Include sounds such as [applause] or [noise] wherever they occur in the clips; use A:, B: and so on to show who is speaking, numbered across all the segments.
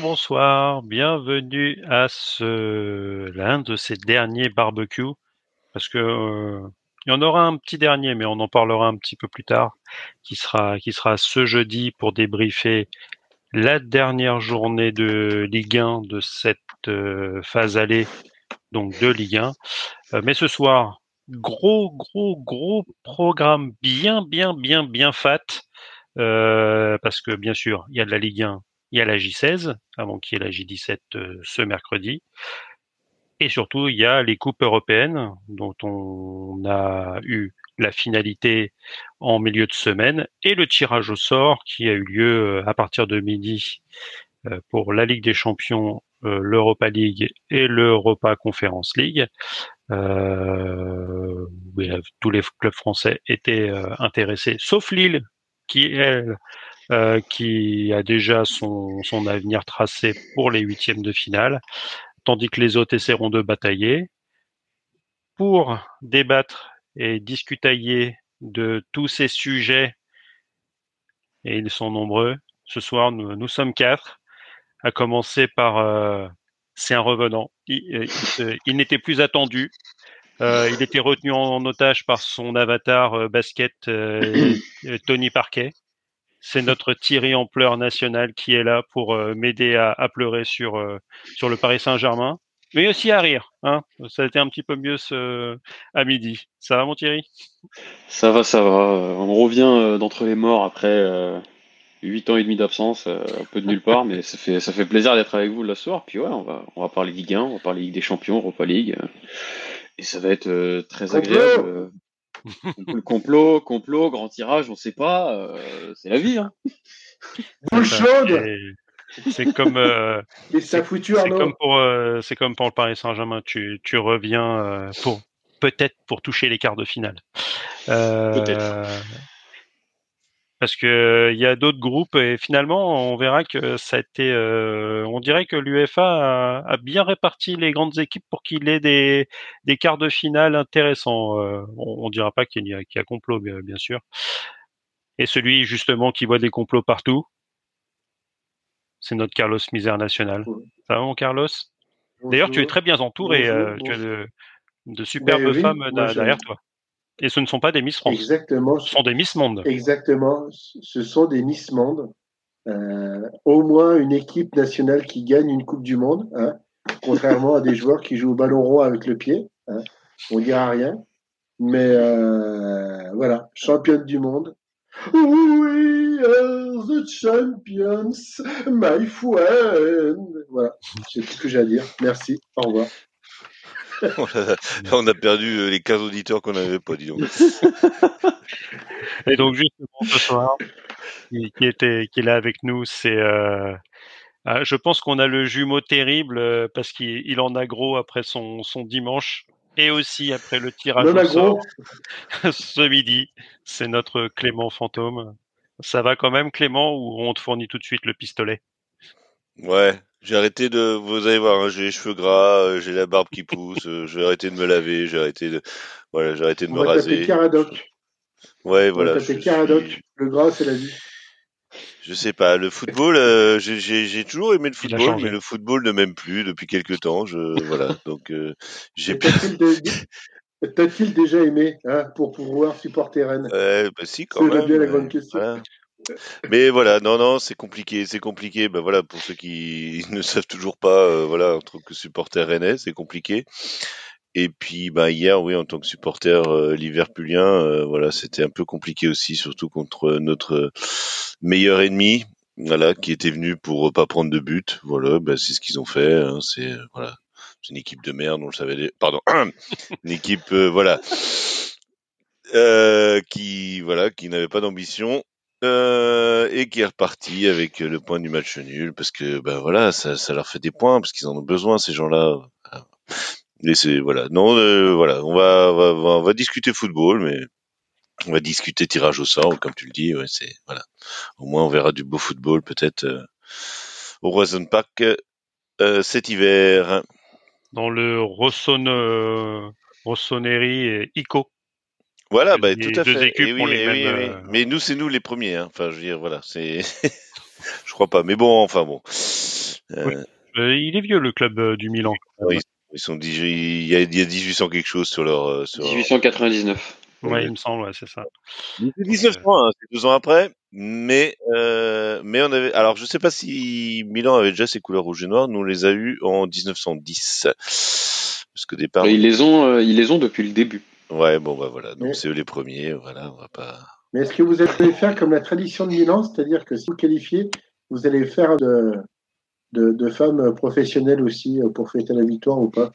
A: Bonsoir, bienvenue à ce l'un de ces derniers barbecues, parce que euh, il y en aura un petit dernier, mais on en parlera un petit peu plus tard, qui sera qui sera ce jeudi pour débriefer la dernière journée de Ligue 1 de cette euh, phase allée, donc de Ligue 1. Euh, mais ce soir, gros gros gros programme bien bien bien bien fat. parce que bien sûr, il y a de la Ligue 1 il y a la J16, avant qu'il y ait la J17 euh, ce mercredi. Et surtout, il y a les coupes européennes, dont on a eu la finalité en milieu de semaine, et le tirage au sort qui a eu lieu euh, à partir de midi euh, pour la Ligue des Champions, l'Europa League et l'Europa Conference League. Tous les clubs français étaient intéressés, sauf Lille, qui elle euh, qui a déjà son, avenir tracé pour les huitièmes de finale, tandis que les autres essaieront de batailler pour débattre et discutailler de tous ces sujets, et ils sont nombreux. Ce soir, nous, sommes quatre, à commencer par euh, c'est un revenant. Il, euh, n'était plus attendu. Il était retenu en, otage par son avatar basket [coughs] Tony Parquet c'est notre Thierry en pleurs national qui est là pour euh, m'aider à, pleurer sur euh, sur le Paris Saint-Germain, mais aussi à rire. Hein. Ça a été un petit peu mieux ce à midi. Ça va mon Thierry?
B: Ça va, ça va. On revient euh, d'entre les morts après huit ans et demi d'absence, un peu de nulle part, mais ça fait ça fait plaisir d'être avec vous le soir. Puis ouais, on va on va parler Ligue 1, on va parler Ligue des Champions, Europa League, et ça va être très agréable le complot, complot, grand tirage, on sait pas. Euh, c'est la vie. Hein.
C: Boule chaude.
A: C'est comme. Euh,
C: c'est
A: comme pour, euh, c'est comme pour le Paris Saint-Germain. Tu, tu reviens euh, pour peut-être pour toucher les quarts de finale. peut-être parce que il y a d'autres groupes et finalement on verra que ça a été euh, on dirait que l'UEFA a, bien réparti les grandes équipes pour qu'il ait des, des quarts de finale intéressants. Euh, on, on, dira pas qu'il y a, qu'il y a complot bien, sûr. Et celui justement qui voit des complots partout c'est notre Carlos Misère national. Ça va mon Carlos? D'ailleurs tu es très bien entouré euh, tu as de, de superbes femmes derrière toi et ce ne sont pas des Miss France.
C: Exactement.
A: Ce sont des Miss Monde.
C: Exactement. Ce sont des Miss Monde. Euh, au moins une équipe nationale qui gagne une Coupe du Monde, hein, contrairement à des joueurs qui jouent au ballon rond avec le pied. Hein, on dira rien. Mais euh, voilà, championne du monde. We are the champions, my friend. Voilà, c'est tout ce que j'ai à dire. Merci. Au revoir. [laughs]
D: on a perdu euh, les 15 auditeurs qu'on n'avait pas, dit donc. [laughs]
A: Et donc, justement, ce soir, qui, était, qui est là avec nous, c'est. Euh, ah, je pense qu'on a le jumeau terrible euh, parce qu'il en a gros après son, son dimanche et aussi après le tirage au sort [laughs] ce midi. C'est notre Clément fantôme. Ça va quand même, Clément, ou on te fournit tout de suite le pistolet?
D: Ouais, j'ai arrêté de, vous allez voir, hein, j'ai les cheveux gras, euh, j'ai la barbe qui [laughs] pousse, euh, je vais arrêter de me laver, j'ai arrêté de, voilà, j'ai arrêté de
C: On
D: me
C: va
D: raser.
C: Caradoc.
D: Ouais, voilà.
C: Caradoc. Le gras, c'est la vie.
D: Je sais pas, le football, euh, j'ai toujours aimé le football, mais le football ne m'aime plus depuis quelques temps. Je, voilà, donc euh, j'ai. [laughs]
C: T'as-t-il déjà aimé hein, pour pouvoir supporter Rennes?
D: Ouais, bah si quand même.
C: C'est bien la grande question.
D: Mais voilà, non, non, c'est compliqué, c'est compliqué. Ben voilà, pour ceux qui [laughs] ne savent toujours pas, euh, voilà, en tant que supporter rennais, c'est compliqué. Et puis, bah hier, oui, en tant que supporter euh, liverpulien, euh, voilà, c'était un peu compliqué aussi, surtout contre notre meilleur ennemi, voilà, qui était venu pour pas prendre de but. Voilà, bah, c'est ce qu'ils ont fait. Hein, c'est voilà, c'est une équipe de merde, on le savait. Pardon, [coughs] une équipe, voilà. qui voilà qui n'avait pas d'ambition euh, et qui est reparti avec le point du match nul parce que ben voilà ça, ça leur fait des points parce qu'ils en ont besoin ces gens-là. C'est voilà. Non euh, voilà on va, on va, discuter football mais on va discuter tirage au sort comme tu le dis c'est voilà. Au moins on verra du beau football peut-être euh, au Roison Park cet hiver.
A: Dans le Rosson Rossoneri et Ico
D: voilà, bah, tout à fait. Et oui, et oui, euh, Mais nous, c'est nous les premiers. Hein. Enfin, je veux dire, voilà, c'est. [laughs] je crois pas. Mais bon, enfin bon.
A: Oui. Euh, il est vieux le club euh, du Milan.
D: Oui, ils sont il y a, il y a 1800 quelque chose sur leur. euh, Sur leur-
B: 1899.
A: Ouais, il me semble, ouais, c'est ça.
D: C'est 1900, hein, c'est deux ans après, mais euh, mais on avait. Alors je sais pas si Milan avait déjà ses couleurs rouge et noir. Nous on les a eu en 1910, parce qu'au départ.
B: Ils les ont, euh, ils les ont depuis le début.
D: Ouais, bon bah voilà, donc
C: Mais-
D: c'est eux les premiers. Voilà, on va pas.
C: Mais est-ce que vous allez faire comme la tradition de Milan, c'est-à-dire que si vous qualifiez, vous allez faire de, de, de femmes professionnelles aussi pour fêter la victoire ou pas?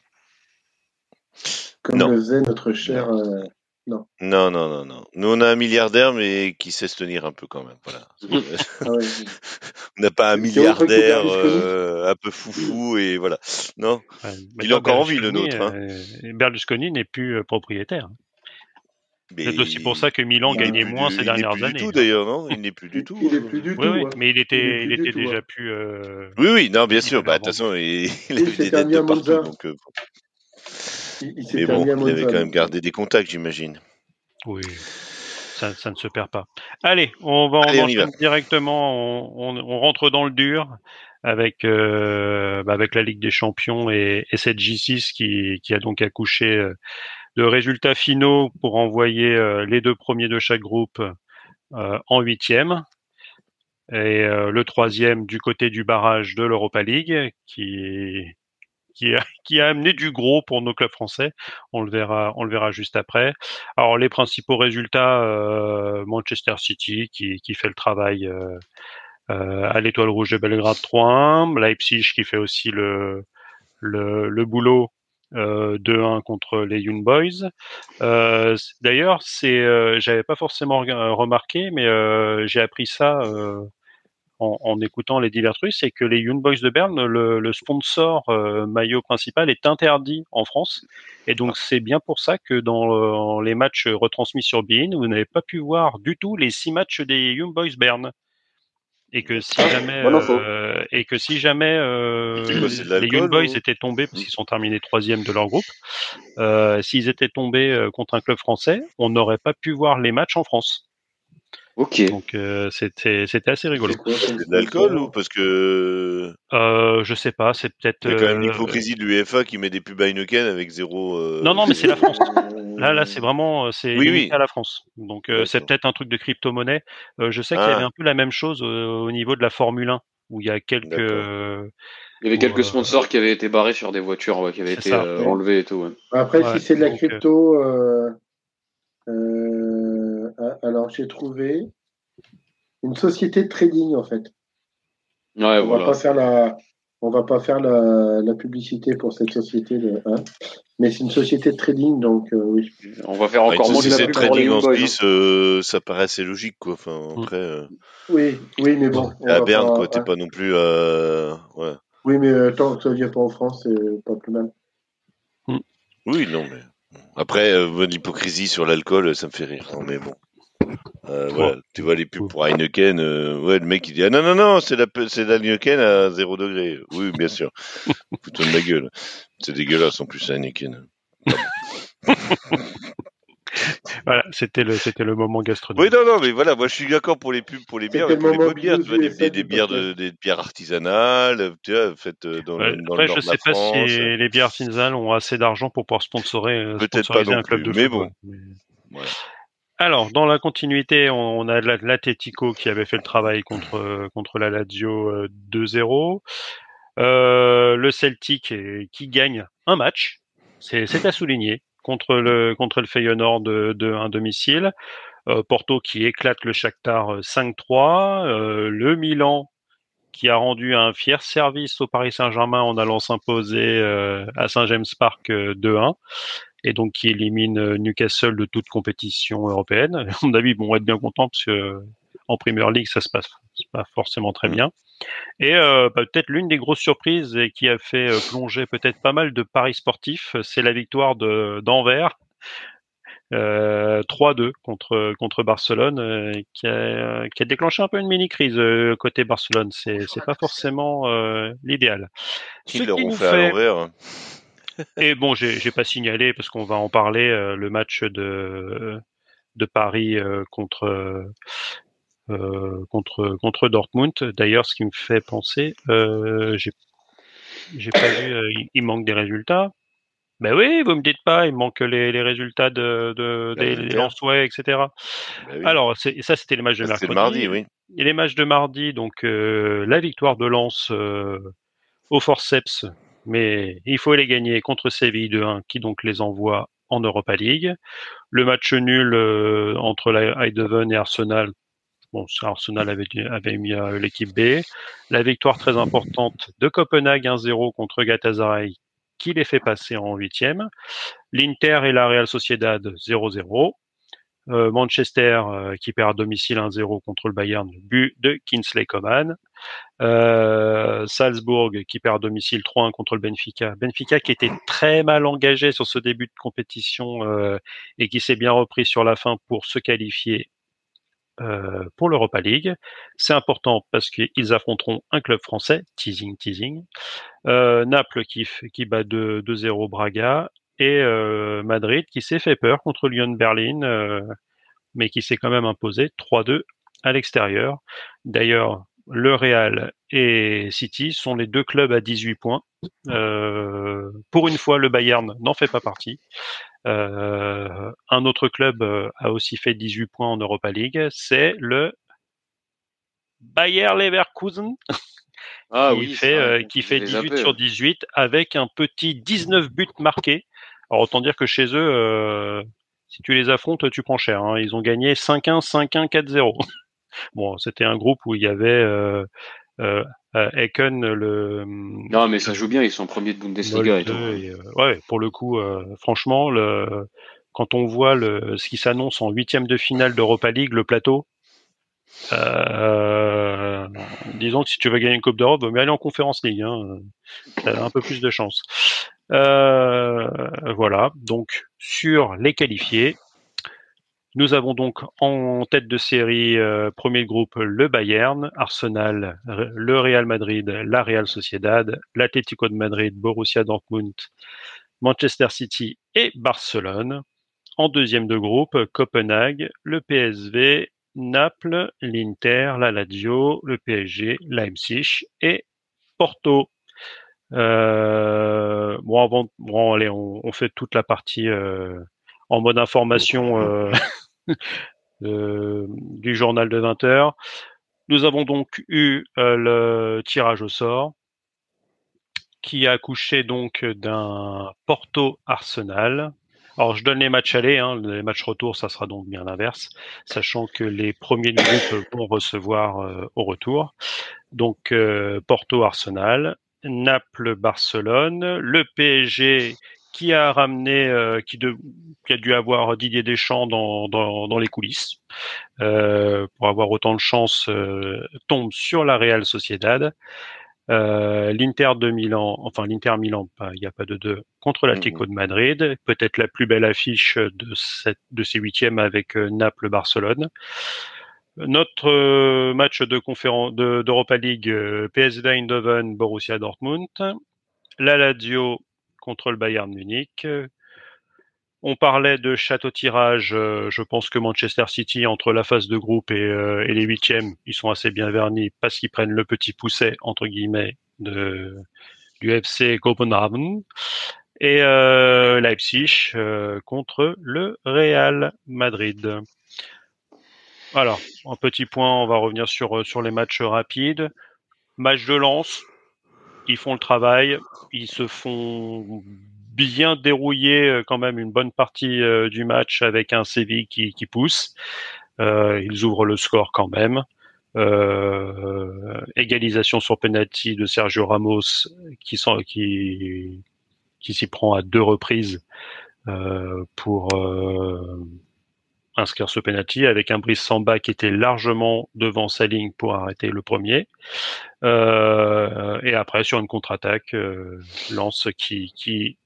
C: Comme
D: Non.
C: le faisait notre cher. euh,
D: Non, non, non, non. Nous on a un milliardaire, mais qui sait se tenir un peu quand même. Voilà. [laughs]
C: ah ouais. [laughs]
D: on n'a pas un milliardaire euh, un peu foufou et voilà. Non.
A: Ouais,
D: Il est encore en vie, le nôtre, hein.
A: euh, Berlusconi n'est plus euh, propriétaire. C'est aussi pour ça que Milan
D: il n'est
A: gagnait moins
D: du-
A: ces
D: il n'est
A: dernières
D: plus
A: années.
D: Du tout d'ailleurs, non? Il n'est plus du tout.
C: il est plus du
A: Oui,
C: tout,
A: oui,
C: hein.
A: mais il était,
C: Il
A: était déjà
C: hein.
A: plus. euh,
D: Oui, oui, non, bien sûr. Bah, de toute façon, il, il
C: Il
D: avait des dettes de partout, donc. euh,
C: Il, il
D: mais bon, avait
C: Monza,
D: quand même gardé des contacts, j'imagine.
A: Oui, ça, ça ne se perd pas. Allez, on va
D: Allez,
A: on
D: va.
A: directement. On, on- on rentre dans le dur avec euh, bah, avec la Ligue des Champions et, et cette J6 qui, qui a donc accouché euh, de résultats finaux pour envoyer euh, les deux premiers de chaque groupe euh, en huitième et euh, le troisième du côté du barrage de l'Europa League qui qui a, [laughs] qui a amené du gros pour nos clubs français. On le verra, on le verra juste après. Alors les principaux résultats, euh, Manchester City qui, qui fait le travail euh, euh, à l'Étoile Rouge de Belgrade 3-1, Leipzig qui fait aussi le le, le boulot euh, 2-1 contre les Young Boys. Euh, D'ailleurs, c'est, euh, j'avais pas forcément remarqué, mais euh, j'ai appris ça euh, en, en écoutant les divers trucs, c'est que les Young Boys de Berne, le, le sponsor euh, maillot principal est interdit en France, et donc c'est bien pour ça que dans euh, les matchs retransmis sur Bein, vous n'avez pas pu voir du tout les six matchs des Young Boys Berne. Et que si
B: Ah,
A: jamais, euh, et que si jamais les Young Boys
D: ou-
A: étaient tombés parce qu'ils sont terminés troisième de leur groupe, s'ils étaient tombés contre un club français, on n'aurait pas pu voir les matchs en France.
B: Ok.
A: Donc euh, c'était c'était assez rigolo.
C: C'est
D: de l'alcool ou parce que
A: Euh, je sais pas, c'est peut-être.
D: il y a quand même
A: euh,
D: l'hypocrisie de l'UEFA qui met des pubs Heineken avec zéro. euh,
A: Non, non, mais c'est la France. Là, là, c'est vraiment, c'est
D: Oui, oui.
A: à la France. Donc, euh, c'est peut-être un truc de crypto-monnaie. Euh, je sais qu'il y
D: Ah.
A: avait un peu la même chose au niveau de la Formule 1, où il y a quelques. Euh,
B: Il y avait quelques
A: euh,
B: sponsors qui avaient été barrés sur des voitures, ouais, qui avaient été
A: ça.
B: euh, enlevés et tout. ouais.
C: Après,
A: Ouais,
C: si c'est de la crypto, euh, euh, ah, alors j'ai trouvé une société de trading en fait.
B: Ouais,
C: on va
B: voilà.
C: pas faire la, on va pas faire la, la publicité pour cette société de, hein, mais c'est une société de trading donc euh, oui.
B: On va faire
D: Bah,
B: encore moins de la pub pour
D: trading en
B: hein.
D: Suisse, euh, ça paraît assez logique, quoi. Enfin,
A: Mm.
D: après, euh,
C: Oui, oui, mais bon.
D: à
C: va
D: Berne,
C: pas-
D: quoi. T'es
C: hein.
D: pas non plus. Euh... Ouais.
C: Oui, mais euh, tant que ça vient pas en France, c'est pas plus mal.
D: Oui, non, mais. Après, euh, l'hypocrisie sur l'alcool, ça me fait rire. Non, mais bon. Euh, voilà, tu vois les pubs pour Heineken, euh, ouais, le mec il dit ah non non non c'est la c'est Heineken à 0 degré. Oui bien sûr. [laughs] Fous-toi de ma gueule. C'est dégueulasse en plus Heineken. [laughs] [laughs]
A: Voilà, c'était le, c'était le moment gastronomique.
D: Oui non non mais voilà moi je suis d'accord pour les pubs pour les bières mais pour
C: le
D: les
C: moment
D: bonnes bières tu vois des, des, bières de, des bières artisanales tu vois faites euh, dans,
A: Ouais,
D: le, dans
A: Après,
D: le nord
A: je
D: de la
A: sais pas
D: France.
A: si les bières artisanales ont assez d'argent pour pouvoir sponsorer, euh,
D: Peut-être
A: sponsoriser
D: pas non
A: un club
D: plus,
A: de
D: mais
A: football.
D: bon. Voilà.
A: Alors, dans la continuité, on a la- l'Atletico qui avait fait le travail contre euh, contre la Lazio euh, 2-0. Euh, le Celtic qui gagne un match, c'est à souligner contre le contre le Feyenoord de, de un domicile. Euh, Porto qui éclate le Shakhtar euh, 5-3. Euh, le Milan qui a rendu un fier service au Paris Saint-Germain en allant s'imposer euh, à Saint-James Park euh, 2-1 et donc qui élimine euh, Newcastle de toute compétition européenne. À mon avis, bon, on va être bien content parce que euh, en Premier League, ça se passe pas forcément très
D: Mm.
A: bien. Et euh, bah, peut-être l'une des grosses surprises et qui a fait euh, plonger peut-être pas mal de paris sportifs, c'est la victoire de d'Anvers. Euh, 3-2 contre contre Barcelone euh, qui, a, qui a déclenché un peu une mini crise euh, côté Barcelone c'est c'est pas forcément euh, l'idéal Ce
D: Ils
A: qui
D: l'auront
A: nous
D: fait l'envers. [laughs]
A: et bon, j'ai j'ai pas signalé parce qu'on va en parler euh, le match de de Paris euh, contre euh, contre contre Dortmund. D'ailleurs, ce qui me fait penser, euh, j'ai j'ai pas vu, euh, il, manque des résultats. Ben oui, vous me dites pas, il manque les, les résultats de, de des, des. Lensois, etc.
D: Oui.
A: Alors, ça, c'était les matchs de mercredi.
D: C'était le mardi, oui.
A: Et les matchs de mardi, donc euh, la victoire de Lens euh, au forceps, mais il faut les gagner contre Séville 2-1, qui donc les envoie en Europa League. Le match nul euh, entre la Eindhoven et Arsenal. Bon, Arsenal avait, avait mis euh, l'équipe B. La victoire très importante de Copenhague 1-0 contre Galatasaray, qui les fait passer en huitième. L'Inter et la Real Sociedad 0-0. Euh, Manchester euh, qui perd à domicile 1-0 contre le Bayern, but de Kinsley Coman. Euh, Salzbourg qui perd à domicile 3-1 contre le Benfica. Benfica qui était très mal engagé sur ce début de compétition euh, et qui s'est bien repris sur la fin pour se qualifier euh, pour l'Europa League. C'est important parce qu'ils affronteront un club français, teasing, teasing. Euh, Naples qui, bat 2 2-0 Braga et euh, Madrid qui s'est fait peur contre Lyon Berlin, euh, mais qui s'est quand même imposé 3-2 à l'extérieur. D'ailleurs, le Real et City sont les deux clubs à 18 points. Euh, pour une fois, le Bayern n'en fait pas partie. Euh, un autre club euh, a aussi fait 18 points en Europa League, c'est le Bayer Leverkusen
B: Ah
A: qui
B: oui,
A: fait,
B: c'est vrai,
A: euh, qui
B: je
A: fait
B: l'ai
A: 18
B: zappé,
A: sur
B: ouais.
A: 18 avec un petit 19 buts marqués. Alors autant dire que chez eux, si tu les affrontes, tu prends cher. hein. Ils ont gagné 5-1, 5-1, 4-0. Bon, c'était un groupe où il y avait euh, euh, euh, Eken, le
B: Non, mais ça joue bien, ils sont premiers de Bundesliga et tout.
A: Et, euh, ouais, pour le coup, euh, franchement, le, quand on voit le, ce qui s'annonce en huitième de finale d'Europa League, le plateau, euh, disons que si tu veux gagner une Coupe d'Europe, vaut mieux aller en Conférence League. Hein, t'as un peu plus de chance. Euh, voilà. Donc sur les qualifiés, nous avons donc en tête de série euh, premier groupe le Bayern, Arsenal, le Real Madrid, la Real Sociedad, l'Atlético de Madrid, Borussia Dortmund, Manchester City et Barcelone. En deuxième de groupe, Copenhague, le PSV, Naples, l'Inter, la Lazio, le PSG, Leipzig et Porto. Euh, bon, allez, on, fait toute la partie euh, en mode information [laughs] [laughs] euh, du journal de 20 heures. Nous avons donc eu euh, le tirage au sort qui a accouché donc d'un Porto Arsenal. Alors je donne les matchs allés, hein, les matchs retour, ça sera donc bien l'inverse, sachant que les premiers du groupe [coughs] vont recevoir euh, au retour. Donc euh, Porto Arsenal, Naples Barcelone, le PSG qui a ramené, euh, qui, de, qui, a dû avoir Didier Deschamps dans, dans, dans les coulisses euh, pour avoir autant de chance, euh, tombe sur la Real Sociedad. L'Inter de Milan, enfin l'Inter Milan, il n'y a pas de deux, contre l'Atlético de Madrid, peut-être la plus belle affiche de, cette, de ces huitièmes avec Naples-Barcelone. Notre match de conférence d'Europa League, euh, PSV Eindhoven, Borussia Dortmund, la Lazio contre le Bayern Munich. On parlait de château tirage. Euh, je pense que Manchester City, entre la phase de groupe et, euh, et les huitièmes, ils sont assez bien vernis parce qu'ils prennent le petit pousset entre guillemets de du FC Copenhagen et euh, Leipzig contre le Real Madrid. Alors, un petit point, on va revenir sur sur les matchs rapides. Match de lance, ils font le travail, ils se font bien dérouiller quand même une bonne partie euh, du match avec un Séville qui, qui pousse. Euh, ils ouvrent le score quand même. Euh, égalisation sur penalty de Sergio Ramos qui, qui, qui s'y prend à deux reprises euh, pour euh, inscrire ce penalty avec un Brice Samba qui était largement devant sa ligne pour arrêter le premier. Euh, et après sur une contre-attaque, euh, Lance qui, qui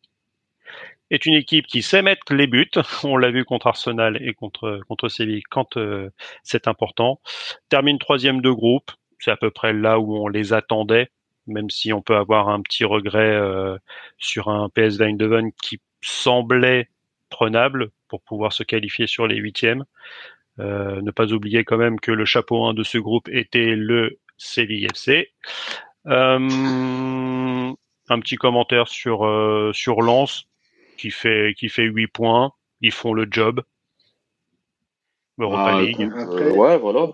A: est une équipe qui sait mettre les buts. [laughs] On l'a vu contre Arsenal et contre contre Séville quand euh, c'est important. Termine troisième de groupe. C'est à peu près là où on les attendait, même si on peut avoir un petit regret euh, sur un PSV Eindhoven qui semblait prenable pour pouvoir se qualifier sur les huitièmes. Euh, ne pas oublier quand même que le chapeau 1 de ce groupe était le Séville FC. Euh, un petit commentaire sur euh, sur Lens qui fait qui fait 8 points. Ils font le job. Europa
B: Ah,
A: League.
C: Après-
B: ouais, voilà.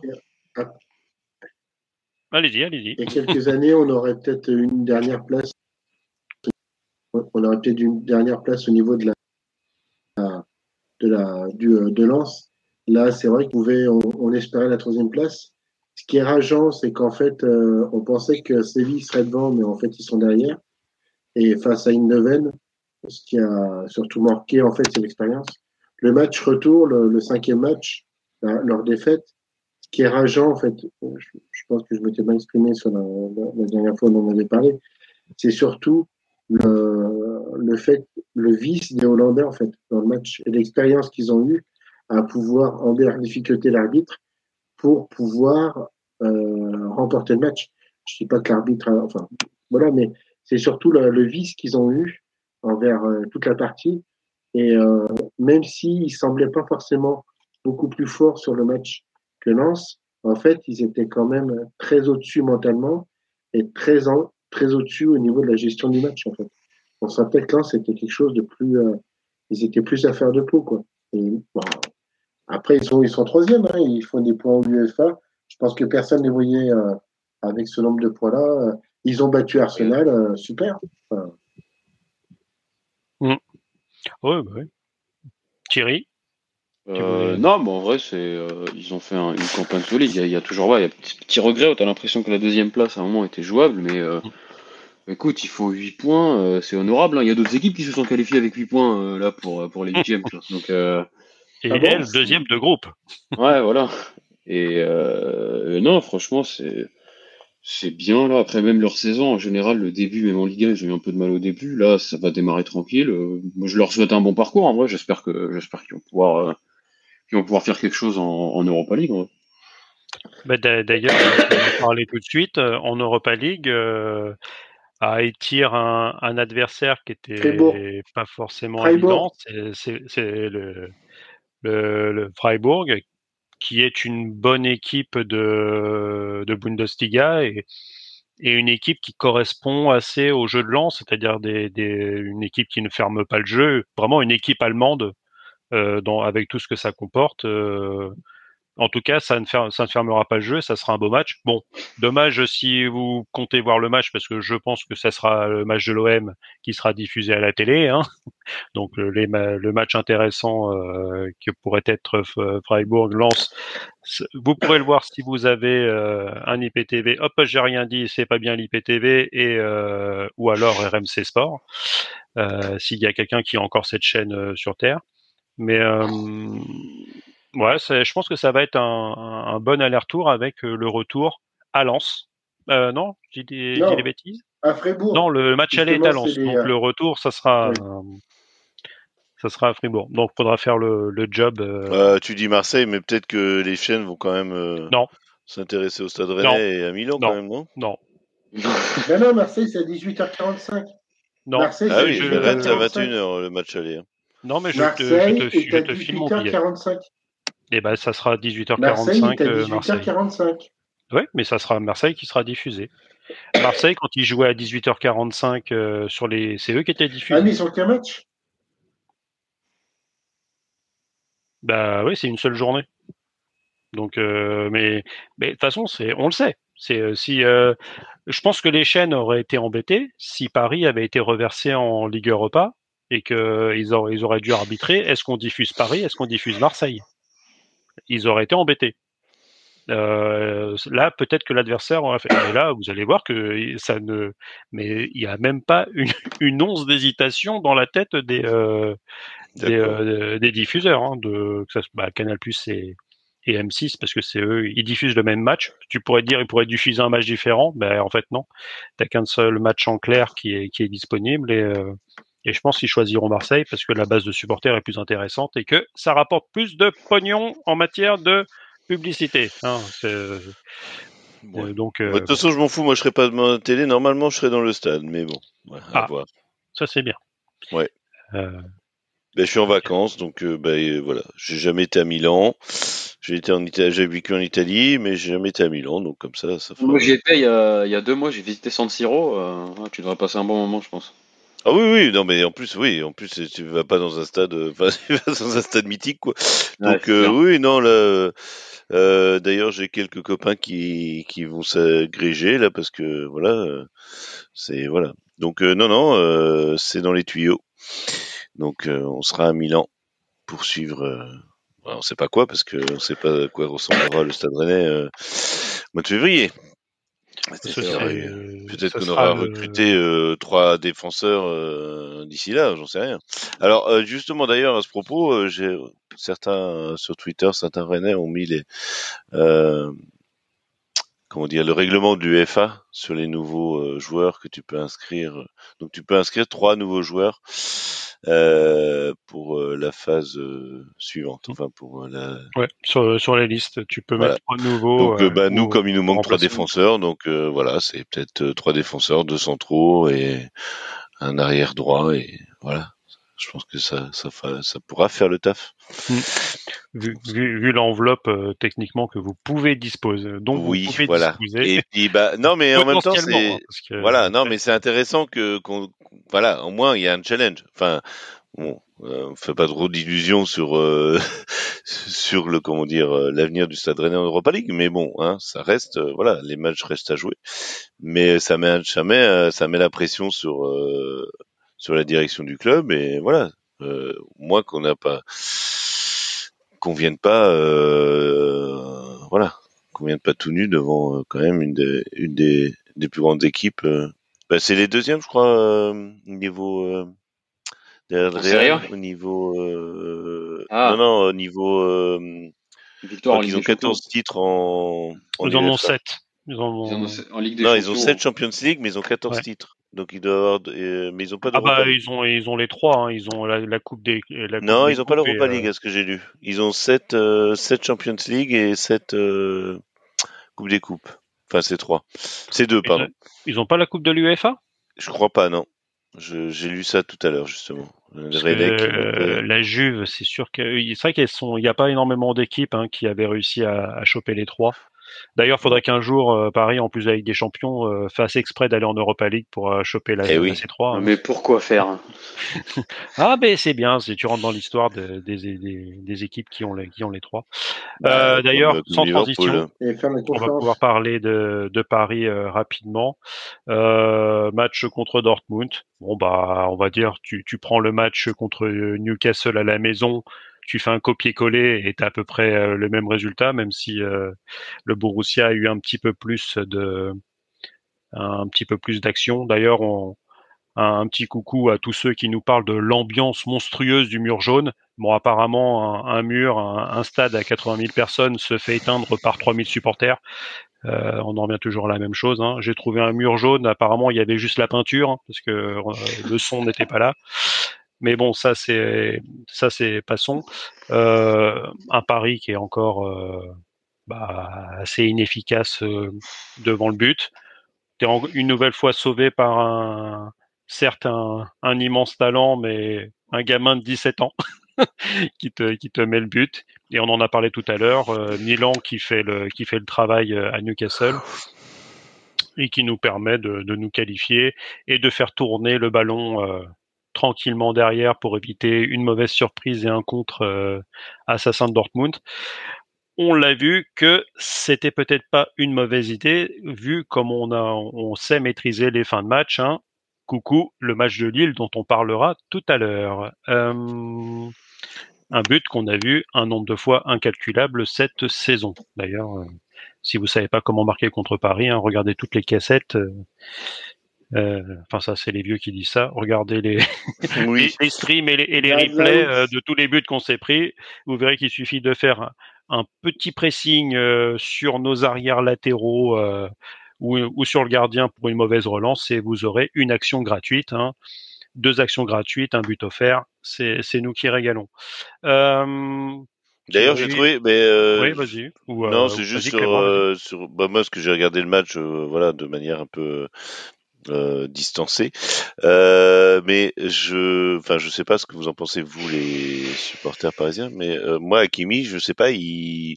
A: Allez-y, allez-y.
C: Il y a quelques années, on aurait peut-être une dernière place. On aurait peut-être une dernière place au niveau de la, de la, du, euh, de Lens. Là, c'est vrai qu'on on, on espérait la troisième place. Ce qui est rageant, c'est qu'en fait, euh, on pensait que Séville serait devant, mais en fait, ils sont derrière. Et face à Eindhoven, ce qui a surtout marqué, en fait, c'est l'expérience. Le match retour, le, le cinquième match, la- leur défaite, ce qui est rageant, en fait, je, je pense que je m'étais mal exprimé sur la, la- dernière fois dont on avait parlé, c'est surtout le, le fait, le vice des Hollandais, en fait, dans le match, et l'expérience qu'ils ont eue à pouvoir envers difficulté l'arbitre pour pouvoir euh, remporter le match. Je dis pas que l'arbitre, enfin, voilà, mais c'est surtout le, vice qu'ils ont eu envers euh, toute la partie. Et euh, même s'ils ne semblaient pas forcément beaucoup plus forts sur le match que Lens, en fait, ils étaient quand même très au-dessus mentalement et très, en, très au-dessus au niveau de la gestion du match, en fait. On se rappelle que Lens, c'était quelque chose de plus. Euh, ils étaient plus à faire de peau, quoi. Et, bon, après, ils sont, ils sont troisième, hein, ils font des points en UEFA. Je pense que personne ne les voyait euh, avec ce nombre de points-là. Ils ont battu Arsenal, euh, super. Enfin,
A: Ouais, bah ouais. Thierry,
B: Euh, non, mais en vrai, c'est euh, ils ont fait un- une campagne solide. Il y a, il y a toujours ouais, il y a petit, petit regret. T'as l'impression que la deuxième place à un moment était jouable, mais euh, écoute, il faut 8 points, euh, c'est honorable. hein. Il y a d'autres équipes qui se sont qualifiées avec 8 points euh, là pour pour les huitièmes. Donc euh,
A: et
C: Ah bon
A: elle, deuxième de groupe.
B: ouais, voilà. Et euh, non, franchement, c'est c'est bien là. Après même leur saison en général, le début, même en Ligue 1, ils ont eu un peu de mal au début. Là, ça va démarrer tranquille. Euh, moi, je leur souhaite un bon parcours. En vrai, j'espère que j'espère qu'ils vont pouvoir euh, qu'ils vont pouvoir faire quelque chose en, en Europa League. en vrai.
A: Bah, d'a- D'ailleurs, on va parler tout de suite. euh, En Europa League, euh, à étire un, un adversaire qui était pas forcément évident, c'est- le, le, le Freiburg, qui est une bonne équipe de, de Bundesliga et, et une équipe qui correspond assez au jeu de lance, c'est-à-dire des, des, une équipe qui ne ferme pas le jeu, vraiment une équipe allemande euh, dans, avec tout ce que ça comporte. euh, en tout cas, ça ne, fermera pas le jeu, ça sera un beau match. Bon, dommage si vous comptez voir le match, parce que je pense que ça sera le match de l'OM qui sera diffusé à la télé. Hein. [laughs] Donc ma- le match intéressant euh, que pourrait être F- Freiburg-Lens, vous pourrez le voir si vous avez euh, un IPTV. Hop, j'ai rien dit, c'est pas bien l'IPTV, et euh, ou alors RMC Sport, euh, s'il y a quelqu'un qui a encore cette chaîne euh, sur Terre. Mais euh, ouais, je pense que ça va être un, un- un bon aller-retour avec euh, le retour à Lens. Euh, non, j'ai des, des bêtises?
C: À Fribourg.
A: Non, le match aller est à Lens,
C: les,
A: donc
C: euh,
A: le retour, ça sera,
C: oui.
A: euh, ça sera à Fribourg. Donc, faudra faire le, le job. euh,
D: Euh, tu dis Marseille, mais peut-être que les chaînes vont quand même euh,
A: Non.
D: s'intéresser au Stade Rennais
A: Non.
D: et à Milan
A: Non.
D: quand même, non?
A: Non,
C: Non, [laughs] non, Marseille, c'est à 18h45.
A: non,
C: Marseille,
D: Ah
C: c'est
D: oui,
A: je-
D: le Rennes, c'est à
C: 18h45.
D: 21h le match aller. hein.
A: non, mais je te,
C: Marseille
A: je te, je
C: à
A: te file mon billet.
C: 18h45.
A: Et ben, ça sera
C: Marseille
A: 18h45
C: est à
A: euh, Marseille.
C: 18h45.
A: Oui, mais ça sera Marseille qui sera diffusé. Marseille, quand ils jouaient à 18h45 euh, sur les, c'est eux qui étaient diffusés.
C: Ah, mais sur quel match?
A: Bah oui, c'est une seule journée. Donc, euh, mais, mais de toute façon, c'est, on le sait. C'est euh, si, euh, je pense que les chaînes auraient été embêtées si Paris avait été reversé en Ligue Europa et que ils auraient, ils auraient dû arbitrer. Est-ce qu'on diffuse Paris? Est-ce qu'on diffuse Marseille? Ils auraient été embêtés. Euh, là, peut-être que l'adversaire aurait fait. Mais là, vous allez voir que ça ne. Mais il y a même pas une, [laughs] une once d'hésitation dans la tête des euh, des, euh, des diffuseurs, hein, de bah, Canal Plus et, et M6 parce que c'est eux, ils diffusent le même match. Tu pourrais dire ils pourraient diffuser un match différent, ben en fait non. T'as qu'un seul match en clair qui est qui est disponible et et je pense qu'ils choisiront Marseille parce que la base de supporters est plus intéressante et que ça rapporte plus de pognon en matière de publicité. Hein, euh,
D: Ouais.
A: donc
D: Bah,
A: euh,
D: De toute façon, je m'en fous, moi je serai pas devant la télé. Normalement, je serai dans le stade, mais bon, ouais, à
A: Ah.
D: voir.
A: ça c'est bien.
D: Ouais.
A: Euh,
D: Ben, je suis en vacances, donc euh, ben, euh, voilà. J'ai jamais été à Milan. J'ai été en Italie, j'ai vécu en Italie, mais j'ai jamais été à Milan, donc comme ça, ça. Fera...
B: Moi, j'y étais il y, a, il y a deux mois. J'ai visité San Siro. Euh, tu devrais passer un bon moment, je pense.
D: Ah oui, oui, non, mais en plus, oui, en plus, tu vas pas dans un stade, enfin, [laughs] tu vas dans un stade mythique, quoi. Donc, ouais, euh, oui, non, là, euh, d'ailleurs, j'ai quelques copains qui, qui vont s'agréger, là, parce que, voilà, c'est, voilà. Donc, non, non, c'est dans les tuyaux. Donc, on sera à Milan pour suivre, on sait pas quoi, parce qu'on ne sait pas à quoi ressemblera le stade rennais euh, mois de février. Peut-être qu'on aura le... recruté euh, trois défenseurs euh, d'ici là, j'en sais rien. Alors euh, justement d'ailleurs à ce propos, j'ai certains sur Twitter, certains Rennais ont mis les comment dire le règlement du FA sur les nouveaux joueurs que tu peux inscrire. Donc tu peux inscrire trois nouveaux joueurs euh, pour euh, la phase euh, suivante, enfin pour la.
A: Ouais, sur, sur les listes, tu peux voilà. mettre trois nouveaux.
D: Donc bah, nous, comme il nous manque trois défenseurs, donc voilà, c'est peut-être trois défenseurs, deux centraux et un arrière droit et voilà. Je pense que ça, ça, ça pourra faire le taf.
A: Mmh. Vu, vu, vu l'enveloppe euh, techniquement que vous pouvez disposer, donc
D: oui,
A: vous pouvez
D: voilà.
A: disposer.
D: Et puis bah non, mais en même temps c'est que... voilà, non, mais c'est intéressant que qu'on voilà, au moins il y a un challenge. Enfin, bon, euh, on fait pas trop d'illusions sur euh, [laughs] sur le comment dire l'avenir du Stade Rennais en Europa League, mais bon, hein, ça reste voilà, les matchs restent à jouer, mais ça met jamais ça met la pression sur sur la direction du club et voilà, euh, moi qu'on n'a pas qu'on vienne pas euh, voilà qu'on vienne pas tout nu devant euh, quand même une des une des, des plus grandes équipes bah, c'est les deuxièmes je crois au niveau derrière au niveau ah. non non au niveau
B: Victoire
D: ils ont 14 titres en,
A: en ils en ont 7
B: ils en ont... en Ligue des
D: non, ils ont 7 Champions League, mais ils ont 14 ouais. titres. Donc ils doivent avoir, euh, mais ils ont pas
A: Ah bah ils ont ils ont les trois, hein. ils ont la, la coupe des. La coupe
D: non,
A: des
D: ils ont pas l'Europa League, à ce que j'ai lu. Ils ont 7 euh, 7 Champions League et 7 euh, coupe des coupes. Enfin c'est trois, c'est deux pardon.
A: Ils ont pas la coupe de l'UEFA?
D: Je crois pas non. J'ai lu ça tout à l'heure justement.
A: Euh, la Juve, c'est sûr que c'est vrai qu'elles sont. Il n'y a pas énormément d'équipes hein, qui avaient réussi à, à choper les trois. D'ailleurs, il faudrait qu'un jour euh, Paris, en plus avec des champions, euh, fasse exprès d'aller en Europa League pour euh, choper la,
D: eh oui.
A: la C3. hein.
B: Mais pourquoi faire [laughs]
A: Ah, ben c'est bien, si tu rentres dans l'histoire de, des, des, des, équipes qui ont les, qui ont les trois.
D: Bah,
A: Euh, D'ailleurs, sans transition,
C: la
A: on va pouvoir parler de, de Paris euh, rapidement. Euh, match contre Dortmund. Bon bah, on va dire, tu, tu prends le match contre Newcastle à la maison, tu fais un copier-coller et t'as à peu près euh, le même résultat, même si euh, le Borussia a eu un petit peu plus de, un petit peu plus d'action. D'ailleurs, on, un, petit coucou à tous ceux qui nous parlent de l'ambiance monstrueuse du mur jaune. Bon, apparemment, un, mur, un, stade à 80 000 personnes se fait éteindre par 3000 supporters. Euh, on en revient toujours à la même chose. hein. J'ai trouvé un mur jaune. Apparemment, il y avait juste la peinture hein, parce que le son n'était pas là. Mais bon, ça c'est ça c'est passons. Euh, un pari qui est encore euh, bah, assez inefficace euh, devant le but. T'es une nouvelle fois sauvé par un certes un, immense talent, mais un gamin de 17 ans [laughs] qui te qui te met le but. Et on en a parlé tout à l'heure. euh, Milan qui fait le qui fait le travail à Newcastle et qui nous permet de, de nous qualifier et de faire tourner le ballon tranquillement derrière pour éviter une mauvaise surprise et un contre euh, assassin de Dortmund. On l'a vu que c'était peut-être pas une mauvaise idée vu comme on a on sait maîtriser les fins de match. Hein. Coucou, le match de Lille dont on parlera tout à l'heure. Euh, un but qu'on a vu un nombre de fois incalculable cette saison. D'ailleurs, euh, si vous savez pas comment marquer contre Paris, hein, regardez toutes les cassettes. Euh, euh, enfin, ça, c'est les vieux qui disent ça. Regardez les, [laughs]
D: Oui.
A: les, streams et les, et les
C: Guys,
A: replays euh, de tous les buts qu'on s'est pris. Vous verrez qu'il suffit de faire un, petit pressing euh, sur nos arrières latéraux euh, ou, ou sur le gardien pour une mauvaise relance et vous aurez une action gratuite. hein. Deux actions gratuites, un but offert. C'est nous qui régalons. Euh,
D: D'ailleurs, j'ai trouvé, mais euh,
A: oui, vas-y. Ou, euh,
D: non, c'est juste sur, euh, sur bah, moi, ce que j'ai regardé le match, euh, voilà, de manière un peu euh, distancé. Euh, mais je, enfin, je sais pas ce que vous en pensez vous les supporters parisiens, mais euh, moi Hakimi, je sais pas, il,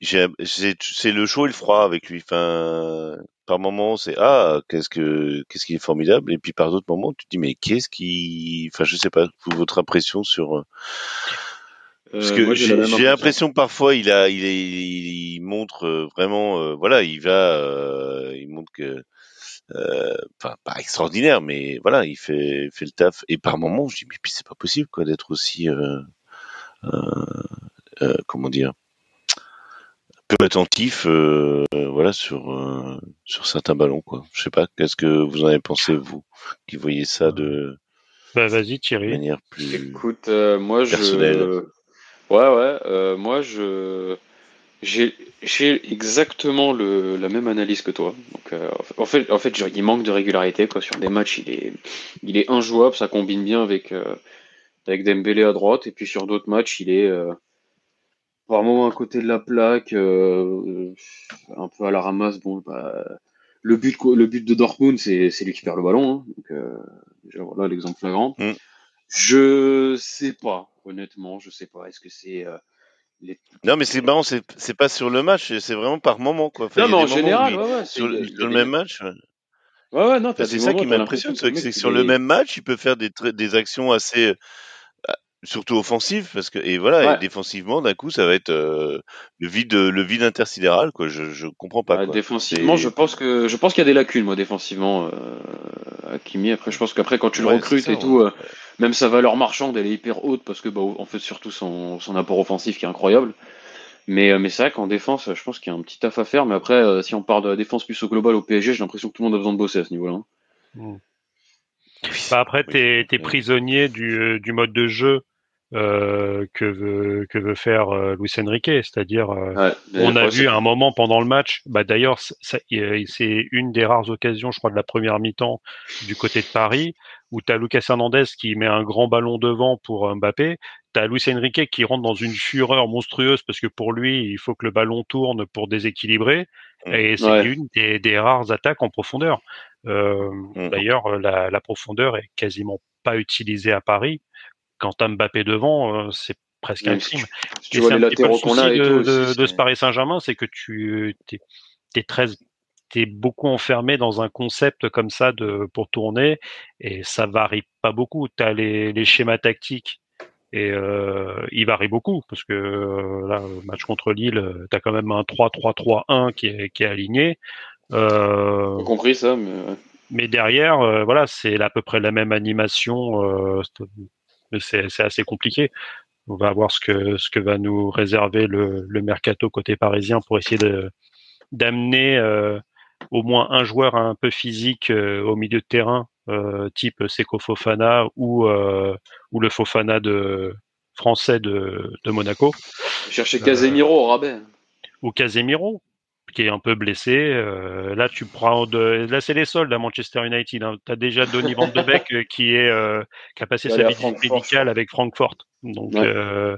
D: c'est, le chaud et le froid avec lui. Enfin, par moments c'est ah qu'est-ce que qu'est-ce qui est formidable, et puis par d'autres moments tu te dis mais qu'est-ce qui, enfin, je sais pas, votre impression sur parce
B: Euh,
D: que
B: j'ai
D: l'impression que parfois il a, il, est, il, montre euh, vraiment, euh, voilà, il va, euh, il montre que, euh, enfin pas extraordinaire, mais voilà, il fait, fait le taf. Et par moments, je dis mais puis c'est pas possible quoi d'être aussi, euh, euh, euh, comment dire, peu attentif, euh, euh, voilà sur euh, sur certains ballons quoi. Je sais pas, qu'est-ce que vous en avez pensé vous, qui voyez ça de
A: Bah, vas-y, Thierry.
D: manière plus
B: Écoute, euh, moi je.
D: personnelle.
B: Ouais, ouais. euh, moi je. J'ai exactement le, la même analyse que toi. Donc, euh, en fait, en fait, genre, il manque de régularité quoi. Sur des matchs, il est, il est injouable. Ça combine bien avec euh, avec Dembélé à droite. Et puis sur d'autres matchs, il est euh, par moment à côté de la plaque, euh, un peu à la ramasse. Bon, bah, le but, le but de Dortmund, c'est c'est lui qui perd le ballon. hein. Donc, euh, déjà, voilà l'exemple flagrant.
D: Mm.
B: Je sais pas, honnêtement, je sais pas. Est-ce que c'est les...
D: Non mais c'est marrant, c'est c'est pas sur le match, c'est vraiment par moment quoi. Enfin,
B: Non, mais en
D: où
B: général, ouais, ouais.
D: sur, le- sur même match. ouais.
B: Ouais, ouais, non,
D: Enfin,
B: t'as
D: c'est ça
B: moments,
D: qui m'impressionne,
B: que
D: c'est que sur le même match, il peut faire des, tra- des actions assez, surtout offensives, parce que et voilà,
B: Ouais.
D: et défensivement, d'un coup, ça va être euh, le vide, le vide intersidéral, quoi. Je, je comprends pas. Quoi.
B: défensivement, je pense que je pense qu'il y a des lacunes, moi, défensivement, euh, à Kimi. Après, je pense qu'après, quand tu le
D: Ouais,
B: recrutes
D: ça,
B: et tout, euh, même sa valeur marchande, elle est hyper haute parce que, bah, en fait, surtout son, son apport offensif qui est incroyable. Mais, euh, mais c'est vrai qu'en défense, je pense qu'il y a un petit taf à faire. Mais après, euh, si on parle de la défense plus au global au PSG, j'ai l'impression que tout le monde a besoin de bosser à ce niveau-là. hein.
A: Mm. Bah, après,
D: Oui.
A: t'es es prisonnier du, euh, du mode de jeu euh, que veut que veut faire euh, Luis Enrique, c'est-à-dire
B: Ouais,
A: on a vu à un moment pendant le match, bah d'ailleurs c'est une des rares occasions, je crois, de la première mi-temps du côté de Paris, où tu as Lucas Hernandez qui met un grand ballon devant pour Mbappé, tu as Luis Enrique qui rentre dans une fureur monstrueuse parce que pour lui, il faut que le ballon tourne pour déséquilibrer. Et c'est
B: Ouais.
A: une des, des rares attaques en profondeur. Euh,
D: Mm.
A: D'ailleurs, euh, la, la profondeur est quasiment pas utilisée à Paris. Quand t'as Mbappé devant, euh, c'est presque un
B: si
A: crime.
B: tu, si tu
A: Et
B: vois
A: c'est
B: les
A: un petit peu le
B: latéraux qu'on
A: souci
B: a et
A: de,
B: tout
A: de,
B: aussi,
A: de
B: c'est-
A: ce Paris Saint-Germain, c'est que tu t'es, très t'es beaucoup enfermé dans un concept comme ça de pour tourner et ça varie pas beaucoup. T'as les, les schémas tactiques et euh, il varie beaucoup parce que euh, là, le match contre Lille, euh, t'as quand même un 3-3-3-1 qui est, qui est aligné. Euh,
B: compris ça, mais
A: derrière, voilà, c'est à peu près la même animation. C'est assez compliqué. On va voir ce que ce que va nous réserver le, le mercato côté parisien pour essayer d'amener au moins un joueur un peu physique euh, au milieu de terrain, euh, type Seko Fofana ou euh, ou le Fofana de français de, de Monaco
B: chercher Casemiro au rabais.
A: ou Casemiro qui est un peu blessé. Euh, là, tu prends de, là, c'est les soldes à Manchester United. Hein. Tu as déjà Donny Van de Beek euh, qui est euh, qui a passé sa visite médicale avec Francfort. Donc,
B: Ouais.
A: euh,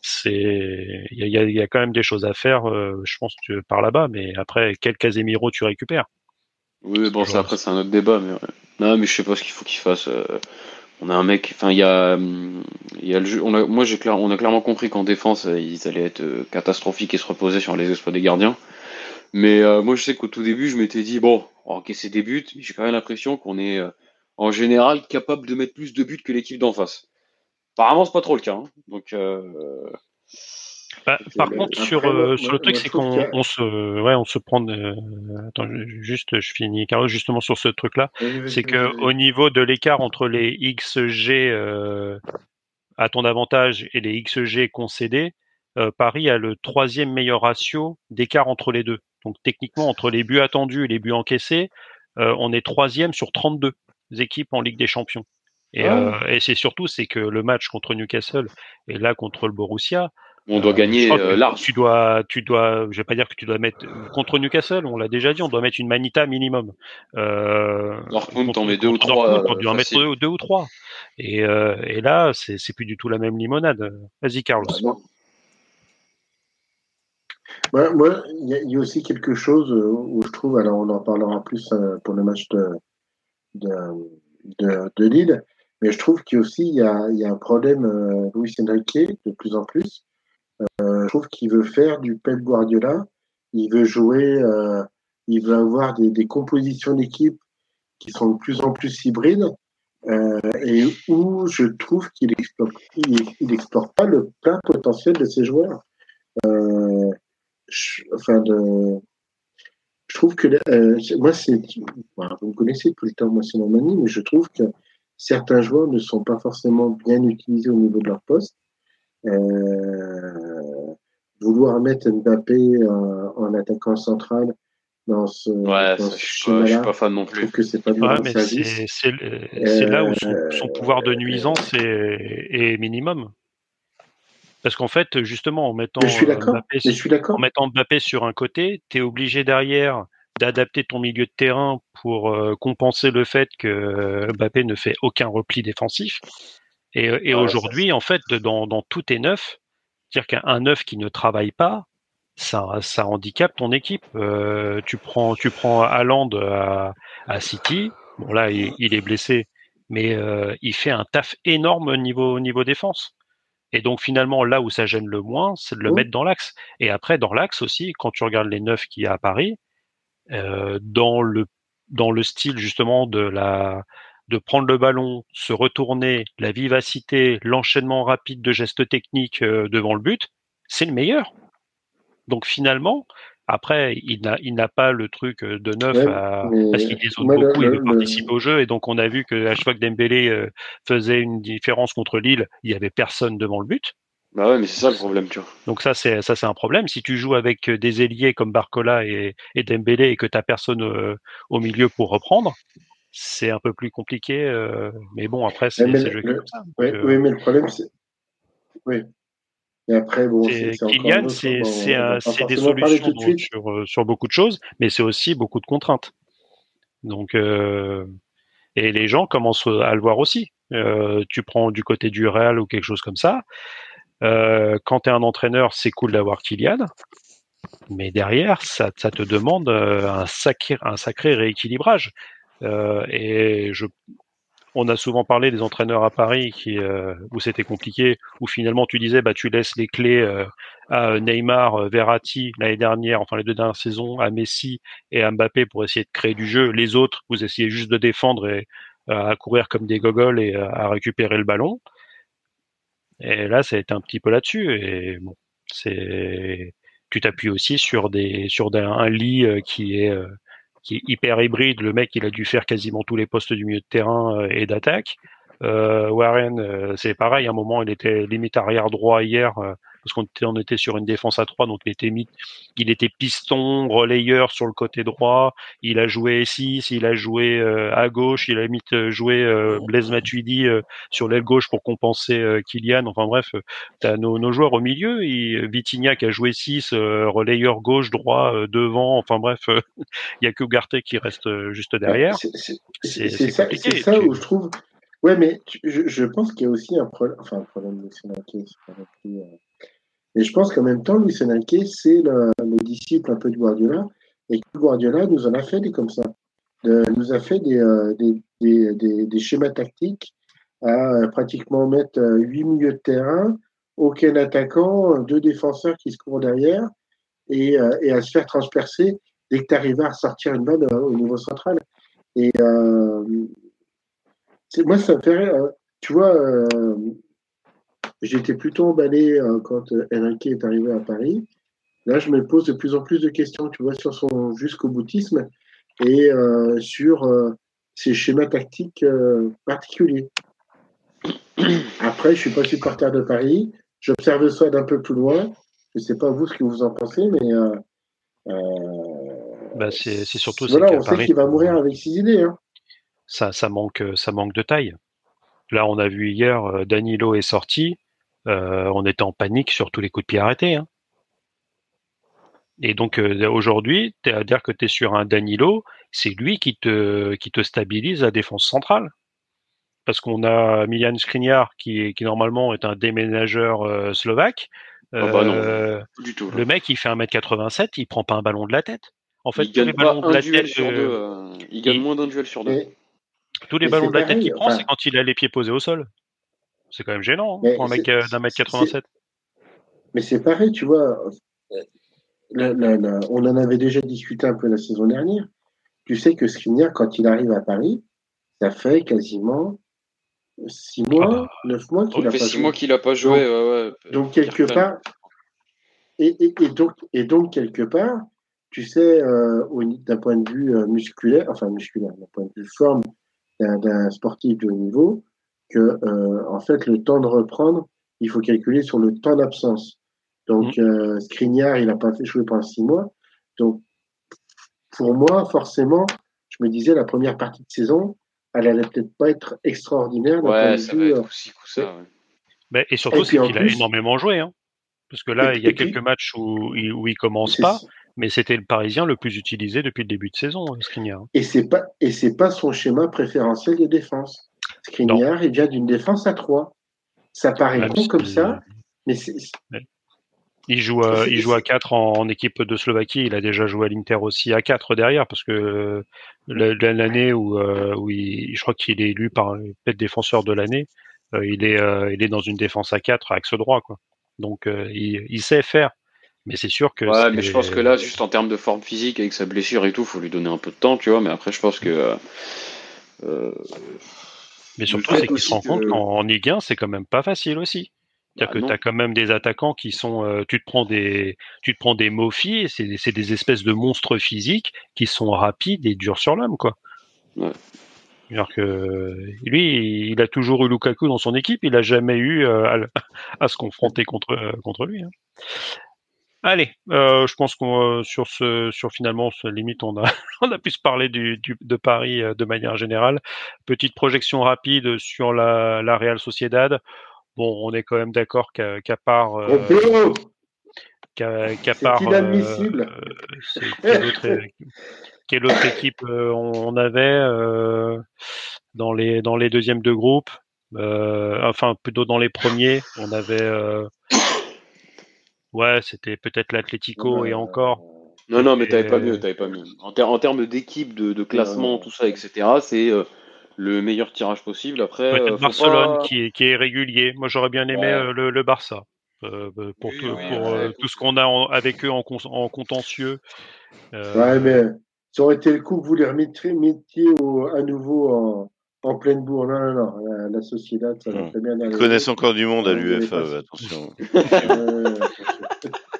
A: c'est il y a, y quand même des choses à faire, je pense, que par là-bas. Mais après, quel Casemiro tu récupères?
B: Oui, bon, ça après c'est un autre débat, mais ouais. non, mais je sais pas ce qu'il faut qu'il fasse. On a un mec, enfin il y a, y a le jeu. On a, moi j'ai clair, on a clairement compris qu'en défense ils allaient être catastrophiques et se reposer sur les exploits des gardiens. Mais euh, moi je sais qu'au tout début je m'étais dit bon, on va encaisser des buts, mais j'ai quand même l'impression qu'on est euh, en général capable de mettre plus de buts que l'équipe d'en face. Apparemment c'est pas trop le cas, hein. donc. Euh,
A: Bah,
B: Ok,
A: par contre,
C: après,
A: sur,
C: moi-
A: euh,
C: moi-
A: sur le truc, c'est qu'on on se, ouais, on se prend. attends, juste, je finis, Carlos, justement sur ce truc-là. c'est que au niveau de l'écart entre les XG euh, à ton avantage et les XG concédés, euh, Paris a le troisième meilleur ratio d'écart entre les deux. Donc techniquement, entre les buts attendus et les buts encaissés, euh, on est troisième sur 32 équipes en Ligue des Champions. Et,
B: Ah.
A: euh, et c'est surtout c'est que le match contre Newcastle et là contre le Borussia,
B: on doit
A: euh,
B: gagner large.
A: Tu dois, tu dois, je vais pas dire que tu dois mettre contre Newcastle, on l'a déjà dit, on doit mettre une manita minimum. Euh,
B: Dortmund, t'en mets deux ou trois,
A: on doit en mettre deux, deux ou trois. Et, et là, c'est c'est plus du tout la même limonade. Vas-y, Carlos.
C: Non. Moi, il y, y a aussi quelque chose euh, où je trouve, alors on en parlera plus euh, pour le match de, de, de, de Lille, mais je trouve qu'il y a y a, un problème euh, Luis Enrique de plus en plus. Euh, je trouve qu'il veut faire du Pep Guardiola, il veut jouer, euh, il veut avoir des, des compositions d'équipe qui sont de plus en plus hybrides euh, et où je trouve qu'il explore, il, il explore pas le plein potentiel de ses joueurs. Euh, je, enfin de, je trouve que euh, moi c'est, vous me connaissez depuis le temps, moi c'est mon manie, mais je trouve que certains joueurs ne sont pas forcément bien utilisés au niveau de leur poste. Euh, vouloir mettre Mbappé en, en attaquant central dans ce,
B: Ouais,
C: dans ce
B: je suis pas, je suis
C: schéma-là,
B: pas fan non
C: je
B: plus.
C: trouve que c'est pas du
A: Ouais, c'est là où son,
C: Euh,
A: son pouvoir de nuisance est, est minimum. Parce qu'en fait, justement, en mettant
C: Mais je suis
A: euh. Mbappé,
C: je suis
A: en mettant Mbappé sur un côté, tu es obligé derrière d'adapter ton milieu de terrain pour euh, compenser le fait que Mbappé ne fait aucun repli défensif. Et, euh, et
B: Ouais,
A: aujourd'hui, en fait, dans, dans tout tes neuf, dire qu'un neuf qui ne travaille pas, ça, ça handicape ton équipe. Euh, tu prends, tu prends Haaland à, à City. Bon là, il, il est blessé, mais euh, il fait un taf énorme au niveau, au niveau défense. Et donc finalement, là où ça gêne le moins, c'est de le
C: Oui.
A: mettre dans l'axe. Et après, dans l'axe aussi, quand tu regardes les neufs qu'il y a à Paris, euh, dans le dans le style justement de la de prendre le ballon, se retourner, la vivacité, l'enchaînement rapide de gestes techniques euh, devant le but, c'est le meilleur. Donc finalement, après, il n'a pas le truc euh, de neuf
C: Ouais,
A: à- parce qu'il
C: le-
A: beaucoup, il
C: le-
A: veut
C: le-
A: participer au jeu et donc on a vu que à chaque fois que Dembélé euh, faisait une différence contre Lille, il y avait personne devant le but.
B: Bah ouais, mais c'est ça le problème, tu vois.
A: Donc ça c'est ça c'est un problème. Si tu joues avec euh, des ailiers comme Barcola et, et Dembélé et que t'as personne euh, au milieu pour reprendre, c'est un peu plus compliqué. euh, mais bon après c'est
C: le
A: jeu comme ça. Euh,
C: oui, mais le problème, c'est. Oui. Et après, bon,
A: c'est- Kylian,
C: autre
A: c'est des solutions
C: de
A: donc, sur euh, sur beaucoup de choses, mais c'est aussi beaucoup de contraintes. Donc euh, et les gens commencent à le voir aussi. Euh, tu prends du côté du Real ou quelque chose comme ça. Euh, quand tu es un entraîneur, c'est cool d'avoir Kylian, mais derrière, ça, ça te demande euh, un sacré, un sacré rééquilibrage. Euh, et je, on a souvent parlé des entraîneurs à Paris qui, euh, où c'était compliqué, où finalement tu disais, bah tu laisses les clés euh, à Neymar, euh, Verratti l'année dernière, enfin les deux dernières saisons, à Messi et à Mbappé pour essayer de créer du jeu. Les autres, vous essayez juste de défendre et euh, à courir comme des gogoles et euh, à récupérer le ballon. Et là, ça a été un petit peu là-dessus. Et bon, c'est, tu t'appuies aussi sur des, sur un lit euh, qui est, euh, qui est hyper hybride. Le mec, il a dû faire quasiment tous les postes du milieu de terrain euh, et d'attaque. Euh, Warren, euh, c'est pareil. À un moment, il était limite arrière droit hier parce qu'on était, on était sur une défense à trois, donc il était, mis- il était piston, relayeur sur le côté droit. Il a joué 6 il a joué euh, à gauche, il a mis euh, joué euh, Blaise Matuidi euh, sur l'aile gauche pour compenser Kylian. Enfin bref, euh, t'as nos, nos joueurs au milieu. Et Vitignac a joué 6 relayeur gauche, droit, devant. Enfin bref, [laughs] il y a que Ugarte qui reste juste derrière.
C: C'est- ça, ça où je trouve. Ouais, mais tu- je, je pense qu'il y a aussi un problème. Enfin, un problème de c'est pas non plus, euh, Mais je pense qu'en même temps, Luis Enrique, c'est le, le disciple un peu de Guardiola. Et Guardiola nous en a fait des comme ça. De- nous a fait des, euh, des, des, des, schémas tactiques à euh, pratiquement mettre euh, huit milieux de terrain, aucun attaquant, deux défenseurs qui se courent derrière et, euh, et à se faire transpercer dès que tu arrivais à ressortir une balle euh, au niveau central. Et euh, moi, ça me fait euh, Tu vois, euh, j'étais plutôt emballé euh, quand euh, Enrique est arrivé à Paris. Là, je me pose de plus en plus de questions, tu vois, sur son jusqu'au boutisme et euh, sur euh, ses schémas tactiques euh, particuliers. Après, je suis pas supporter de Paris. J'observe ça d'un peu plus loin. Je sais pas vous ce que vous en pensez, mais euh, euh,
A: Bah, c'est c'est surtout
C: voilà, on sait qu'il va mourir avec ses idées. Hein.
A: ça, ça manque, ça manque de taille. Là, on a vu hier, euh, Danilo est sorti. Euh, on était en panique sur tous les coups de pied arrêtés. hein. Et donc euh, aujourd'hui, à dire que tu es sur un Danilo, c'est lui qui te qui te stabilise la défense centrale. Parce qu'on a Milian Skriniar qui, normalement est un déménageur euh, slovaque.
B: Ah bah non. Du tout.
A: Le mec, il fait 1m87, il prend pas un ballon de la tête. En fait,
B: il
A: tous les
B: gagne pas
A: ballons de
B: un
A: la
B: duel
A: tête,
B: sur deux. il gagne
A: il-
B: moins d'un duel sur deux.
A: Tous les ballons de la tête qu'il prend,
C: enfin-
A: c'est quand il a les pieds posés au sol. C'est quand même gênant hein, pour un mec euh, d'un mètre
C: c'est-
A: 87.
C: mais c'est pareil, tu vois. la- la- la- on en avait déjà discuté un peu la saison dernière. Tu sais que Skriniar, quand il arrive à Paris, ça fait quasiment six mois, neuf mois qu'il
B: Ça
C: a
B: fait
C: pas
B: six
C: joué.
B: mois qu'il a pas joué. ouais, ouais.
C: Donc quelque part, et, et, et donc et donc quelque part, tu sais, euh, d'un point de vue euh, musculaire, enfin musculaire, d'un point de vue forme d'un d'un sportif de haut niveau, que euh, en fait le temps de reprendre, il faut calculer sur le temps d'absence. Donc euh, Skriniar, il n'a pas fait jouer pendant six mois. Donc pour moi, forcément, je me disais la première partie de saison, elle allait peut-être pas être extraordinaire.
B: Ouais, ça va être
C: euh,
B: aussi coup ça. ouais.
A: Mais- et surtout, c'est qu'il a énormément joué. Hein. Parce que là, il y a quelques matchs où, il- où il commence pas, mais c'était le Parisien le plus utilisé depuis le début de saison, euh, Skriniar.
C: Et c'est pas et c'est pas son schéma préférentiel de défense. Skriniar, il vient d'une défense à 3. Ça paraît
A: Même
C: con
A: si-
C: comme ça, mais c'est
A: Il joue, à, il joue à 4 en, en équipe de Slovaquie. Il a déjà joué à l'Inter aussi à 4 derrière, parce que euh, la- la- l'année où, euh, où il, je crois qu'il est élu par peut-être défenseur de l'année, euh, il est euh, il est dans une défense à 4 axe droit, quoi. Donc euh, il, il sait faire, mais c'est sûr que
B: Ouais, mais je pense que là, juste en termes de forme physique, avec sa blessure et tout, faut lui donner un peu de temps, tu vois. Mais après, je pense que. euh, euh,
A: Mais surtout, c'est qu'il se
B: aussi
A: rend
B: que-
A: compte qu'en Ligue 1, c'est quand même pas facile aussi. C'est-à-dire
B: Bah
A: que tu as quand même des attaquants qui sont, euh, tu te prends des, tu te prends des Mofi, c'est, c'est des espèces de monstres physiques qui sont rapides et durs sur l'homme, quoi.
B: Ouais.
A: C'est-à-dire que lui, il a toujours eu Lukaku dans son équipe, il a jamais eu euh, à, [laughs] à se confronter contre euh, contre lui. hein. Allez, euh, je pense qu'on euh, sur ce, sur finalement, ce- limite, on a [laughs] on a pu se parler du, du- de Paris euh, de manière générale. Petite projection rapide sur la, la Real Sociedad. Bon, on est quand même d'accord qu'à part qu'à part
C: inadmissible.
A: quelle, autre, équipe on, on avait dans les dans les deuxièmes de groupe enfin plutôt dans les premiers on avait ouais c'était peut-être l'Atlético et
C: Euh,
A: encore
B: Non, non, mais t'avais pas
A: Euh,
B: mieux, t'avais pas mieux. En, ter- en termes d'équipe, de, de classement, tout ça, etc., c'est euh, le meilleur tirage possible. Après,
A: peut-être
B: euh,
A: Barcelone
B: pas-
A: qui est qui est régulier moi j'aurais bien aimé
B: Ouais.
A: euh, le, le Barça euh, pour
B: Oui,
A: tout,
B: oui,
A: pour
B: ouais,
A: euh,
B: écoute.
A: tout ce qu'on a en- avec eux en, en contentieux Euh,
C: Ouais, mais ça aurait été le coup que vous les remettiez à nouveau en, en pleine bourre. Non, non, non. La, la Sociedad, ça va
D: Hmm.
C: très bien
D: Ils connaissent encore du monde à l'UFA, [laughs] attention.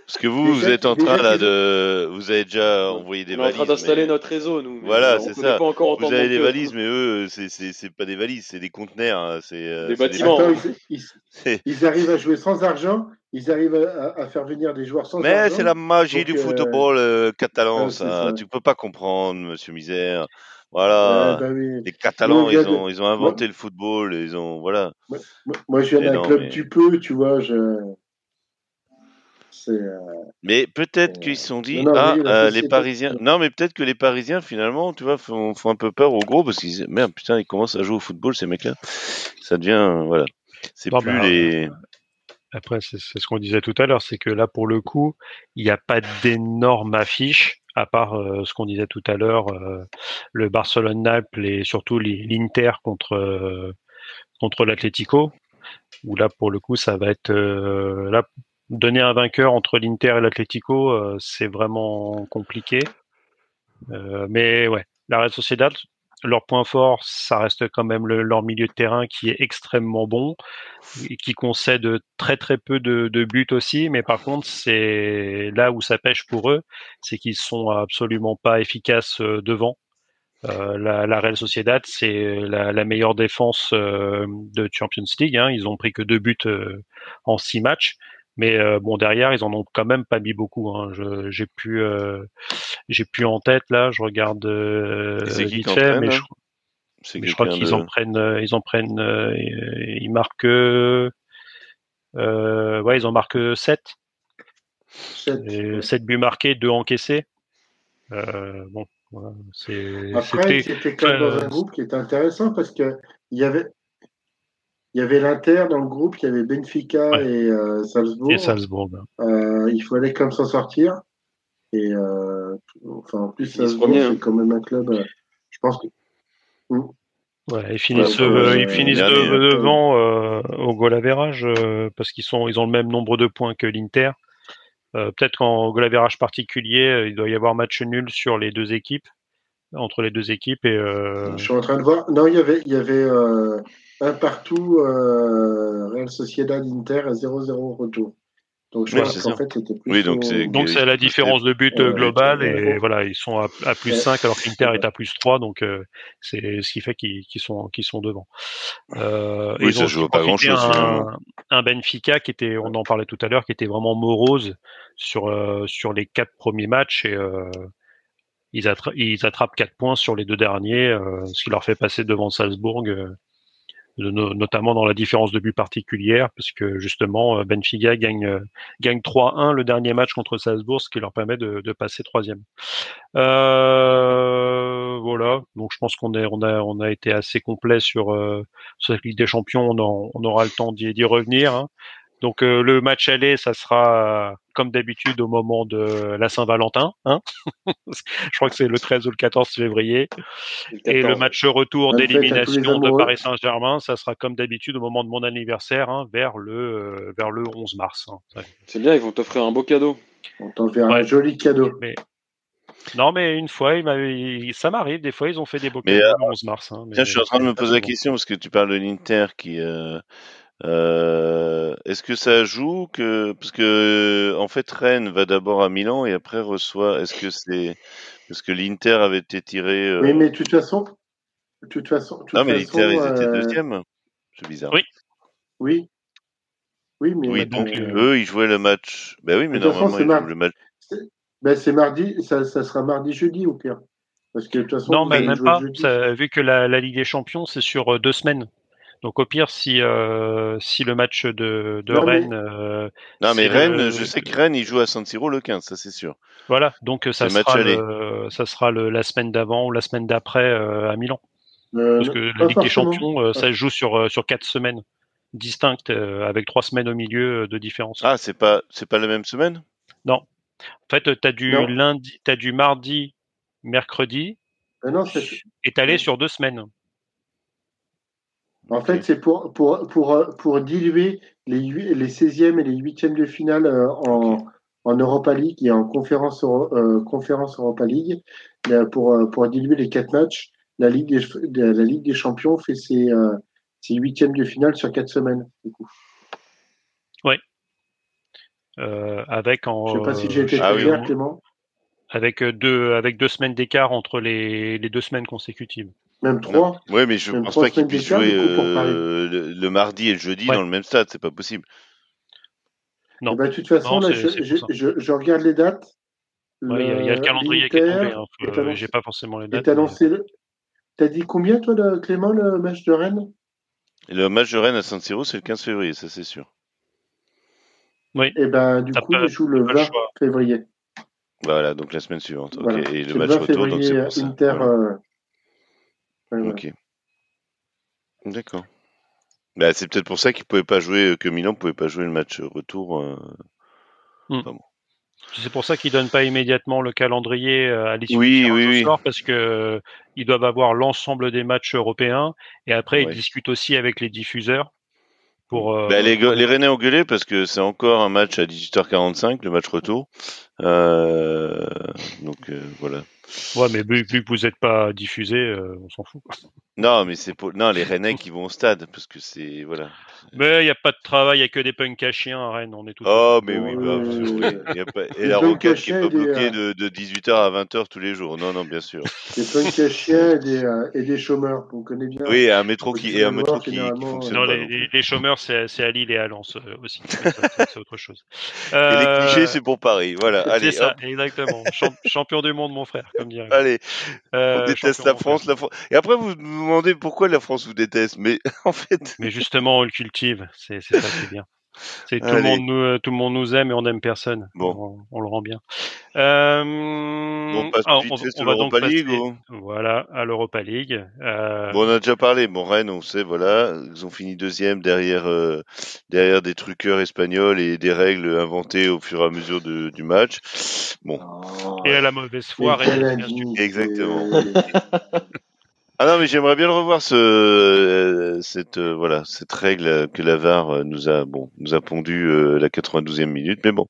D: Parce que vous,
C: Déjà
D: vous êtes en train
C: déjà
D: là de, vous avez déjà envoyé des
B: on est en train
D: valises.
B: d'installer
D: mais-
B: notre réseau, nous. mais
D: Voilà,
B: on
D: c'est ça.
B: Pas encore
D: Vous avez des valises, mais eux, c'est c'est c'est pas des valises, c'est des conteneurs. hein, C'est euh,
B: Des bâtiments.
C: Attends, ils, ils-
D: c'est-
C: ils arrivent à jouer sans argent. Ils arrivent à, faire venir des joueurs sans
D: Mais
C: argent.
D: c'est la magie
C: Donc,
D: du
C: euh,
D: football euh, catalan,
C: ah,
D: ça.
C: ça.
D: Tu peux pas comprendre, Monsieur Misère.
C: Ouais,
D: Voilà.
C: bah oui.
D: Les Catalans, ils
C: de-
D: ont, ils ont inventé le football, ils ont, voilà.
C: Moi, moi, je viens d'un club
D: mais-
C: du peu, tu vois. Je... Euh,
D: Mais peut-être
C: Euh,
D: qu'ils se sont dit,
C: non, non,
D: ah,
C: oui,
D: euh, les Parisiens. Non, mais peut-être que les Parisiens, finalement, tu vois, font, font un peu peur aux gros parce qu'ils disent, merde, putain, ils commencent à jouer au football, ces mecs-là. Ça devient, euh, voilà. C'est plus
A: bah,
D: les.
A: Après, c'est c'est ce qu'on disait tout à l'heure, c'est que là, pour le coup, il n'y a pas d'énormes affiches, à part euh, ce qu'on disait tout à l'heure, euh, le Barcelone-Naples et surtout l'Inter contre euh, contre l'Atlético, où là, pour le coup, ça va être euh, là donner un vainqueur entre l'Inter et l'Atlético, euh, c'est vraiment compliqué. Euh, mais ouais, la Real Sociedad, leur point fort, ça reste quand même le- leur milieu de terrain qui est extrêmement bon et qui concède très très peu de, buts aussi, mais par contre c'est là où ça pêche pour eux, c'est qu'ils sont absolument pas efficaces euh, devant. Euh, la, Real Sociedad, c'est la, meilleure défense euh, de Champions League. Hein. Ils ont pris que deux buts en six matchs, mais euh, bon derrière ils en ont quand même pas mis beaucoup. Hein. Je- J'ai pu, euh, j'ai plus en tête là. Je regarde euh, vite fait, mais je, mais je crois qu'ils
D: de-
A: en prennent, euh, ils en prennent, euh, ils marquent, euh, ouais, ils en marquent 7.
C: sept.
A: 7 buts marqués, 2 encaissés. Euh, bon, voilà, c'est,
C: Après,
A: c'était,
C: même dans un groupe qui était intéressant parce que il y avait, il y avait l'Inter dans le groupe, il y avait Benfica
A: Ouais.
C: et euh, Salzbourg.
A: et Salzbourg.
C: Euh, euh, il fallait quand même s'en sortir. Et euh, enfin, en plus, Salzbourg,
B: premier, hein.
C: c'est quand même un club. euh, je pense que
A: Ouais, ils finissent,
C: Ouais,
A: euh,
C: ouais,
A: ils finissent de-
D: hein.
A: devant euh, au goal average euh, parce qu'ils sont, ils ont le même nombre de points que l'Inter. Euh, Peut-être qu'en goal average particulier, euh, il doit y avoir match nul sur les deux équipes, entre les deux équipes et euh,
C: je suis en train de voir. Non, il y avait, il y avait euh, un partout euh, Real Sociedad Inter à 0-0 retour. Donc je
D: Oui,
C: pense
D: c'est
C: qu'en fait, c'était plus.
D: Oui, donc c'est-
A: donc c'est la différence de but
C: Ouais,
A: euh, globale
C: ouais.
A: et voilà, ils sont à, à plus
C: Ouais.
A: 5 alors qu'Inter est à plus 3 donc euh, c'est ce qui fait qu'ils qu'ils sont qu'ils sont devant. Euh,
D: Oui,
A: ils
D: ça
A: ont
D: joue pas
A: profité
D: grand-chose,
A: un, Benfica qui était, on en parlait tout à l'heure, qui était vraiment morose sur euh, sur les quatre premiers matchs et euh, ils, attra- ils attrapent quatre points sur les deux derniers, euh, ce qui leur fait passer devant Salzbourg, euh, notamment dans la différence de but particulière, parce que justement euh, Benfica gagne euh, gagne 3-1 le dernier match contre Salzbourg, ce qui leur permet de, passer troisième. Euh, voilà, donc je pense qu'on est on a on a été assez complet sur euh, sur cette Ligue des Champions, on, aura le temps d'y d'y revenir. hein. Donc euh, le match aller, ça sera euh, comme d'habitude au moment de la Saint-Valentin. Hein [laughs] je crois que c'est le 13 ou le 14 février. Et le match retour d'élimination de. Paris Saint-Germain, ça sera comme d'habitude au moment de mon anniversaire, hein, vers le euh, vers le 11 mars. hein.
B: C'est bien, ils vont t'offrir un beau cadeau.
C: On
A: Ouais.
C: un joli cadeau.
A: Mais non, mais une fois, il m'avait- il- ça m'arrive. Des fois, ils ont fait des beaux
D: Mais,
A: cadeaux le 11 mars. hein, mais
D: Tiens, je suis en train de me poser la question parce que tu parles de l'Inter qui. Euh, Est-ce que ça joue que parce que en fait Rennes va d'abord à Milan et après reçoit. Est-ce que c'est parce que l'Inter avait été tiré. euh,
C: Oui, mais de toute façon, de toute façon, de toute
D: Non, mais
C: façon,
D: l'Inter ils étaient
C: euh,
D: deuxième. C'est bizarre.
A: Oui.
C: Oui. Oui, mais
D: Oui, donc
C: euh,
D: eux ils jouaient le match. Ben oui, mais
C: De façon,
D: normalement
C: c'est
D: ils
C: mar-
D: jouent le match.
C: ben, c'est mardi, ça, ça sera mardi jeudi au pire. Parce que de toute façon,
A: Non, mais même pas. Ça, vu que la, la Ligue des Champions, c'est sur deux semaines. Donc au pire, si euh, si le match de, de
C: Non, mais-
A: Rennes, euh,
D: Non, mais
A: c'est
D: Rennes,
A: le-
D: je sais que Rennes ils jouent à San Siro le 15, ça c'est sûr.
A: voilà. Donc euh, ça
D: le
A: sera le, ça sera le, la semaine d'avant ou la semaine d'après euh, à Milan.
C: Euh,
A: Parce
C: non,
A: que la Ligue des. Champions, euh, ça se joue sur euh, sur quatre semaines distinctes, euh, avec trois semaines au milieu euh, de différence.
D: Ah, c'est pas c'est pas la même semaine?
A: En fait, tu as du
C: Non.
A: lundi, t'as du mardi, mercredi,
C: non,
A: t'allais sur deux semaines.
C: En fait, c'est pour, pour, pour, euh, pour diluer les, les 16e et les 8e de finale euh, en, en Europa League et en conférence, euh, conférence Europa League. Pour, pour diluer les quatre matchs, la Ligue des, de- la Ligue des Champions fait ses, euh, ses huitièmes de finale sur quatre semaines. Du coup.
A: Euh, avec en
C: Je sais pas si j'ai été
D: Ah oui,
C: clair, Clément.
A: avec deux avec deux semaines d'écart entre les, les deux semaines consécutives.
C: Même trois.
D: Ouais, mais je
C: Même
D: pense pas qu'ils puissent jouer
C: du
D: euh, le, le mardi et le jeudi
A: Ouais.
D: dans le même stade, c'est pas possible.
A: Non.
C: Eh ben, de toute façon,
A: Non,
C: là,
A: c'est-
C: je, regarde les dates.
A: Ouais, il y, a- il y a le calendrier qui est tombé. Hein. Euh, J'ai pas forcément les dates. mais-
C: annoncé le- T'as dit combien, toi, le- Clément, le match de Rennes?
D: Et le match de Rennes à San Siro, c'est le 15 février, ça c'est sûr.
C: Eh ben, du
A: T'as
C: coup,
A: pas-
C: il joue le
A: pas le
C: 20
A: choix.
C: février.
D: Voilà, donc la semaine suivante. Et le match
C: 20
D: retour, donc c'est
C: février,
D: pour ça.
C: Inter.
D: Voilà.
C: euh, voilà.
D: Ok. D'accord. Bah, c'est peut-être pour ça qu'ils pouvaient pas jouer, euh, que Milan pouvait pas jouer le match retour. euh.
A: C'est pour ça qu'ils donnent pas immédiatement le calendrier euh, à l'issue
D: Oui,
A: du
D: oui, oui.
A: parce que euh, ils doivent avoir l'ensemble des matchs européens et après
D: Ouais.
A: ils discutent aussi avec les diffuseurs pour. euh,
D: Bah, les, les Rennais ont gueulé parce que c'est encore un match à 18h45, le match retour. Euh, donc euh, voilà.
A: Ouais, mais vu, vu que vous n'êtes pas diffusé, euh, on s'en fout.
D: Non, mais c'est pour non les Rennais qui vont au stade parce que c'est voilà.
A: Mais il n'y a pas de travail, il n'y a que des punks à chiens à Rennes, on est tous.
D: Oh, mais oui, bah, oui, y a pas- Et la roquette qui est pas
C: cachés, des,
D: bloquée
C: euh,
D: de, de 18h à 20h tous les jours. Non, non, bien sûr.
C: Des punks à chiens et des, euh, et des chômeurs. On connaît bien.
D: Oui, et un métro qui et un métro qui, qui fonctionne
A: Non,
D: pas.
A: les, chômeurs, c'est c'est à Lille et à Lens euh, aussi. C'est autre chose.
D: Et les clichés, c'est pour Paris. Voilà, [laughs]
A: c'est ça, exactement. Champ- champion du monde, mon frère, comme dirait.
D: allez.
A: Euh,
D: On déteste la. France, la France. Et après, vous vous demandez pourquoi la France vous déteste. Mais [laughs] en fait,
A: Mais justement, on le cultive, c'est c'est ça qui est bien. C'est tout le monde nous tout le monde nous aime et on n'aime personne.
D: Bon.
A: On, on le rend bien. Euh,
D: on passe
A: alors, on, va donc
D: l'Europa League,
A: passer,
D: ou-
A: voilà, à l'Europa League. Euh,
D: Bon, on a déjà parlé. Bon, Rennes, on sait, voilà, ils ont fini deuxième derrière euh, derrière des truqueurs espagnols et des règles inventées au fur et à mesure de- du match. Bon,
A: et à la mauvaise foi.
D: Exactement. [laughs] [laughs] ah non, mais j'aimerais bien le revoir ce euh, cette euh, voilà cette règle que la VAR euh, nous a bon nous a pondu euh, la 92e minute, mais bon.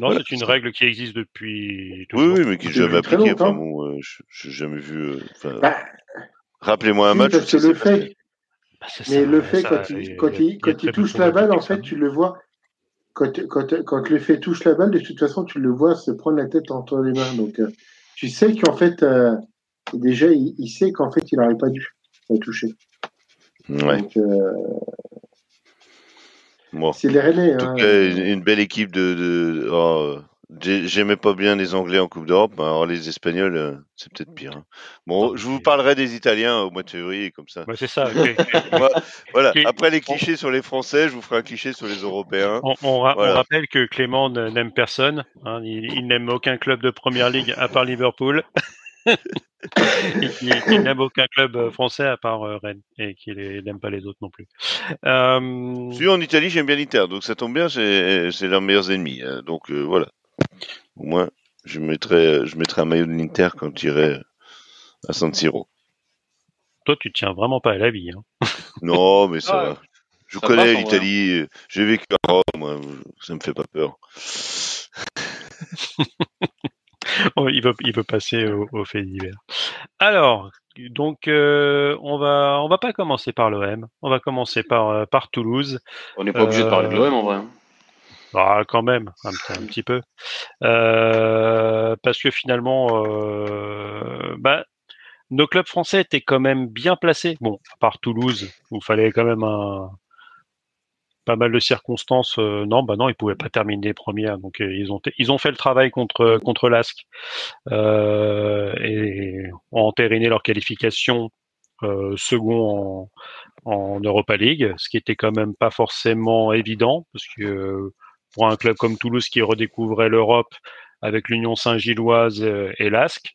A: Non,
D: Voilà.
A: c'est une règle qui existe depuis
D: Oui,
A: toujours.
D: oui, mais qui est
C: Depuis
D: jamais
C: très
D: appliqué. Enfin bon, euh, j'ai jamais vu. euh,
C: Bah,
D: Rappelez-moi un match.
C: parce que le fait,
A: Bah, c'est
C: mais
A: ça,
C: le fait
A: ça,
C: quand il, quand il, quand touche la balle, en fait, tu le vois. Quand, quand, quand le fait touche la balle, de toute façon, tu le vois se prendre la tête entre les mains. Donc, euh, tu sais qu'en fait, déjà, il, il sait qu'en fait, il n'aurait pas dû la toucher.
D: Ouais.
C: Donc, euh,
D: Bon.
C: c'est les Rennais.
D: En tout
C: Hein.
D: cas, une, belle équipe de. de oh, j'ai- J'aimais pas bien les Anglais en Coupe d'Europe, alors les Espagnols, euh, c'est peut-être pire. hein. Bon, je vous parlerai des Italiens au mois de février, comme ça.
A: Ouais, c'est ça. ok, ok. [laughs]
D: Moi, voilà. Après les clichés sur les Français, je vous ferai un cliché sur les Européens.
A: On, on ra- on
D: Voilà.
A: rappelle que Clément n'aime personne. hein, il il n'aime aucun club de première ligue à part Liverpool. [laughs] [laughs] qu'il n'aime aucun club euh, français à part euh, Rennes. Et qu'il n'aime pas les autres non plus. Euh,
D: Si en Italie, j'aime bien l'Inter, donc ça tombe bien, c'est leurs meilleurs ennemis. hein. donc euh, voilà. Au moins, je mettrai, je mettrai un maillot de l'Inter quand j'irai à San Siro.
A: toi, tu tiens vraiment pas à la vie. hein. [laughs]
D: Non, mais ça
B: Ah,
D: va. Je
B: ça
D: connais l'Italie, euh, j'ai vécu à Rome, moi, ça me fait pas peur. [laughs] [laughs]
A: Il veut, il veut passer au, au fait divers. Alors, donc, euh, on va, on va pas commencer par l'OM. On va commencer par, euh, par Toulouse.
B: On n'est pas obligé de parler de
A: Euh,
B: l'OM en vrai. hein.
A: Ah, quand même, un, petit- un petit peu. Euh, parce que finalement, euh, bah, nos clubs français étaient quand même bien placés. Bon, à part Toulouse, où il fallait quand même un, pas mal de circonstances. euh, non, bah non, ils pouvaient pas terminer première. Donc euh, ils ont ils ont fait le travail contre contre l'Asc euh, et ont entériné leur qualification euh, second en, en Europa League, ce qui était quand même pas forcément évident parce que euh, pour un club comme Toulouse qui redécouvrait l'Europe avec l'Union Saint-Gilloise euh, et l'Asc,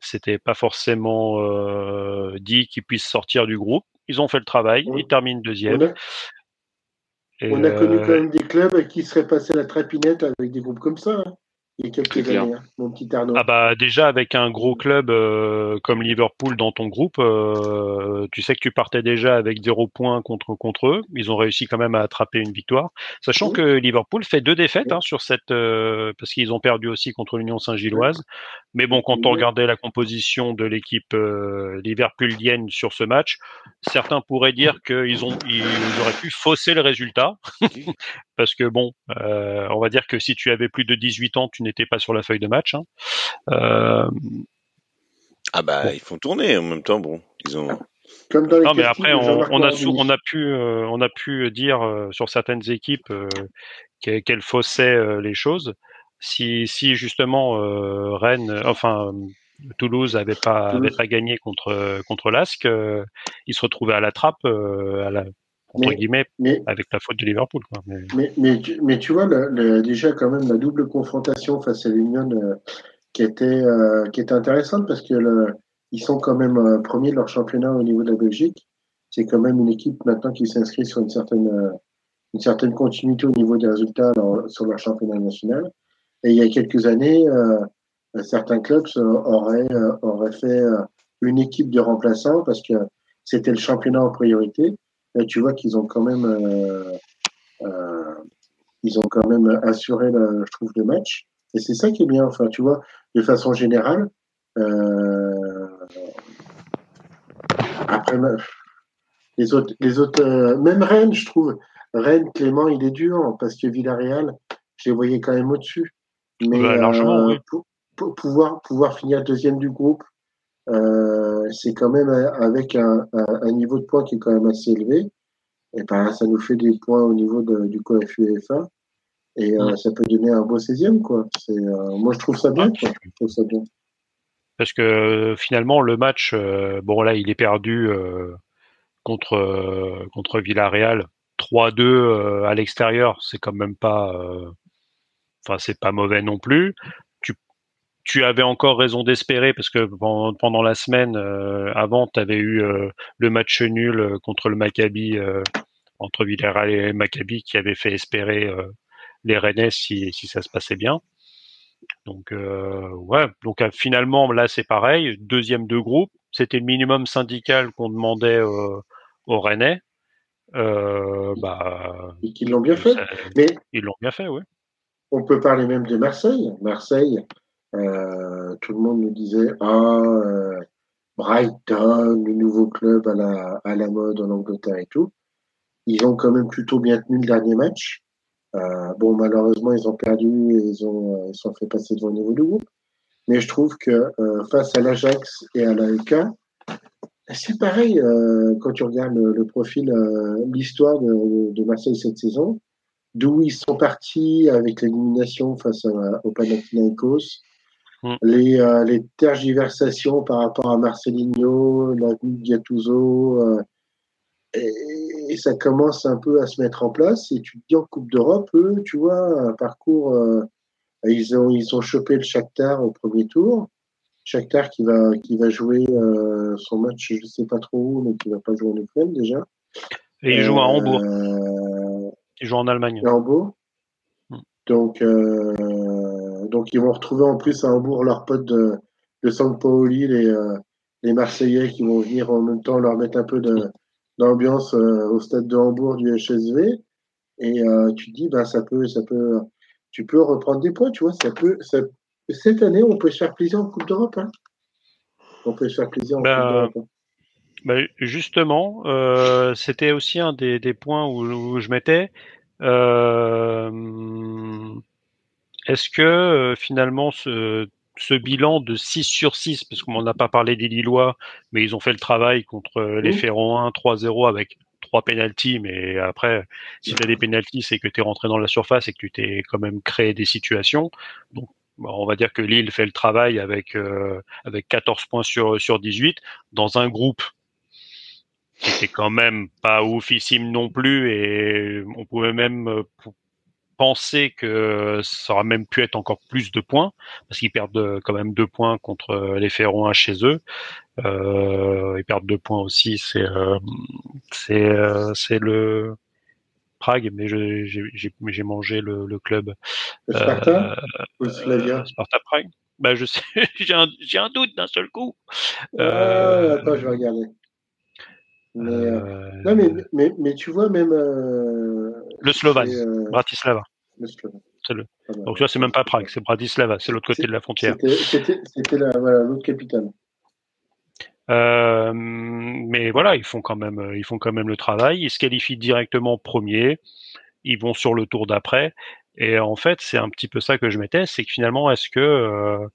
A: c'était pas forcément euh, dit qu'ils puissent sortir du groupe. Ils ont fait le travail, ils terminent deuxième. Et,
C: on a connu
A: euh,
C: quand même des clubs qui seraient passés la trapinette avec des groupes comme ça. hein, il y a quelques années, hein, mon petit Arnaud.
A: Ah bah déjà avec un gros club euh, comme Liverpool dans ton groupe, euh, tu sais que tu partais déjà avec zéro point contre contre eux. Ils ont réussi quand même à attraper une victoire, sachant que Liverpool fait deux défaites hein, sur cette euh, parce qu'ils ont perdu aussi contre l'Union Saint-Gilloise. Mais bon, quand on regardait la composition de l'équipe euh, liverpoolienne sur ce match, certains pourraient dire qu'ils ont ils auraient pu fausser le résultat [laughs] parce que bon, euh, on va dire que si tu avais plus de 18 ans, tu n'étais pas sur la feuille de match. hein. Euh,
D: Ah bah, ils font tourner en même temps, bon, ils ont.
C: Comme dans les
A: non, mais après, on, a, on pu, euh, on a pu dire euh, sur certaines équipes euh, qu'e- qu'elles faussaient euh, les choses. Si, si justement euh, Rennes, euh, enfin Toulouse avait pas,
C: Toulouse.
A: avait pas gagné contre contre l'Asc, euh, ils se retrouvaient à la trappe, euh, à la, entre
C: Mais-
A: guillemets,
C: Mais,
A: avec la faute de Liverpool. Quoi. Mais,
C: mais, tu, tu vois, le, le- déjà quand même la double confrontation face à l'Union euh, qui, était, euh, qui était intéressante parce que le, ils sont quand même euh, premiers de leur championnat au niveau de la Belgique. C'est quand même une équipe maintenant qui s'inscrit sur une certaine, euh, une certaine continuité au niveau des résultats sur leur championnat national. Et il y a quelques années, euh, certains clubs auraient, euh, auraient fait euh, une équipe de remplaçants parce que c'était le championnat en priorité. Là, tu vois qu'ils ont quand même, ils ont quand même assuré, le, je trouve, le match. Et c'est ça qui est bien. Enfin, tu vois, de façon générale. Après, les autres, les autres, même Rennes, je trouve. Rennes, Clément, il est dur parce que Villarreal, je les voyais quand même au-dessus. Mais
A: Ouais, largement,
C: euh,
A: oui.
C: pour, pour pouvoir, pouvoir finir deuxième du groupe, euh, c'est quand même euh, avec un, un, un niveau de points qui est quand même assez élevé. Et ben, ça nous fait des points au niveau de, du COF UEFA. Et euh, ça peut donner un beau 16e, quoi. Euh, moi, je trouve ça bien, quoi. Je trouve ça bien.
A: Parce que finalement, le match, euh, bon là, il est perdu contre contre Villarreal. 3-2 à l'extérieur, c'est quand même pas, enfin c'est pas mauvais non plus. Tu, tu avais encore raison d'espérer parce que pendant, la semaine avant, tu avais eu le match nul contre le Maccabi entre Villarreal et Maccabi qui avait fait espérer les Rennais si, si ça se passait bien. Donc euh, ouais, donc euh, finalement là c'est pareil, deuxième de groupe, c'était le minimum syndical qu'on demandait euh, aux Rennais. Euh, bah,
C: Et qu'ils l'ont bien fait. Mais
A: ils l'ont bien fait, oui.
C: On peut parler même de Marseille. Marseille, euh, tout le monde nous disait ah Brighton, le nouveau club à la à la mode en Angleterre et tout. Ils ont quand même plutôt bien tenu le dernier match. Euh, bon, malheureusement, ils ont perdu et ils ont euh, ils sont fait passer devant le niveau du groupe. Mais je trouve que euh, face à l'Ajax et à l'AEK, c'est pareil quand tu regardes le, profil, l'histoire de, de, Marseille cette saison, d'où ils sont partis avec l'élimination face au Panathinaikos, mm. les, les tergiversations par rapport à Marcelinho, la Gattuso, et, ça commence un peu à se mettre en place. Et tu te dis en Coupe d'Europe, eux, tu vois, un parcours, euh, ils ont ils ont chopé le Shakhtar au premier tour. Shakhtar qui va qui va jouer euh, son match, je sais pas trop où, mais qui va pas jouer en Ukraine déjà.
A: Et il joue à Hambourg. Euh, joue en Allemagne.
C: Hambourg. Hmm. Donc donc ils vont retrouver en plus à Hambourg leurs potes de de San Paoli, les les Marseillais qui vont venir en même temps leur mettre un peu d'ambiance euh, au stade de Hambourg du HSV et euh, tu te dis bah ça peut ça peut tu peux reprendre des points tu vois ça peut ça, cette année on peut se faire plaisir en Coupe d'Europe hein. on peut se faire plaisir en Coupe
A: bah,
C: d'Europe hein.
A: Bah, justement euh, c'était aussi un des, des points où, où je mettais euh, est-ce que finalement ce ce bilan de 6 sur 6, parce qu'on n'a pas parlé des Lillois, mais ils ont fait le travail contre les Ferrons 1, 3-0 avec trois pénalties, mais après, si tu as des pénalties, c'est que tu es rentré dans la surface et que tu t'es quand même créé des situations. Donc, on va dire que Lille fait le travail avec euh, avec 14 points sur sur 18 dans un groupe qui était quand même pas oufissime non plus et on pouvait même euh, penser que ça aurait même pu être encore plus de points, parce qu'ils perdent euh, quand même deux points contre euh, les Ferroins chez eux. Euh, ils perdent deux points aussi, c'est euh, c'est c'est le Prague, mais j'ai mangé le, le club.
C: Le Sparta ou Slavia?
A: Sparta Prague. Bah je sais, [laughs] j'ai un, un doute d'un seul coup.
C: Ah, attends, je vais regarder. Mais, euh... non, mais, mais, mais, tu vois, même. Euh,
A: le Slovan, euh... Bratislava.
C: Le Slovan.
A: C'est le. Donc, tu vois, c'est même pas Prague, c'est Bratislava, c'est l'autre côté de la frontière.
C: C'était l'autre voilà, capitale.
A: Euh, mais voilà, ils font quand même, euh, ils font quand même le travail. Ils se qualifient directement premier. Ils vont sur le tour d'après. Et en fait, c'est un petit peu ça que je mettais, c'est que finalement, est-ce que euh,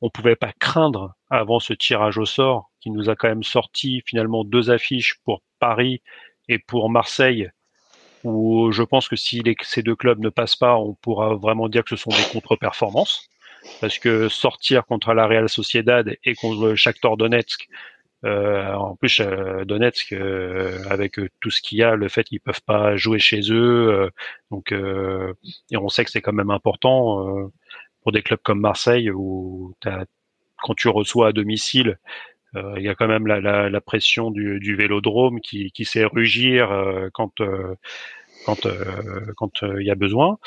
A: on pouvait pas craindre avant ce tirage au sort qui nous a quand même sorti finalement deux affiches pour Paris et pour Marseille où je pense que si ces deux clubs ne passent pas, on pourra vraiment dire que ce sont des contre-performances. Parce que sortir contre la Real Sociedad et contre Shakhtar Donetsk euh, en plus, euh, Donetsk, euh, avec tout ce qu'il y a, le fait qu'ils peuvent pas jouer chez eux, donc et on sait que c'est quand même important pour des clubs comme Marseille où quand tu reçois à domicile, euh, il y a quand même la, pression du, vélodrome qui, sait rugir euh, quand euh, quand quand il y a besoin.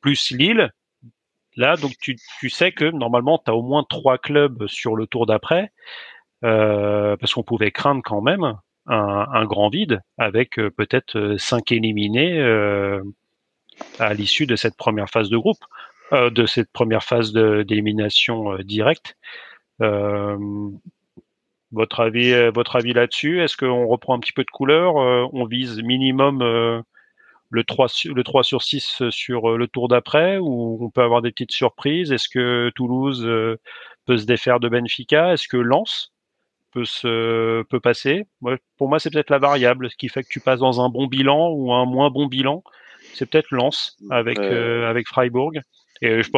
A: plus Lille, là donc tu, tu sais que normalement tu as au moins trois clubs sur le tour d'après parce qu'on pouvait craindre quand même un grand vide avec peut-être cinq éliminés à l'issue de cette première phase de groupe, euh, de cette première phase d'élimination euh, directe. Euh, votre avis, votre avis là-dessus Est-ce qu'on reprend un petit peu de couleur On vise minimum le 3, le 3 sur 6 sur le tour d'après ou on peut avoir des petites surprises? Est-ce que Toulouse peut se défaire de Benfica? Est-ce que Lens peut se peut passer? Pour moi, c'est peut-être la variable, ce qui fait que tu passes dans un bon bilan ou un moins bon bilan. C'est peut-être Lens avec euh, avec Freiburg. Et je,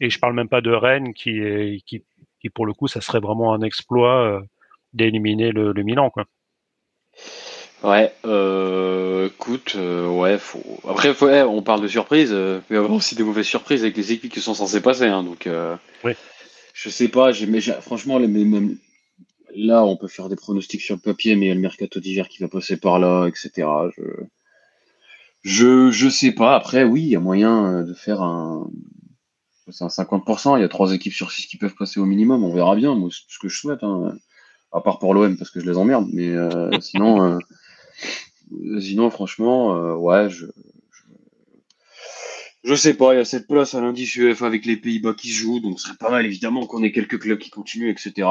A: et je parle même pas de Rennes qui est qui, qui pour le coup ça serait vraiment un exploit euh, d'éliminer le, le, Milan quoi.
B: Ouais, euh, écoute, euh, ouais, faut... après, faut- ouais, on parle de surprises, euh, mais il y a aussi des mauvaises surprises avec les équipes qui sont censées passer, hein, donc
A: Oui.
B: je sais pas, mais franchement, les- là, on peut faire des pronostics sur le papier, mais il y a le mercato d'hiver qui va passer par là, etc. Je, je, je sais pas. Après, oui, il y a moyen euh, de faire un, c'est un 50%. Il y a trois équipes sur six qui peuvent passer au minimum. On verra bien. Moi, c'est ce que je souhaite. Hein. À part pour l'OM parce que je les emmerde. Mais euh, [laughs] sinon, euh, sinon, franchement, euh, ouais, je, je, je sais pas. Il y a cette place à l'indice UEFA avec les Pays-Bas qui se jouent. Donc, ce serait pas mal évidemment qu'on ait quelques clubs qui continuent, etc.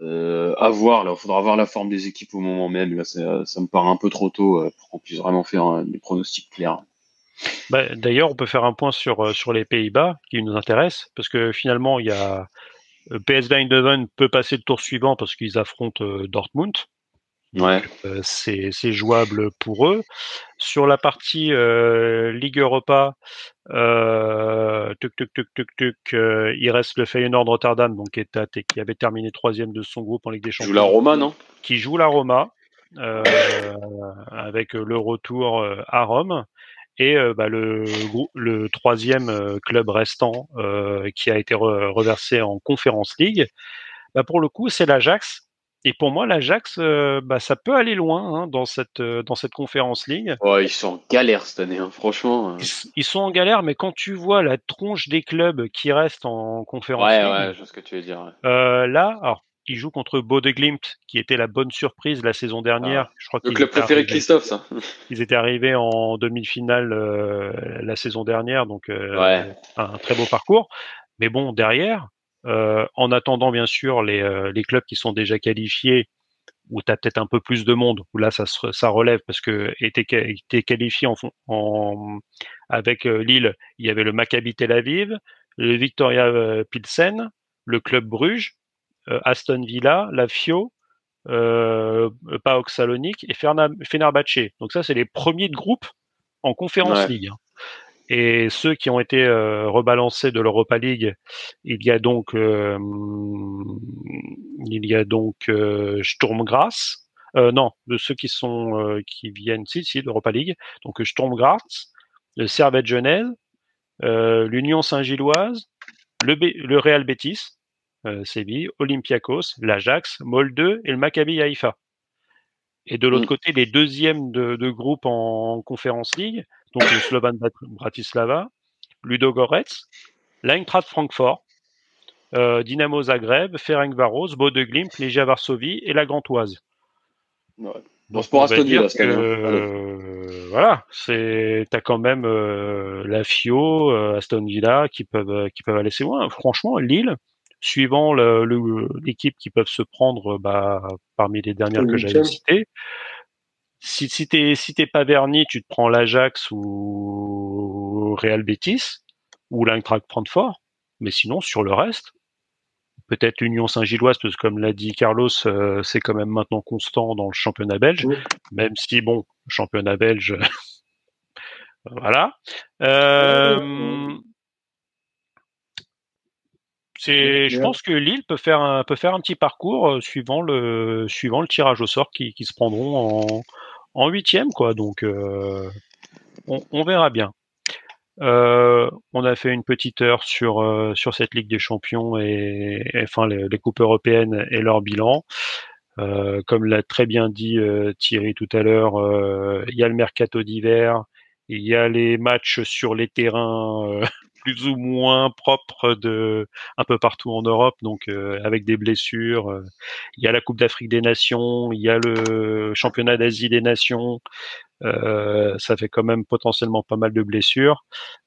B: Euh, à voir. Là, il faudra voir la forme des équipes au moment même. Là, ça, ça me paraît un peu trop tôt euh, pour qu'on puisse vraiment faire euh, des pronostics clairs.
A: Bah, D'ailleurs, on peut faire un point sur, euh, sur les Pays-Bas qui nous intéresse, parce que finalement, il y a euh, PSV Eindhoven peut passer le tour suivant parce qu'ils affrontent euh, Dortmund.
B: Ouais.
A: Euh, c'est jouable pour eux. Sur la partie euh, Ligue Europa, euh, tuc, tuc, tuc, tuc, tuc, euh, il reste le Feyenoord Rotterdam, donc qui, est à- qui avait terminé troisième de son groupe en Ligue des Champions,
B: joue la Roma, non?
A: qui joue la Roma avec le retour à Rome et bah, le, troisième club restant qui a été re- reversé en Conference League, bah, pour le coup c'est l'Ajax. Et pour moi l'Ajax, euh, bah, ça peut aller loin hein, dans cette euh, dans cette Conference League.
B: Ouais, ils sont en galère cette année, hein, franchement. euh.
A: Ils, sont en galère, mais quand tu vois la tronche des clubs qui restent en Conference
B: Ouais,
A: League,
B: ouais, je vois ce que tu veux dire. ouais.
A: euh, là, alors ils jouent contre Glimt, qui était la bonne surprise la saison dernière. Je crois
B: Le club préféré de Christophe, ça. [laughs]
A: Ils étaient arrivés en demi-finale la saison dernière, donc
B: Ouais.
A: un très beau parcours. Mais bon, derrière, en attendant bien sûr les, euh, les clubs qui sont déjà qualifiés, où tu as peut-être un peu plus de monde, où là ça, relève parce que était qualifié en, fon- en, avec euh, Lille, il y avait le Maccabi Tel Aviv, le Victoria euh, Pilsen, le club Bruges, euh, Aston Villa, la Fio, euh, PAOK Salonique et Fenerbahçe. Donc ça, c'est les premiers de groupe en Conférence
B: Ouais.
A: League. hein. Et ceux qui ont été euh, rebalancés de l'Europa League, il y a donc euh, il y a donc euh, Sturm Graz. Euh, non, de ceux qui sont euh, qui viennent, si si, de l'Europa League. Donc Sturm Graz, le Servette Genève, euh, l'Union Saint-Gilloise, le, B- le Real Betis, euh, Séville, Olympiakos, l'Ajax, Molde et le Maccabi Haïfa. Et de l'autre côté, les deuxièmes de, de groupe en Conference League, donc le Slovan Brat- Bratislava, Ludo Goretz, l'Eintracht Francfort, euh, Dynamo Zagreb, Ferencvaros, Glimt, Legia Varsovie et la Gantoise.
B: Ouais.
A: Donc,
B: c'est pour ce
A: que, voilà, c'est t'as quand même euh, la Fio, euh, Aston Villa qui peuvent qui peuvent aller assez loin. Franchement, Lille, suivant le- le- l'équipe qui peuvent se prendre bah, parmi les dernières que j'avais citées. Si si t'es si t'es pas verni, tu te prends l'Ajax ou Real Betis ou l'Eintracht Francfort. Mais sinon, sur le reste, peut-être Union Saint-Gilloise, parce que comme l'a dit Carlos, euh, c'est quand même maintenant constant dans le championnat belge,
C: Oui.
A: même si bon, championnat belge, [laughs] voilà. Euh, c'est, je pense que Lille peut faire un, peut faire un petit parcours euh, suivant le, suivant le tirage au sort qui, qui se prendront en, en huitième, quoi. Donc, euh, on, verra bien. Euh, on a fait une petite heure sur euh, sur cette Ligue des Champions et, enfin les, les coupes européennes et leur bilan. Comme l'a très bien dit Thierry tout à l'heure, il y a le mercato d'hiver, il y a les matchs sur les terrains plus ou moins propres de un peu partout en Europe, donc euh, avec des blessures. euh, il y a la Coupe d'Afrique des Nations, il y a le Championnat d'Asie des Nations. Euh, ça fait quand même potentiellement pas mal de blessures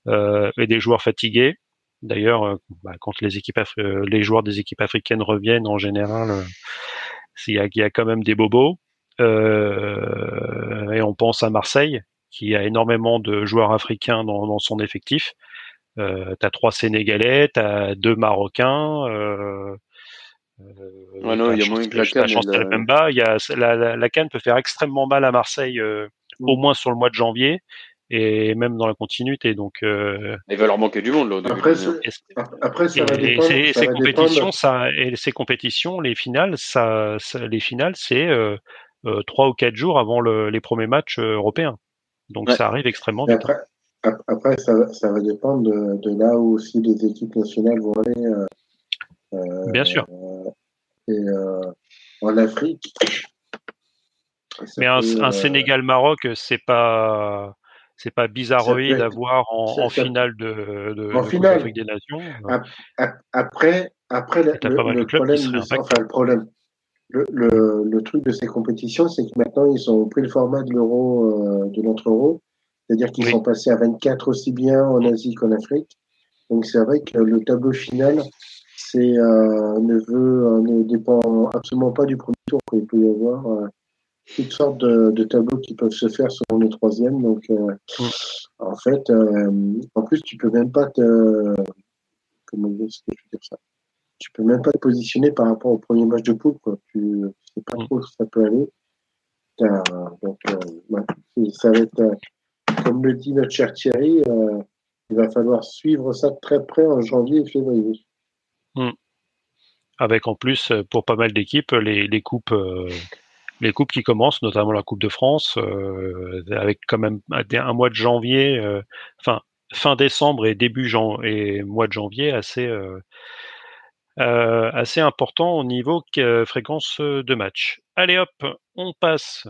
A: et des joueurs fatigués. D'ailleurs, bah, quand les équipes, les joueurs des équipes africaines reviennent, en général, il y a, il a quand même des bobos. Et on pense à Marseille, qui a énormément de joueurs africains dans son effectif. Euh, t'as trois Sénégalais, t'as deux Marocains. Euh, euh,
B: Ouais, non,
A: t'as
B: il y a
A: Chance-
B: moyen que la
A: t'as
B: CAN,
A: Chance
B: elle, euh,
A: Mbemba. Il y a la, la, la Cannes peut faire extrêmement mal à Marseille, euh, au
C: Mm.
A: moins sur le mois de janvier et même dans la continuité. Donc, euh,
B: Il va leur manquer du monde, là, au
C: Après,
B: hein.
C: après, ça va
A: et
C: dépendre.
A: ces,
C: ça
A: ces compétitions,
C: dépendre.
A: ça, et ces compétitions, les finales, ça, ça- les finales, c'est euh, euh, trois ou quatre jours avant le, les premiers matchs euh, européens. Donc
B: Ouais.
A: ça arrive extrêmement
C: Et
A: vite.
C: après, ap- après ça, va- ça va dépendre de, de là où aussi les équipes nationales vont aller. euh, euh,
A: Bien sûr.
C: et euh, en Afrique.
A: Mais un, Sénégal-Maroc, c'est pas c'est pas bizarroïde à voir en, finale de, de,
C: En
A: de
C: finale.
A: des Nations.
C: Ap- ap- Après, après le, problème, enfin le problème, le, truc de ces compétitions, c'est que maintenant ils ont pris le format de l'euro, de notre euro, c'est-à-dire qu'ils
A: Oui.
C: sont passés à 24 aussi bien en Asie qu'en Afrique. Donc c'est vrai que le tableau final, c'est euh, ne veut, euh, ne dépend absolument pas du premier tour. Il peut y avoir euh, toutes sortes de, de tableaux qui peuvent se faire selon le troisième. Donc en fait, en plus tu peux même pas te comment que je veux dire ça? Tu peux même pas te positionner par rapport au premier match de poule quoi tu sais pas trop où ça peut aller donc euh, ouais, ça va être comme le dit notre cher Thierry euh, il va falloir suivre ça de très près en janvier et février
A: avec en plus euh, pour pas mal d'équipes les, les coupes euh, les coupes qui commencent notamment la Coupe de France avec quand même un mois de janvier enfin fin décembre et début jan et mois de janvier assez assez important au niveau que- fréquence de match. Allez hop, on passe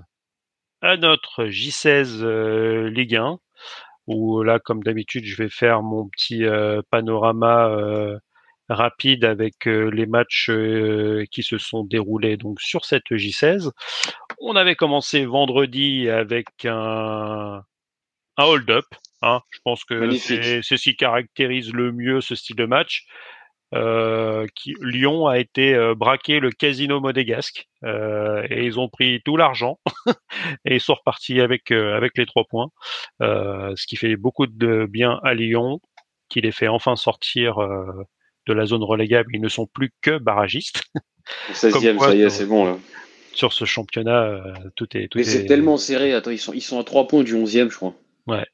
A: à notre J16 euh, Ligue 1 où là comme d'habitude je vais faire mon petit euh, panorama euh, rapide avec euh, les matchs euh, qui se sont déroulés donc sur cette J16. On avait commencé vendredi avec un, un hold-up. Hein. Je pense que c'est ce qui caractérise le mieux ce style de match. Euh, qui, Lyon a été euh, braqué le casino modégasque euh, et ils ont pris tout l'argent [laughs] et ils sont repartis avec avec les trois points, ce qui fait beaucoup de bien à Lyon, qui les fait enfin sortir de la zone relégable. Ils ne sont plus que barragistes
B: Au [laughs] 16
A: Comme
B: e
A: quoi,
B: ça y est, c'est bon là.
A: sur ce championnat. tout est tout
B: Mais
A: est
B: c'est tellement serré. Attends, ils sont, ils sont à 3 points du 11 e je crois.
A: Ouais.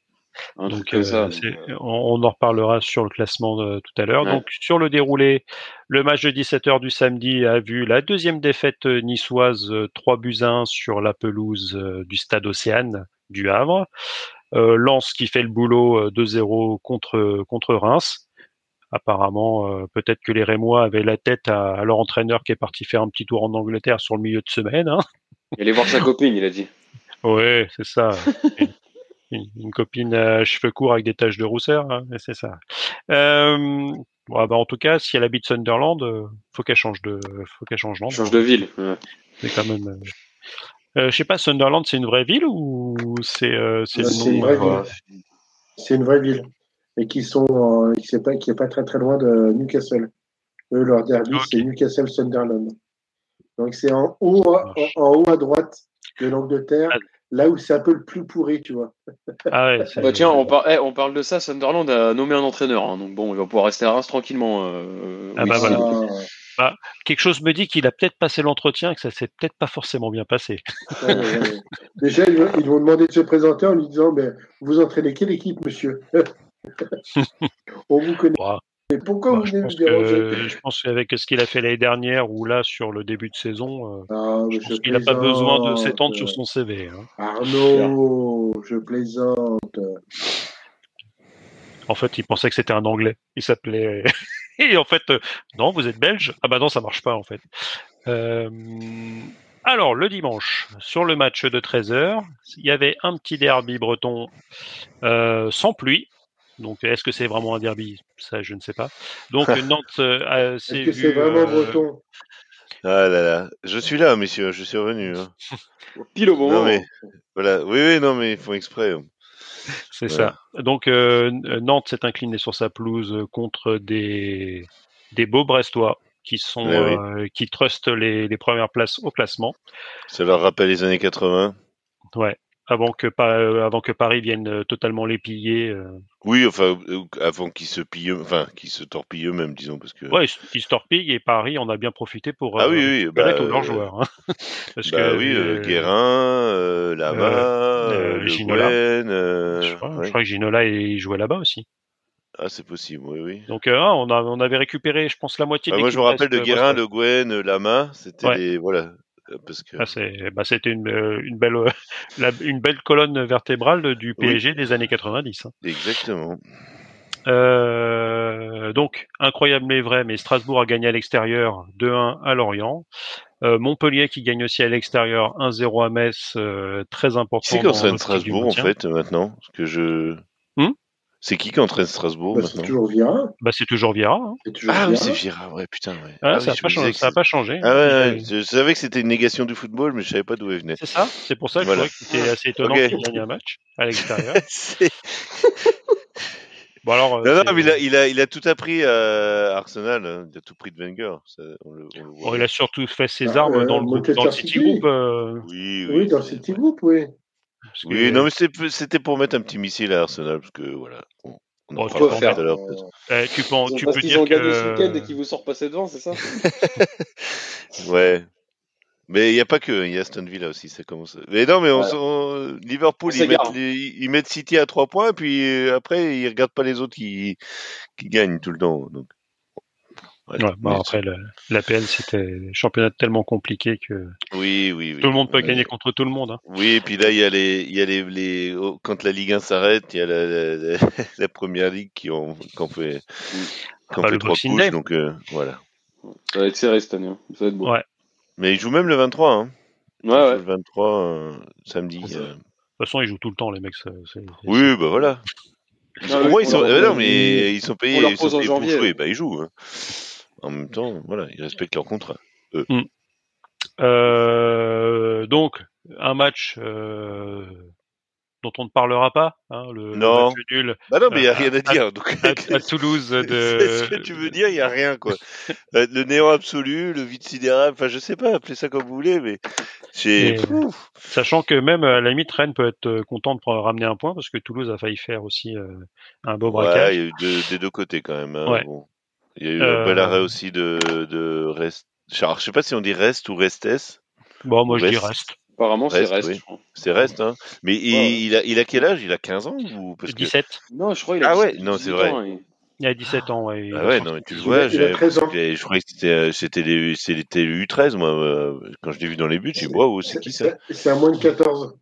B: Un
A: Donc, euh,
B: ça. euh,
A: on, on en reparlera sur le classement de- tout à l'heure.
B: Ouais.
A: Donc, sur le déroulé, le match de 17h du samedi a vu la deuxième défaite niçoise, euh, 3 buts à 1 sur la pelouse du stade Océane du Havre. Euh, Lens qui fait le boulot euh, 2-0 contre, contre Reims. Apparemment, euh, peut-être que les Rémois avaient la tête à, à leur entraîneur qui est parti faire un petit tour en Angleterre sur le milieu de semaine. Hein.
B: Il allait voir sa copine, il a dit.
A: Ouais, c'est ça. [laughs] une- une copine à cheveux courts avec des taches de rousseur, hein, c'est ça. Euh, bon, bah, en tout cas, si elle habite Sunderland, euh, faut qu'elle change de, faut qu'elle change d'endroit.
B: Change de ville. ouais.
A: C'est quand même. euh, euh, je sais pas, Sunderland, c'est une vraie ville ou c'est euh, c'est
C: c'est une
A: euh,
C: ville. c'est une vraie ville et qui sont euh, qui est pas qui est pas très très loin de Newcastle eux leur derby
A: Ok.
C: c'est Newcastle Sunderland donc c'est en haut à, en, en haut à droite de l'Angleterre
A: Ah.
C: Là où c'est un peu le plus pourri tu vois
A: Ah ouais, [laughs] c'est-
B: Bah tiens, on, par- eh, on parle de ça. Sunderland a nommé un entraîneur. hein, donc bon, il va pouvoir rester à Reims tranquillement. euh,
A: Ah bah voilà.
C: Ah,
A: quelque chose me dit qu'il a peut-être passé l'entretien et que ça s'est peut-être pas forcément bien passé.
C: ouais, ouais, ouais. déjà ils, vont- ils vont demander de se présenter en lui disant mais vous entraînez quelle équipe monsieur? [laughs] On vous connaît
A: Bah,
C: mais pourquoi
A: bah,
C: vous
A: je pense
C: me déranger
A: que je pense qu'avec ce qu'il a fait l'année dernière ou là sur le début de saison, euh,
C: Ah, mais
A: je pense qu'il n'a pas besoin de s'étendre sur son CV. hein.
C: Arnaud, je plaisante.
A: En fait, il pensait que c'était un Anglais. Il s'appelait. [laughs] Et en fait, euh, non, vous êtes belge? Ah bah non, ça marche pas en fait. Euh, Alors, le dimanche, sur le match de 13h, il y avait un petit derby breton euh, sans pluie. Donc, est-ce que c'est vraiment un derby? Ça, je ne sais pas. Donc, [laughs] Nantes euh,
C: Est-ce que c'est vraiment
A: euh,
C: breton?
D: Ah là là, je suis là, messieurs, je suis revenu. hein. [laughs]
B: Pile au bon
D: Non
B: moment.
D: mais, voilà, oui, oui, non mais ils font exprès. hein.
A: C'est
D: Voilà.
A: ça. Donc euh, Nantes s'est incliné sur sa pelouse contre des des beaux Brestois qui sont
D: oui.
A: euh, qui trustent les, les premières places au classement.
D: Ça leur rappelle les années 80.
A: Ouais. Avant que Pa- euh, avant que Paris vienne euh, totalement les piller. euh.
D: Oui, enfin, avant qu'ils se pillent, enfin, qu'ils se torpillent eux-mêmes, disons, parce que.
A: Ouais, ils, se- torpillent et Paris en a bien profité pour
D: Ah oui, oui, bah,
A: tous leurs joueurs. hein. [laughs] Parce
D: bah
A: que
D: oui, euh, Guérin, euh, Lama,
A: Ginola.
D: Euh,
A: je, crois, je
D: ouais.
A: crois que Ginola il jouait là-bas aussi.
D: Ah, c'est possible, oui, oui.
A: Donc euh, ah, on, a, on avait récupéré, je pense, la moitié.
D: Ah,
A: de
D: moi, je me rappelle de Guérin. Le Guen, euh, Lama, c'était
A: Ouais.
D: les, voilà. Parce que
A: Ah, bah, c'était une, euh, une belle, euh, [laughs] la- une belle colonne vertébrale du
D: Oui.
A: PSG des années 90. hein.
D: exactement.
A: Euh, donc, incroyable mais vrai, mais Strasbourg a gagné à l'extérieur 2-1 à Lorient. Euh, Montpellier qui gagne aussi à l'extérieur 1-0 à Metz, euh, très important.
D: C'est
A: l'optique du
D: Strasbourg en fait maintenant? Parce que je. C'est qui qui entraîne Strasbourg
C: Bah, c'est
D: maintenant
C: toujours Vieira.
A: Bah, c'est toujours Vieira. hein.
C: Toujours
D: Ah oui, c'est Vieira, ouais, putain, ouais.
A: Ah,
D: Ah
A: ça
D: oui,
A: n'a pas, changé- ça pas.
D: Ah ouais, ouais, je savais que c'était une négation du football, mais je savais pas d'où elle venait.
A: C'est ça. C'est pour ça que
D: Voilà.
A: je trouvais que c'était assez étonnant
D: Ok.
A: qu'il gagne un match à l'extérieur. [laughs] [laughs] Bon alors,
D: non, mais il a, il, a, il a tout appris à Arsenal. hein. Il a tout pris de Wenger. Ça, on le, on le voit.
A: bon, il a surtout fait ses
C: Ah,
A: armes
C: euh,
A: dans le dans le City
C: City.
A: Group. euh,
D: Oui, oui.
C: Oui, dans
D: c'est-
C: ce petit groupe, oui.
A: que-
D: non, mais c'était pour mettre un petit missile à Arsenal, parce que voilà. On, on en
A: Bon, tu peux
D: tout
A: faire.
D: à l'heure. peut-être.
A: eh, tu peux, tu peux
B: qu'ils
A: dire
B: ont
A: que
B: gagné ce week-end et qu'ils vous sont repassés devant, c'est ça [laughs]
D: Ouais. Mais il n'y a pas que, il y a Aston Villa aussi, ça commence. Mais non, mais on,
B: Ouais.
D: on- Liverpool, ils mettent,
B: s'égare.
D: les- ils mettent City à 3 points, puis euh, après, ils regardent pas les autres qui, qui gagnent tout le temps. Donc. Ouais.
A: Ouais, bah après, l'APL, c'était un championnat tellement compliqué que
D: Oui, oui, oui.
A: tout le monde peut
D: Ouais.
A: gagner contre tout le monde. hein.
D: Oui, et puis là, il y a les, il y a les, les, oh, quand la Ligue 1 s'arrête, il y a la, la, la, [laughs] la première ligue qui en, qui en fait, qui en
A: Bah,
D: fait
A: le
D: trois couches,
A: Day.
D: donc euh, voilà.
B: Ça va être serré cette année, hein. ça va être beau.
A: Ouais.
D: Mais ils jouent même le 23, hein.
B: Ouais,
D: Ils jouent
B: ouais.
D: Le 23, euh, samedi. Euh.
A: De toute façon, ils jouent tout le temps, les mecs.
D: Oui, bah voilà.
B: Ah
D: Au moins, ils sont, euh, non,
B: on-
D: mais ils sont payés, ils sont payés pour
B: janvier.
D: jouer, bah ils jouent. hein. En même temps, voilà, ils respectent leur contrat.
A: Euh, donc, un match euh, dont on ne parlera pas, hein, le, le
D: Non.
A: match nul
D: Bah non, mais il y a
A: Euh,
D: rien à
A: à-
D: dire. Donc,
A: à, à Toulouse [laughs]
D: c'est ce que
A: de.
D: tu veux dire, il y a rien quoi. [laughs] Euh, Le néant absolu, le vide sidéral, enfin je sais pas, appelez ça comme vous voulez, mais c'est.
A: Sachant que même à la limite, Rennes peut être content de ramener un point parce que Toulouse a failli faire aussi euh, un beau
D: Ouais,
A: braquage.
D: il y a eu de- des deux côtés quand même. hein,
A: Ouais.
D: bon. Il y a eu
A: Euh,
D: un bel arrêt aussi de, de reste. Alors, je sais pas si on dit reste ou restes.
A: Bon, moi je dis
D: Reste.
A: reste.
B: Apparemment, c'est
D: oui.
B: crois.
D: C'est reste, hein. Mais il,
B: Ouais.
D: il a, il a quel âge? Il a 15 ans ou parce que
A: 17.
B: Non, je crois qu'il a
D: Ah ouais,
B: 18
D: non, c'est
B: 18
D: vrai.
B: hein.
A: Il a 17 ans, ouais.
D: Ah ouais, non, mais tu le vois,
C: il a
D: j'ai-
C: 13 ans.
D: j'ai- je croyais que c'était, euh, c'était les, c'était les U13, moi, euh, quand je l'ai vu dans les buts, j'ai dit, waouh, c'est qui ça?
C: C'est c'est à moins de 14.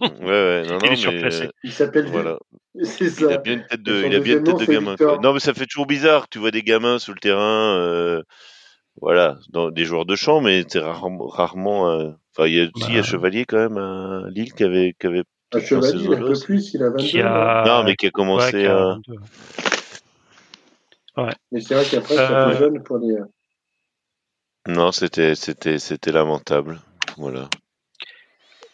D: Ouais, ouais, [laughs] non,
A: Il est
D: non,
A: surclassé.
D: euh,
C: Il s'appelle.
D: voilà. [laughs]
C: C'est
D: Il a
C: ça.
D: bien une tête de, il a bien une tête de gamin.
C: Victor.
D: Non, mais ça fait toujours bizarre, tu vois des gamins sur le terrain, euh, voilà, dans des joueurs de champ, mais c'est rarement, rarement, euh, enfin, il y a, si, il y a
A: Bah.
D: Chevalier quand même à Lille qui avait, qui avait,
C: Un
D: ces
C: chevalier, il a un peu
D: aussi.
C: plus, il a 22
A: Qui
C: ans.
A: a.
D: Non, mais qui a
A: ouais,
D: commencé
A: qui a
D: à,
A: 22.
C: Mais c'est vrai qu'après, c'est un
A: Euh,
C: peu jeune pour les.
D: non, c'était, c'était, c'était lamentable, voilà.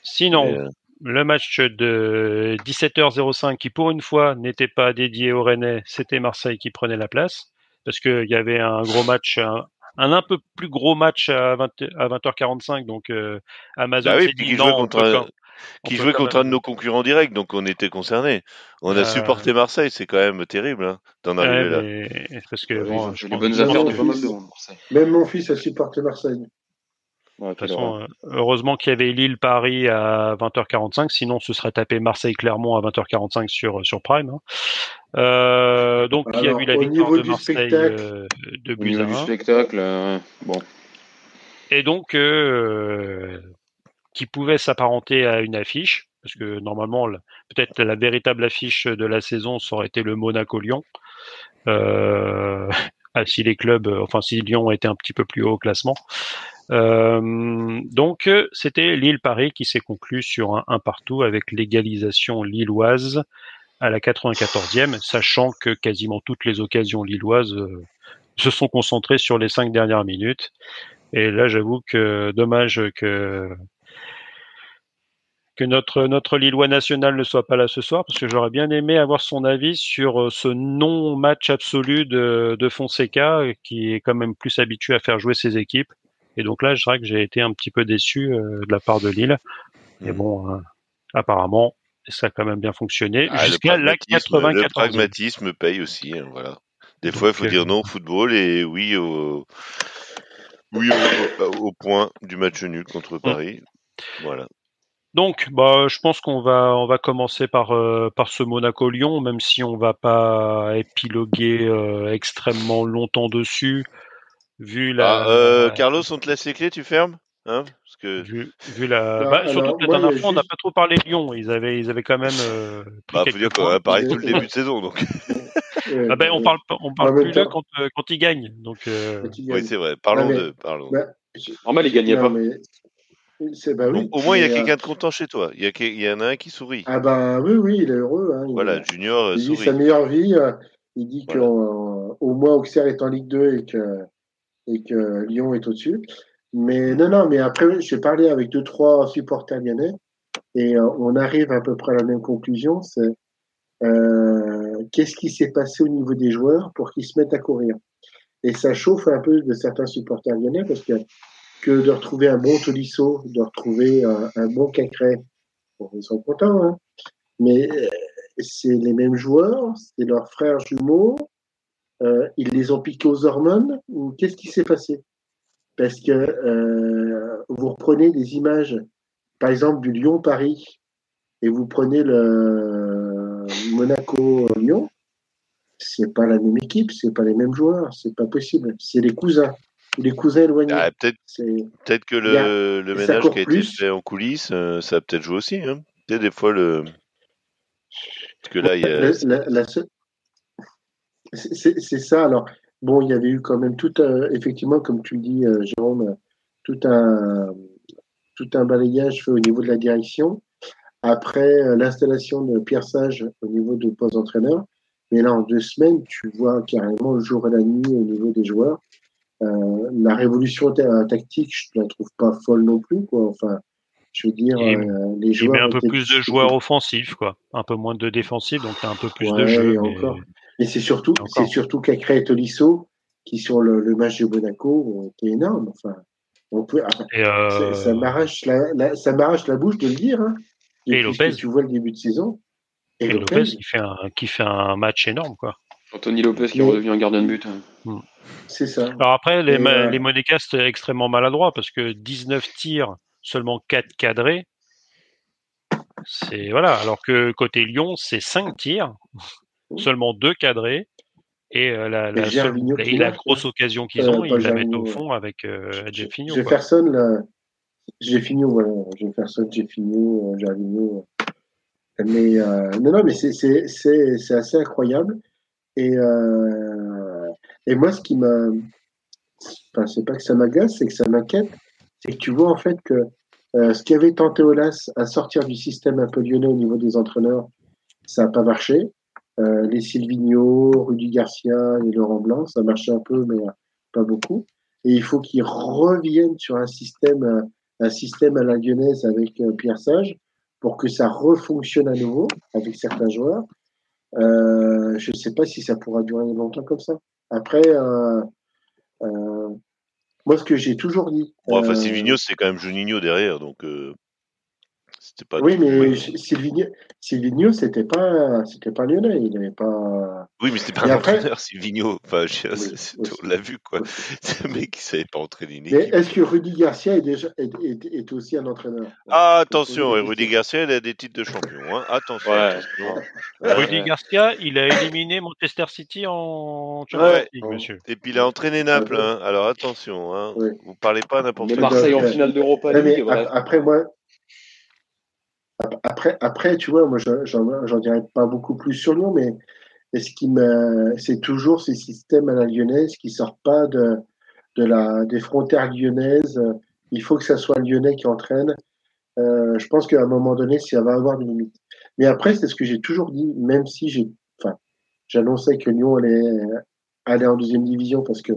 A: Sinon,
D: Et, euh,
A: le match de 17h05 qui pour une fois n'était pas dédié aux Rennais, c'était Marseille qui prenait la place parce qu'il y avait un gros match, un, un un peu plus gros match à, 20, à 20h45 donc euh, Amazon
D: Bah oui,
A: dit
D: qui
A: non,
D: jouait
A: on
D: contre
A: peut
D: un, qui jouait de nos concurrents directs, donc on était concernés. On a
A: Euh,
D: supporté Marseille, c'est quand même terrible hein, d'en
A: Ouais,
D: arriver là.
A: parce que bon, je
B: bonnes affaires de pas mal de.
C: Même mon fils a supporté Marseille.
B: Ouais,
A: De toute
B: quelle horreur.
A: façon, euh, heureusement qu'il y avait Lille-Paris à 20h45, sinon ce serait tapé Marseille-Clermont à 20h45 sur, sur Prime. hein. Euh, donc, il y a
C: Alors,
A: eu la victoire de Marseille euh, de
B: Au niveau du spectacle, euh, bon.
A: Et donc, euh, qui pouvait s'apparenter à une affiche, parce que normalement, peut-être la véritable affiche de la saison, ça aurait été le Monaco-Lyon. Euh, [laughs] ah, si les clubs, euh, enfin si Lyon était un petit peu plus haut au classement. Euh, donc, euh, c'était Lille-Paris qui s'est conclu sur un, partout avec l'égalisation lilloise à la 94e, sachant que quasiment toutes les occasions lilloises euh, se sont concentrées sur les cinq dernières minutes. Et là, j'avoue que dommage que que notre notre Lillois national ne soit pas là ce soir, parce que j'aurais bien aimé avoir son avis sur ce non match absolu de, de Fonseca, qui est quand même plus habitué à faire jouer ses équipes. Et donc là, je dirais que j'ai été un petit peu déçu euh, de la part de Lille. Mais
D: Mhm.
A: bon, hein, apparemment, ça a quand même bien fonctionné
D: Ah,
A: jusqu'à la
D: pragmatisme, le
A: 94.
D: pragmatisme paye aussi, hein, voilà. Des
A: Donc,
D: fois, il faut
A: euh,
D: dire non au football et oui au, oui au, point du match nul contre
A: Mm.
D: Paris. Voilà.
A: Donc, bah, je pense qu'on va on va commencer par euh, par ce Monaco Lyon, même si on va pas épiloguer euh, extrêmement longtemps dessus, vu la.
D: Ah, euh, Carlos, on te laisse les clés, tu fermes Hein Parce que
A: Vu, vu la.
C: Non,
A: bah, surtout que la dernière fois, on n'a pas trop parlé de Lyon. Ils avaient, ils avaient quand même. euh,
D: bah, faut dire qu'on a parlé tout le début de [laughs] saison, donc
A: Ah ben, on parle, on parle plus là quand, euh, quand ils gagnent. Donc, euh,
D: oui, c'est vrai. Parlons
C: Ouais, mais-
D: de, parlons.
C: Bah,
B: Normal, il gagnait
C: non,
B: pas.
C: bah oui.
D: Au, au moins, il y a
C: euh,
D: quelqu'un de content chez toi. Il y, a, il y en a un qui sourit.
C: Ah ben oui, oui, il est heureux. Hein, il-
D: Voilà, Junior
C: Il, vit
D: sourit.
C: sa meilleure vie. Il dit
D: Voilà.
C: qu'au moins Auxerre est en Ligue 2 et que, et que Lyon est au-dessus. Mais non, non, mais après, j'ai parlé avec deux, trois supporters lyonnais et euh, on arrive à peu près à la même conclusion. C'est euh, qu'est-ce qui s'est passé au niveau des joueurs pour qu'ils se mettent à courir? Et ça chauffe un peu de certains supporters lyonnais parce que que de retrouver un bon Tolisso, de retrouver un, un bon Cacré, bon, ils sont contents, hein. mais euh, c'est les mêmes joueurs, c'est leurs frères jumeaux, euh, ils les ont piqués aux hormones, ou qu'est-ce qui s'est passé? Parce que euh, vous reprenez des images, par exemple du Lyon-Paris, et vous prenez le Monaco-Lyon, c'est pas la même équipe, c'est pas les mêmes joueurs, c'est pas possible, c'est les cousins, ou les cousins éloignés.
D: Ah, peut-être que
C: a-
D: le, ménage qui a été fait en coulisses, euh, ça a peut-être joué aussi. Hein. Tu sais, des fois, le. Parce que là, il y a.
C: La- la- la seule- C'est ça. Alors, bon, il y avait eu quand même tout, un- effectivement, comme tu le dis, euh, Jérôme, tout un, tout un balayage fait au niveau de la direction. Après euh, l'installation de Pierre Sage au niveau de poste d'entraîneur. Mais là, en deux semaines, tu vois carrément le jour et la nuit au niveau des joueurs. Euh, la révolution ta- tactique, je la trouve pas folle non plus, quoi. Enfin, je veux dire,
A: Il-
C: euh, les
A: il
C: joueurs.
A: met un peu plus de joueurs offensifs, quoi. Un peu moins de défensifs, donc un peu plus de
C: Ouais,
A: jeu.
C: et
A: mais-
C: encore. Mais c'est surtout, c'est surtout Cacré et Tolisso qui, sur le, le match de Monaco, ont été énormes. Enfin, on peut, ah,
A: Et, euh,
C: ça, ça m'arrache la, la- ça m'arrache la bouche de le dire. Hein,
A: Et Lopez.
C: Tu vois le début de saison. Et,
A: et
C: Lopez,
A: Lopez qui fait un, qui fait un match énorme, quoi.
B: Anthony Lopez qui est
C: Mais-
B: redevenu un gardien de but.
C: c'est ça.
A: Alors après, les,
C: Et,
A: ma-
C: euh,
A: les Monégasques sont extrêmement maladroits parce que 19 tirs, seulement 4 cadrés. C'est voilà. Alors que côté Lyon, c'est 5 tirs, seulement 2 cadrés. Et euh, la, seule- et grosse occasion qu'ils
C: Euh,
A: ont, ils la mettent au fond avec euh, Jeffinho.
C: Jefferson, là, j'ai fini, voilà, Jefferson, euh, Gervinho. Mais non, non, mais c'est assez incroyable. Et et moi, ce qui m'a, enfin, c'est pas que ça m'agace, c'est que ça m'inquiète, c'est que tu vois en fait que euh, ce qui avait tenté Olas à sortir du système un peu lyonnais au niveau des entraîneurs, ça n'a pas marché. Euh, les Silvino, Rudy Garcia et Laurent Blanc, ça marchait un peu, mais euh, pas beaucoup. Et il faut qu'ils reviennent sur un système, euh, un système à la lyonnaise avec Pierre Sage pour que ça refonctionne à nouveau avec certains joueurs. Euh, je ne sais pas si ça pourra durer longtemps comme ça. Après, euh, euh, moi, ce que j'ai toujours dit.
D: Enfin, Silvino, c'est quand même Juninho derrière, donc pas.
C: oui, mais Silvino, c'était pas, c'était pas lyonnais. Il n'avait pas.
D: Oui, mais c'était pas
C: Et
D: un
C: après-
D: entraîneur, Silvino. Enfin, je-
C: Oui,
D: c'est- c'est-
C: aussi.
D: on l'a vu, quoi. [laughs] C'est un mec qui savait pas entraîner une
C: Mais est-ce que Rudy Garcia est déjà est, est- est aussi un entraîneur?
D: Ah, attention, Rudy. Garcia, il a des titres de champion. Hein. Attention.
B: Ouais.
D: attention.
B: Ouais.
A: Rudy Garcia, il a éliminé Manchester City en Champions
D: Ouais.
A: League,
C: Ouais.
A: monsieur.
D: Et puis il a entraîné Naples,
C: Ouais.
D: hein. alors attention, hein.
C: Ouais.
D: vous parlez pas n'importe quoi.
B: Marseille en finale League. voilà.
C: ap- après, moi, après, après, tu vois, moi, je- j'en dirais pas beaucoup plus sur Lyon, mais ce qui me, c'est toujours ces systèmes à la lyonnaise qui sortent pas de, de la, des frontières lyonnaises. Il faut que ça soit Lyonnais qui entraîne. Euh, je pense qu'à un moment donné, ça va avoir des limites. Mais après, c'est ce que j'ai toujours dit, même si j'ai, enfin, j'annonçais que Lyon allait aller en deuxième division parce que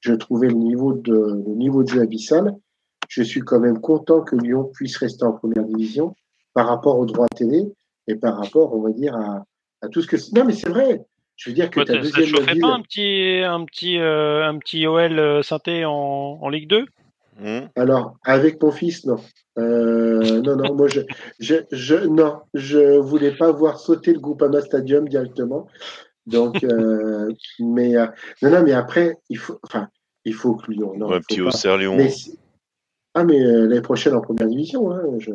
C: je trouvais le niveau de, le niveau de jeu abyssal. Je suis quand même content que Lyon puisse rester en première division par rapport aux droits télé et par rapport, on va dire, à, à tout ce que. Non, mais c'est vrai. Je veux dire que
A: Quoi,
C: ta
A: ça, ça
C: deuxième
A: chaufferait
C: ville.
A: pas un petit, un petit, euh, un petit OL euh, synthé en, en Ligue 2
D: Hum.
C: Alors, avec mon fils, non. Euh, non, non, moi, je, je, je, non, je voulais pas voir sauter le Groupama Stadium directement. Donc, euh, [laughs] mais, euh, non, non, mais après, il faut, enfin, il faut que Lyon, non,
D: un
C: il faut
D: petit. Auxerre Lyon.
C: Mais ah, mais euh, l'année prochaine en première division, hein, je,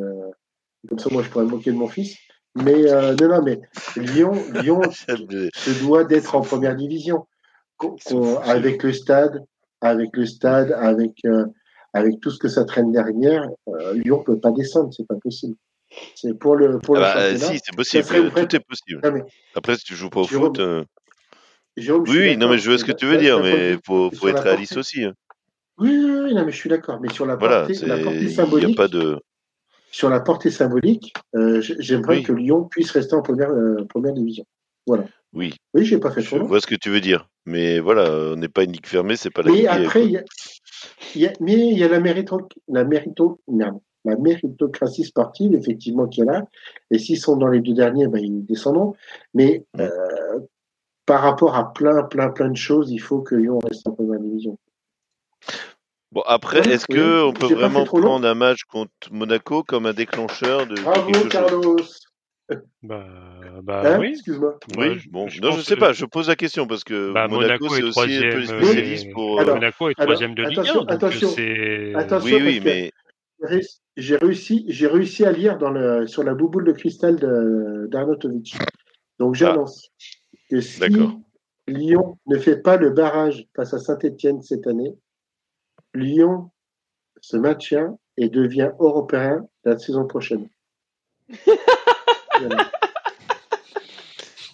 C: comme ça, moi, je pourrais me moquer de mon fils. Mais, euh, non, non, mais Lyon, Lyon [laughs] se doit d'être en première division. Qu'on- qu'on-
D: fous,
C: avec le stade, avec le stade, avec, euh, avec tout ce que ça traîne derrière, euh, Lyon peut pas descendre, c'est pas possible. C'est pour le pour
D: Ah
C: le
D: bah, si, c'est possible. Tout est possible.
C: Non,
D: Après, si tu joues pas au
C: Jérôme,
D: foot. euh,
C: Jérôme,
D: Oui, oui, non, mais je vois ce que tu veux dire, mais
C: la-
D: faut, faut être réaliste aussi. hein.
C: Oui, oui, oui, non, mais je suis d'accord. Mais sur la
D: Voilà,
C: portée, la portée
D: il n'y a
C: symbolique,
D: pas de.
C: Sur la portée symbolique, euh, j'aimerais
D: Oui.
C: que Lyon puisse rester en première euh, première division. Voilà.
D: Oui,
C: Oui, j'ai pas fait
D: je vois ce que tu veux dire. Mais voilà, on n'est pas une ligue fermée, c'est pas la
C: Mais après, il y a, il y a- mais il y a la mérito, la mérito, merde, la méritocratie sportive, effectivement, qui est là. Et s'ils sont dans les deux derniers, ben, ils descendront. Mais euh, par rapport à plein, plein, plein de choses, il faut que Lyon reste en première division.
D: Bon, après,
C: Ouais,
D: est-ce
C: oui,
D: que on peut vraiment
C: long.
D: prendre un match contre Monaco comme un déclencheur de,
C: Bravo,
D: quelque chose?
C: Carlos.
A: Bah, bah
C: Hein,
A: oui.
C: Excuse-moi.
D: Oui,
A: Bah,
D: bon,
A: je
D: non, je sais
A: que-
D: pas, je pose la question parce que
A: Bah,
D: Monaco,
A: Monaco
D: c'est
A: est
D: aussi un peu
A: euh,
D: pour.
C: Alors,
A: Monaco est troisième de Ligue 1,
C: attention,
A: donc
C: attention,
D: oui, oui, mais
C: J'ai réussi- J'ai réussi, à lire dans le, sur la bouboule de cristal d'Arnautovic. Donc j'annonce que si
D: D'accord.
C: Lyon ne fait pas le barrage face à Saint-Etienne cette année, Lyon se maintient et devient européen la saison prochaine. Voilà. [laughs]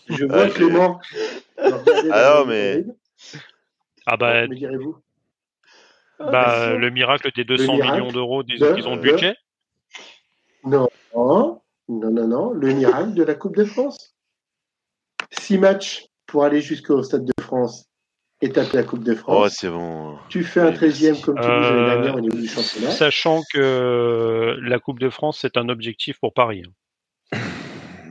C: Je vois Clément. me regarder
D: Ah mais-.
A: Ah bah,
C: Me direz-vous?
A: Bah
C: bien sûr.
A: le miracle des 200
C: miracle
A: millions d'euros
C: de-
A: qu'ils ont de
C: de-
A: budget?
C: Non, non, non, non, le miracle de la Coupe de France. Six matchs pour aller jusqu'au Stade de France et taper la Coupe de
D: oh,
C: France.
D: c'est bon.
C: tu fais un
D: oui,
C: 13e comme Toulouse l'année
A: Euh,
C: dernière au niveau du championnat.
A: Sachant que la Coupe de France, c'est un objectif pour Paris.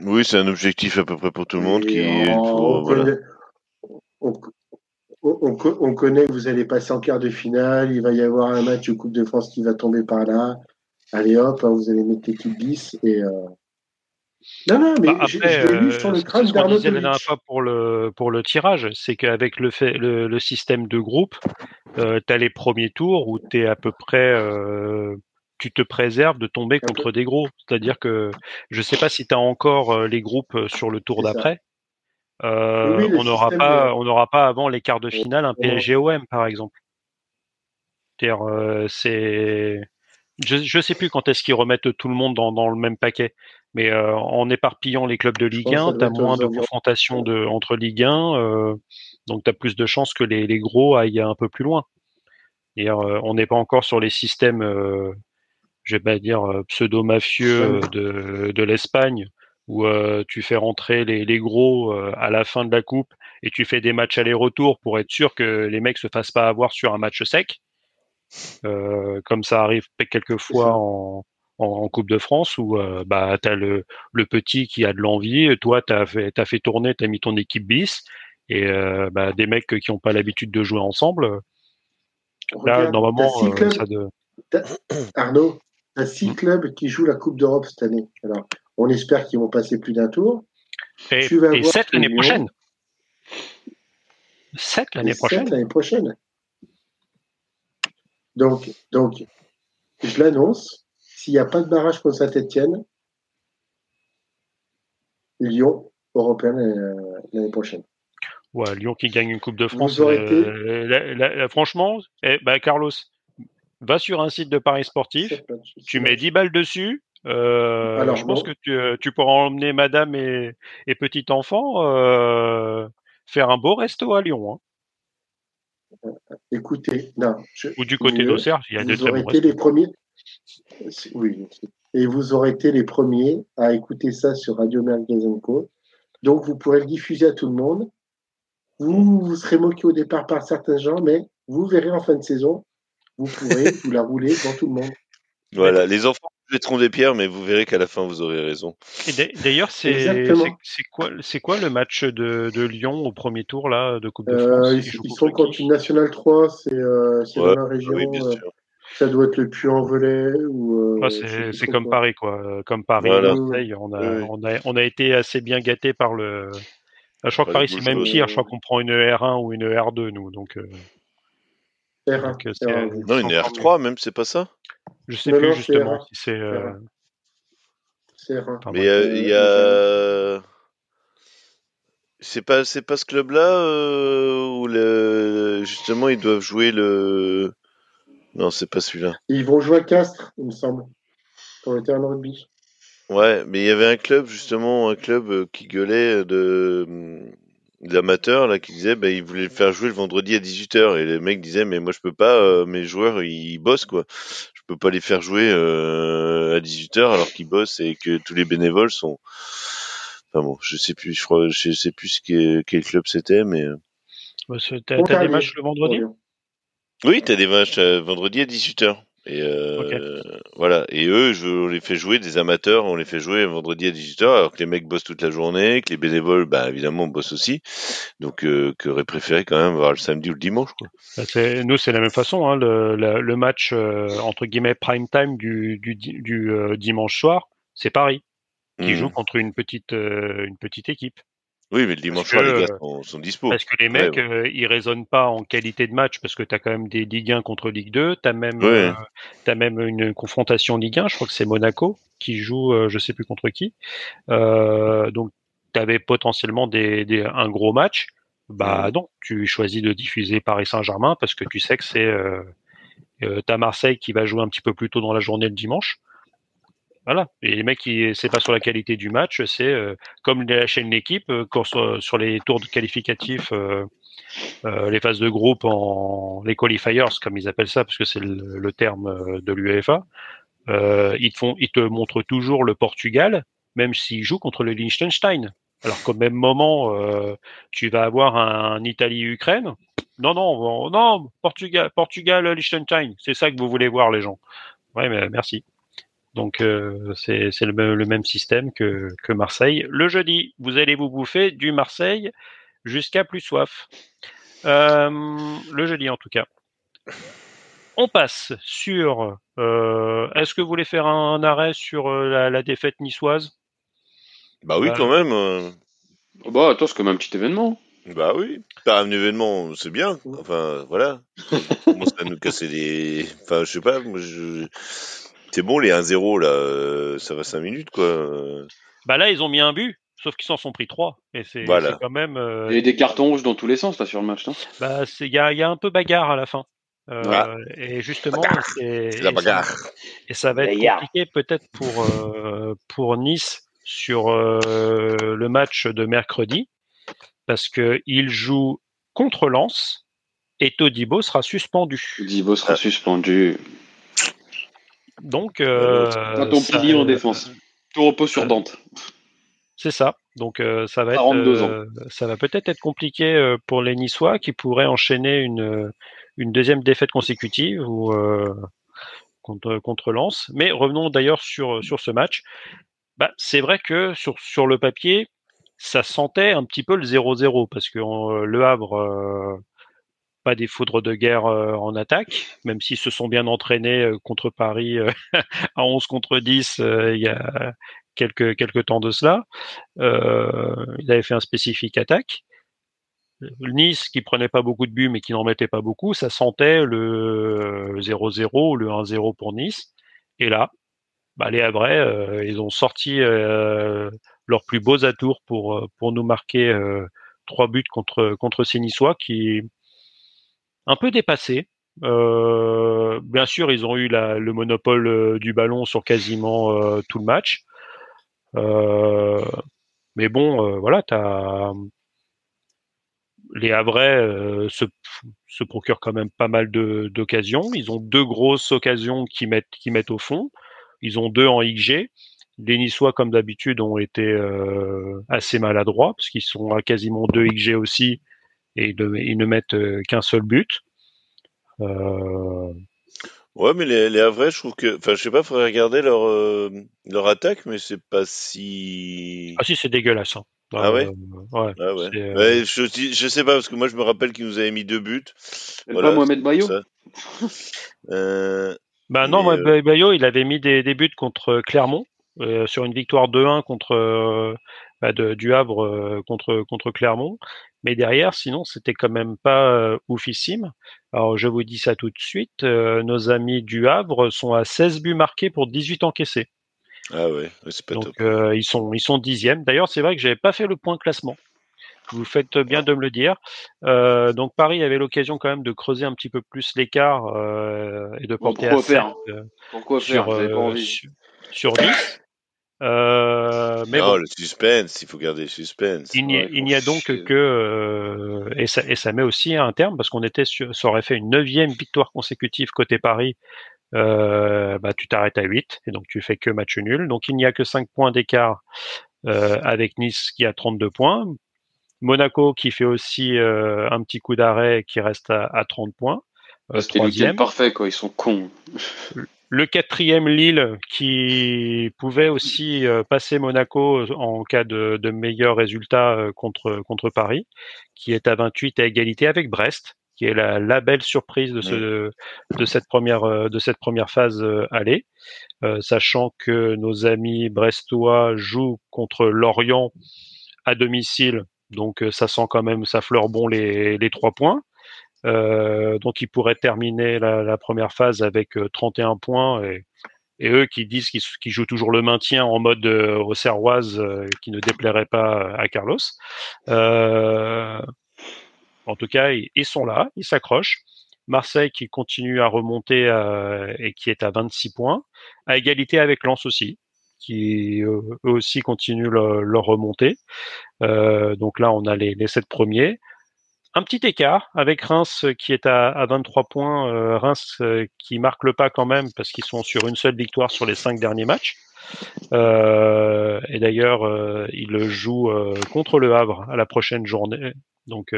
D: Oui, c'est un objectif à peu près pour tout le monde
C: Et
D: qui.
C: on,
D: faut- voilà.
C: connaît, on, on- on- on connaît que vous allez passer en quart de finale, il va y avoir un match de Coupe de France qui va tomber par là. Allez hop, hein, vous allez mettre l'équipe 10 et. euh, Non, non, mais
A: Bah,
C: je,
A: après,
C: je l'ai lu
A: euh,
C: sur le
A: c'est
C: crâne
A: ce qu'on disait la dernière fois pour le, pour le tirage, c'est qu'avec le, fait, le, le système de groupe, euh, tu as les premiers tours où tu es à peu près. euh, tu te préserves de tomber contre des gros. C'est-à-dire que je sais pas si tu as encore euh, les groupes euh, sur le tour d'après. Euh,
C: Oui, le
A: on n'aura pas,
C: de-
A: on n'aura pas avant les quarts de finale un. PSG-OM par exemple. C'est-à-dire, euh, c'est, je, je sais plus quand est-ce qu'ils remettent tout le monde dans, dans le même paquet, mais euh, en éparpillant les clubs de Ligue
C: pense que ça
A: 1,
C: doit
A: t'as
C: être
A: moins de confrontations de, entre Ligue 1, euh, donc t'as plus de chances que les, les gros aillent un peu plus loin. Et euh, on n'est pas encore sur les systèmes, je vais pas dire pseudo-mafieux de, de l'Espagne, où tu fais rentrer les, les gros à la fin de la coupe et tu fais des matchs aller-retour pour être sûr que les mecs se fassent pas avoir sur un match sec, comme ça arrive quelquefois en, en, en Coupe de France où euh, bah t'as le, le petit qui a de l'envie, toi fait t'as fait tourner, t'as mis ton équipe bis et euh, bah, des mecs qui ont pas l'habitude de jouer ensemble. Là
C: Regarde,
A: normalement
C: t'as six
A: euh,
C: clubs,
A: ça de [clears throat]
C: Arnaud, tu as six
A: Mm.
C: clubs qui jouent la Coupe d'Europe cette année. Alors, on espère qu'ils vont passer plus d'un tour.
A: et,
C: Tu vas
A: et
C: voir
A: 7
C: que
A: l'année prochaine. 7 l'année prochaine.
C: l'année prochaine. Donc, donc je l'annonce, s'il n'y a pas de barrage contre Saint-Etienne, Lyon, européen euh, l'année prochaine.
A: Ouais, Lyon qui gagne une Coupe de France. Euh, la- la- la- franchement, eh, bah, Carlos, va sur un site de Paris sportif, tu mets 10 balles dessus. euh,
C: Alors,
A: je pense que tu, tu pourras emmener madame et, et petit enfant euh, faire un beau resto à Lyon. hein.
C: Écoutez, non. je-
A: Ou du côté d'Auxerre, il y a des très bons
C: été les premiers. Oui. Et vous aurez été les premiers à écouter ça sur Radio Mergazenco. Donc, vous pourrez le diffuser à tout le monde. Vous, vous serez moqué au départ par certains gens, mais vous verrez en fin de saison, vous pourrez [laughs] vous la rouler dans tout le monde.
D: Voilà, les enfants vous jetteront des pierres, mais vous verrez qu'à la fin, vous aurez raison.
A: D'ailleurs, c'est quoi, le match de, de Lyon au premier tour là de Coupe de
C: Euh,
A: France?
C: Ils,
A: Ils
C: sont contre une Nationale 3, c'est euh,
D: Ouais,
C: dans la région.
D: Oui, bien
C: euh,
D: sûr.
C: Ça doit être le Puy-en-Velay. ou. euh, sais
A: c'est
C: trop
A: comme
C: quoi.
A: Paris, quoi. Euh, Comme Paris,
D: Voilà.
A: Marseille, on a,
D: Oui, oui.
A: on a, on a été assez bien gâté par le. Ah, Je crois que Paris, c'est même pire. Je crois qu'on prend une R1 ou une R2, nous. Donc, euh,
C: R1,
A: donc, euh, c'est-
C: R1.
D: Non, une
A: encore
D: R3 même, c'est pas ça?
A: Je sais
C: Non,
A: plus
C: non,
A: justement
C: R1.
A: si c'est. euh,
C: R1. C'est R1.
A: enfin,
D: Mais euh, il y a. C'est pas, c'est pas ce club-là euh, où le... justement ils doivent jouer le Non, c'est pas celui-là.
C: Ils vont jouer à Castres, il me semble, pour le terrain de rugby.
D: Ouais, mais il y avait un club, justement, un club euh, qui gueulait de d'amateurs, là, qui disait, bah, ils voulaient le faire jouer le vendredi à 18h. Et les mecs disaient, mais moi, je peux pas, euh, mes joueurs, ils bossent, quoi. Je peux pas les faire jouer euh, à 18h alors qu'ils bossent et que tous les bénévoles sont... Enfin bon, je sais plus, je crois, je sais plus ce qu'est- quel club c'était, mais...
A: Bah, t'as des matchs le vendredi?
D: Oui, t'as des matchs euh, vendredi à 18h. Et euh, voilà. Et eux, je, on les fait jouer des amateurs, on les fait jouer vendredi à 18h, alors que les mecs bossent toute la journée, que les bénévoles, bah évidemment, bossent aussi. Donc, euh, qu'aurait préféré quand même voir le samedi ou le dimanche, quoi.
A: Bah, c'est- Nous, c'est la même façon. Hein, le, le- le match euh, entre guillemets prime time du, du, du, euh, dimanche soir, c'est Paris qui
D: Mhm.
A: joue contre une petite euh, une petite équipe.
D: Oui, mais le dimanche soir, les gars
A: euh,
D: sont, sont dispo.
A: Parce que les
D: Ouais,
A: mecs, euh, ils raisonnent pas en qualité de match parce que tu as quand même des Ligue 1 contre Ligue 2. Tu as même
D: Ouais.
A: euh, t'as même une confrontation Ligue 1. Je crois que c'est Monaco qui joue, euh, je sais plus contre qui. Donc tu avais potentiellement des, des, un gros match. Bah non, tu choisis de diffuser Paris Saint-Germain parce que tu sais que c'est euh, t'as Marseille qui va jouer un petit peu plus tôt dans la journée le dimanche. Voilà. Et les mecs, c'est pas sur la qualité du match, c'est euh, comme la chaîne l'équipe euh, quand sur, les tours de qualificatifs, euh, les phases de groupe en les qualifiers comme ils appellent ça, parce que c'est le, terme de l'UEFA. Ils te montrent toujours le Portugal, même s'ils jouent contre le Liechtenstein. Alors qu'au même moment, tu vas avoir un, Italie-Ukraine. Non, non, non, Portugal, Portugal, Liechtenstein. C'est ça que vous voulez voir, les gens. Ouais, mais merci. Donc euh, c'est le, même- le même système que, que Marseille. Le jeudi, vous allez vous bouffer du Marseille jusqu'à plus soif. Euh, le jeudi en tout cas. On passe sur. euh, Est-ce que vous voulez faire un, arrêt sur euh, la, la défaite niçoise?
D: Bah oui, quand même.
B: bah attends, c'est comme un petit événement.
D: Bah oui. Pas un événement, c'est bien. Enfin, voilà. [laughs] On commence à nous casser les... Enfin, je sais pas, moi, je... C'est bon, les 1-0, là, euh, ça va 5 minutes, quoi.
A: Bah là, ils ont mis un but, sauf qu'ils s'en sont pris trois. Et c'est
D: Voilà.
A: c'est quand même. euh,
B: Il y a des cartons rouges dans tous les sens là sur le match, non?
A: Bah, c'est- il y a, y a un peu bagarre à la fin. Euh,
D: Ah.
A: Et justement, c'est
D: la
A: et ça-
D: bagarre.
A: Et ça va être
B: Bagarre.
A: compliqué peut-être pour euh, pour Nice sur euh, le match de mercredi parce que il joue contre Lens et Todibo sera suspendu.
B: Dibo sera
D: Ah.
B: suspendu.
A: Donc euh,
B: T'as ton pilier en défense. Tout repose sur
A: euh,
B: Dante.
A: C'est ça. Donc euh, ça va être
B: 42
A: euh, ça va peut-être être compliqué euh, pour les Niçois qui pourraient enchaîner une une deuxième défaite consécutive ou euh, contre contre Lens. Mais revenons d'ailleurs sur sur ce match. Bah, c'est vrai que sur sur le papier, ça sentait un petit peu le 0-0 parce que euh, le Havre euh, des foudres de guerre euh, en attaque, même s'ils se sont bien entraînés euh, contre Paris euh, [laughs] à 11 contre 10 euh, il y a quelques temps de cela. Ils avaient fait un spécifique attaque. Nice qui prenait pas beaucoup de buts mais qui n'en mettait pas beaucoup, ça sentait le 0-0 ou le 1-0 pour Nice. Et là, bah, les Havrais, ils ont sorti leurs plus beaux atours pour pour nous marquer trois buts contre contre ces Niçois qui un peu dépassés. Euh, bien sûr, ils ont eu le monopole euh, du ballon sur quasiment euh, tout le match. Mais bon, voilà, les Havrais se, procurent quand même pas mal d'occasions. Ils ont deux grosses occasions qui mettent qui mettent au fond. Ils ont deux en XG. Les Niçois, comme d'habitude, ont été assez maladroits parce qu'ils sont à quasiment deux XG aussi et de- ils ne mettent euh, qu'un seul but. Euh,
D: Ouais, mais les, les Havrais, je trouve que... Enfin, je sais pas, faudrait regarder leur, euh, leur attaque, mais c'est pas si...
A: Ah si, c'est dégueulasse. hein.
D: Ah ouais?
A: Euh, ouais.
D: Ah ouais.
A: euh,
D: Ouais, je, je sais pas, parce que moi, je me rappelle qu'ils nous avaient mis deux buts. Voilà,
B: pas Mohamed Bayo? [laughs]
D: Euh,
A: Bah non,
D: euh,
A: Bay- Bayo, il avait mis des, des buts contre Clermont euh, sur une victoire 2-1 contre euh, bah, de- du Havre euh, contre contre Clermont. Mais derrière, sinon, c'était quand même pas euh, oufissime. Alors, je vous dis ça tout de suite. euh, nos amis du Havre sont à 16 buts marqués pour 18 encaissés.
D: Ah ouais, c'est pas
A: Donc,
D: top.
A: euh, ils sont ils sont dixièmes. D'ailleurs, c'est vrai que j'avais pas fait le point classement. Vous faites bien de me le dire. Euh, donc Paris avait l'occasion quand même de creuser un petit peu plus l'écart euh, et de porter à 7 euh,
B: Pourquoi
A: sur,
B: faire avez pas
A: euh,
B: envie
A: sur, sur 10. Euh, mais
D: non,
A: bon,
D: le suspense, il faut garder le suspense.
A: il n'y a,
B: Ouais,
A: il n'y a
B: faut
A: donc que euh, et ça et ça met aussi un terme parce qu'on était sur, ça aurait fait une neuvième victoire consécutive côté Paris. Euh, bah, tu t'arrêtes à 8 et donc tu fais que match nul. Donc il n'y a que 5 points d'écart euh, avec Nice qui a 32 points. Monaco qui fait aussi euh, un petit coup d'arrêt qui reste à, à 30 points. Euh,
B: C'était le parfait, quoi. Ils sont cons.
A: Le quatrième Lille qui pouvait aussi euh, passer Monaco en cas de, de meilleur résultat euh, contre contre Paris, qui est à 28 à égalité avec Brest, qui est la, la belle surprise de ce de cette première euh, de cette première phase euh, aller, Euh, sachant que nos amis brestois jouent contre Lorient à domicile, donc ça sent quand même ça fleure bon les les trois points. Euh, donc ils pourraient terminer la, première phase avec euh, 31 points et, eux qui disent qu'ils jouent toujours le maintien en mode euh, euh, qui ne déplairait pas à Carlos. Euh, en tout cas, ils, sont là, ils s'accrochent. Marseille qui continue à remonter euh, et qui est à 26 points, à égalité avec Lens aussi, qui euh, eux aussi continuent leur, remontée. Euh, donc là, on a les, les sept premiers un petit écart avec Reims euh, qui est à, à 23 points. Euh, Reims euh, qui marque le pas quand même parce qu'ils sont sur une seule victoire sur les cinq derniers matchs. Euh, et d'ailleurs, ils jouent contre le Havre à la prochaine journée. Donc,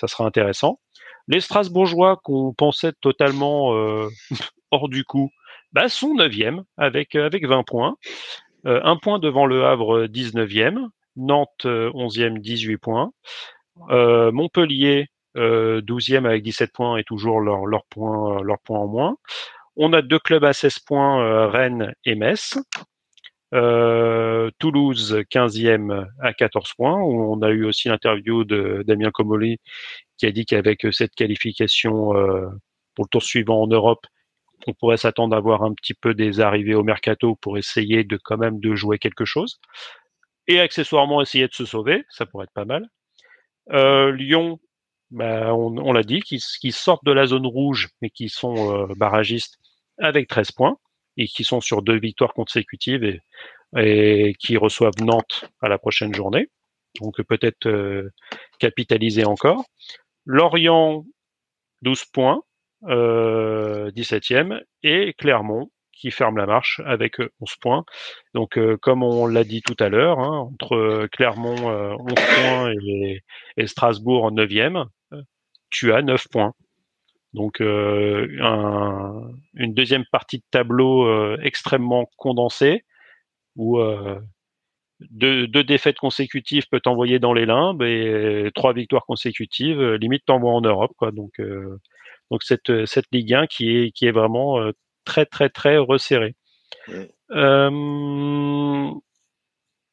A: ça sera intéressant. Les Strasbourgeois qu'on pensait totalement [laughs] hors du coup, bah, sont 9e avec, avec 20 points. Un point devant le Havre 19e. Nantes euh, 11e 18 points. Euh, Montpellier, euh, 12e avec 17 points et toujours leur, point, leur point en moins. On a deux clubs à 16 points, euh, Rennes et Metz. Euh, Toulouse, 15e à 14 points, on a eu aussi l'interview de Damien Comoli qui a dit qu'avec cette qualification euh, pour le tour suivant en Europe, on pourrait s'attendre à avoir un petit peu des arrivées au mercato pour essayer de quand même de jouer quelque chose. Et accessoirement essayer de se sauver, ça pourrait être pas mal. Euh, Lyon, bah, on, l'a dit, qui, sortent de la zone rouge, mais qui sont euh, barragistes avec 13 points et qui sont sur deux victoires consécutives et, et qui reçoivent Nantes à la prochaine journée. Donc peut-être euh, capitaliser encore. Lorient, 12 points, euh, 17e, et Clermont, qui ferme la marche avec 11 points. Donc, euh, comme on l'a dit tout à l'heure, hein, entre Clermont euh, 11 points et, Strasbourg en 9e, tu as 9 points. Donc, euh, un, une deuxième partie de tableau euh, extrêmement condensée où euh, deux, défaites consécutives peut t'envoyer dans les limbes et trois victoires consécutives, euh, limite t'envoie en Europe. Quoi. Donc, euh, cette, cette Ligue 1 qui est, qui est vraiment euh, très très très resserré.
D: Ouais.
A: Euh,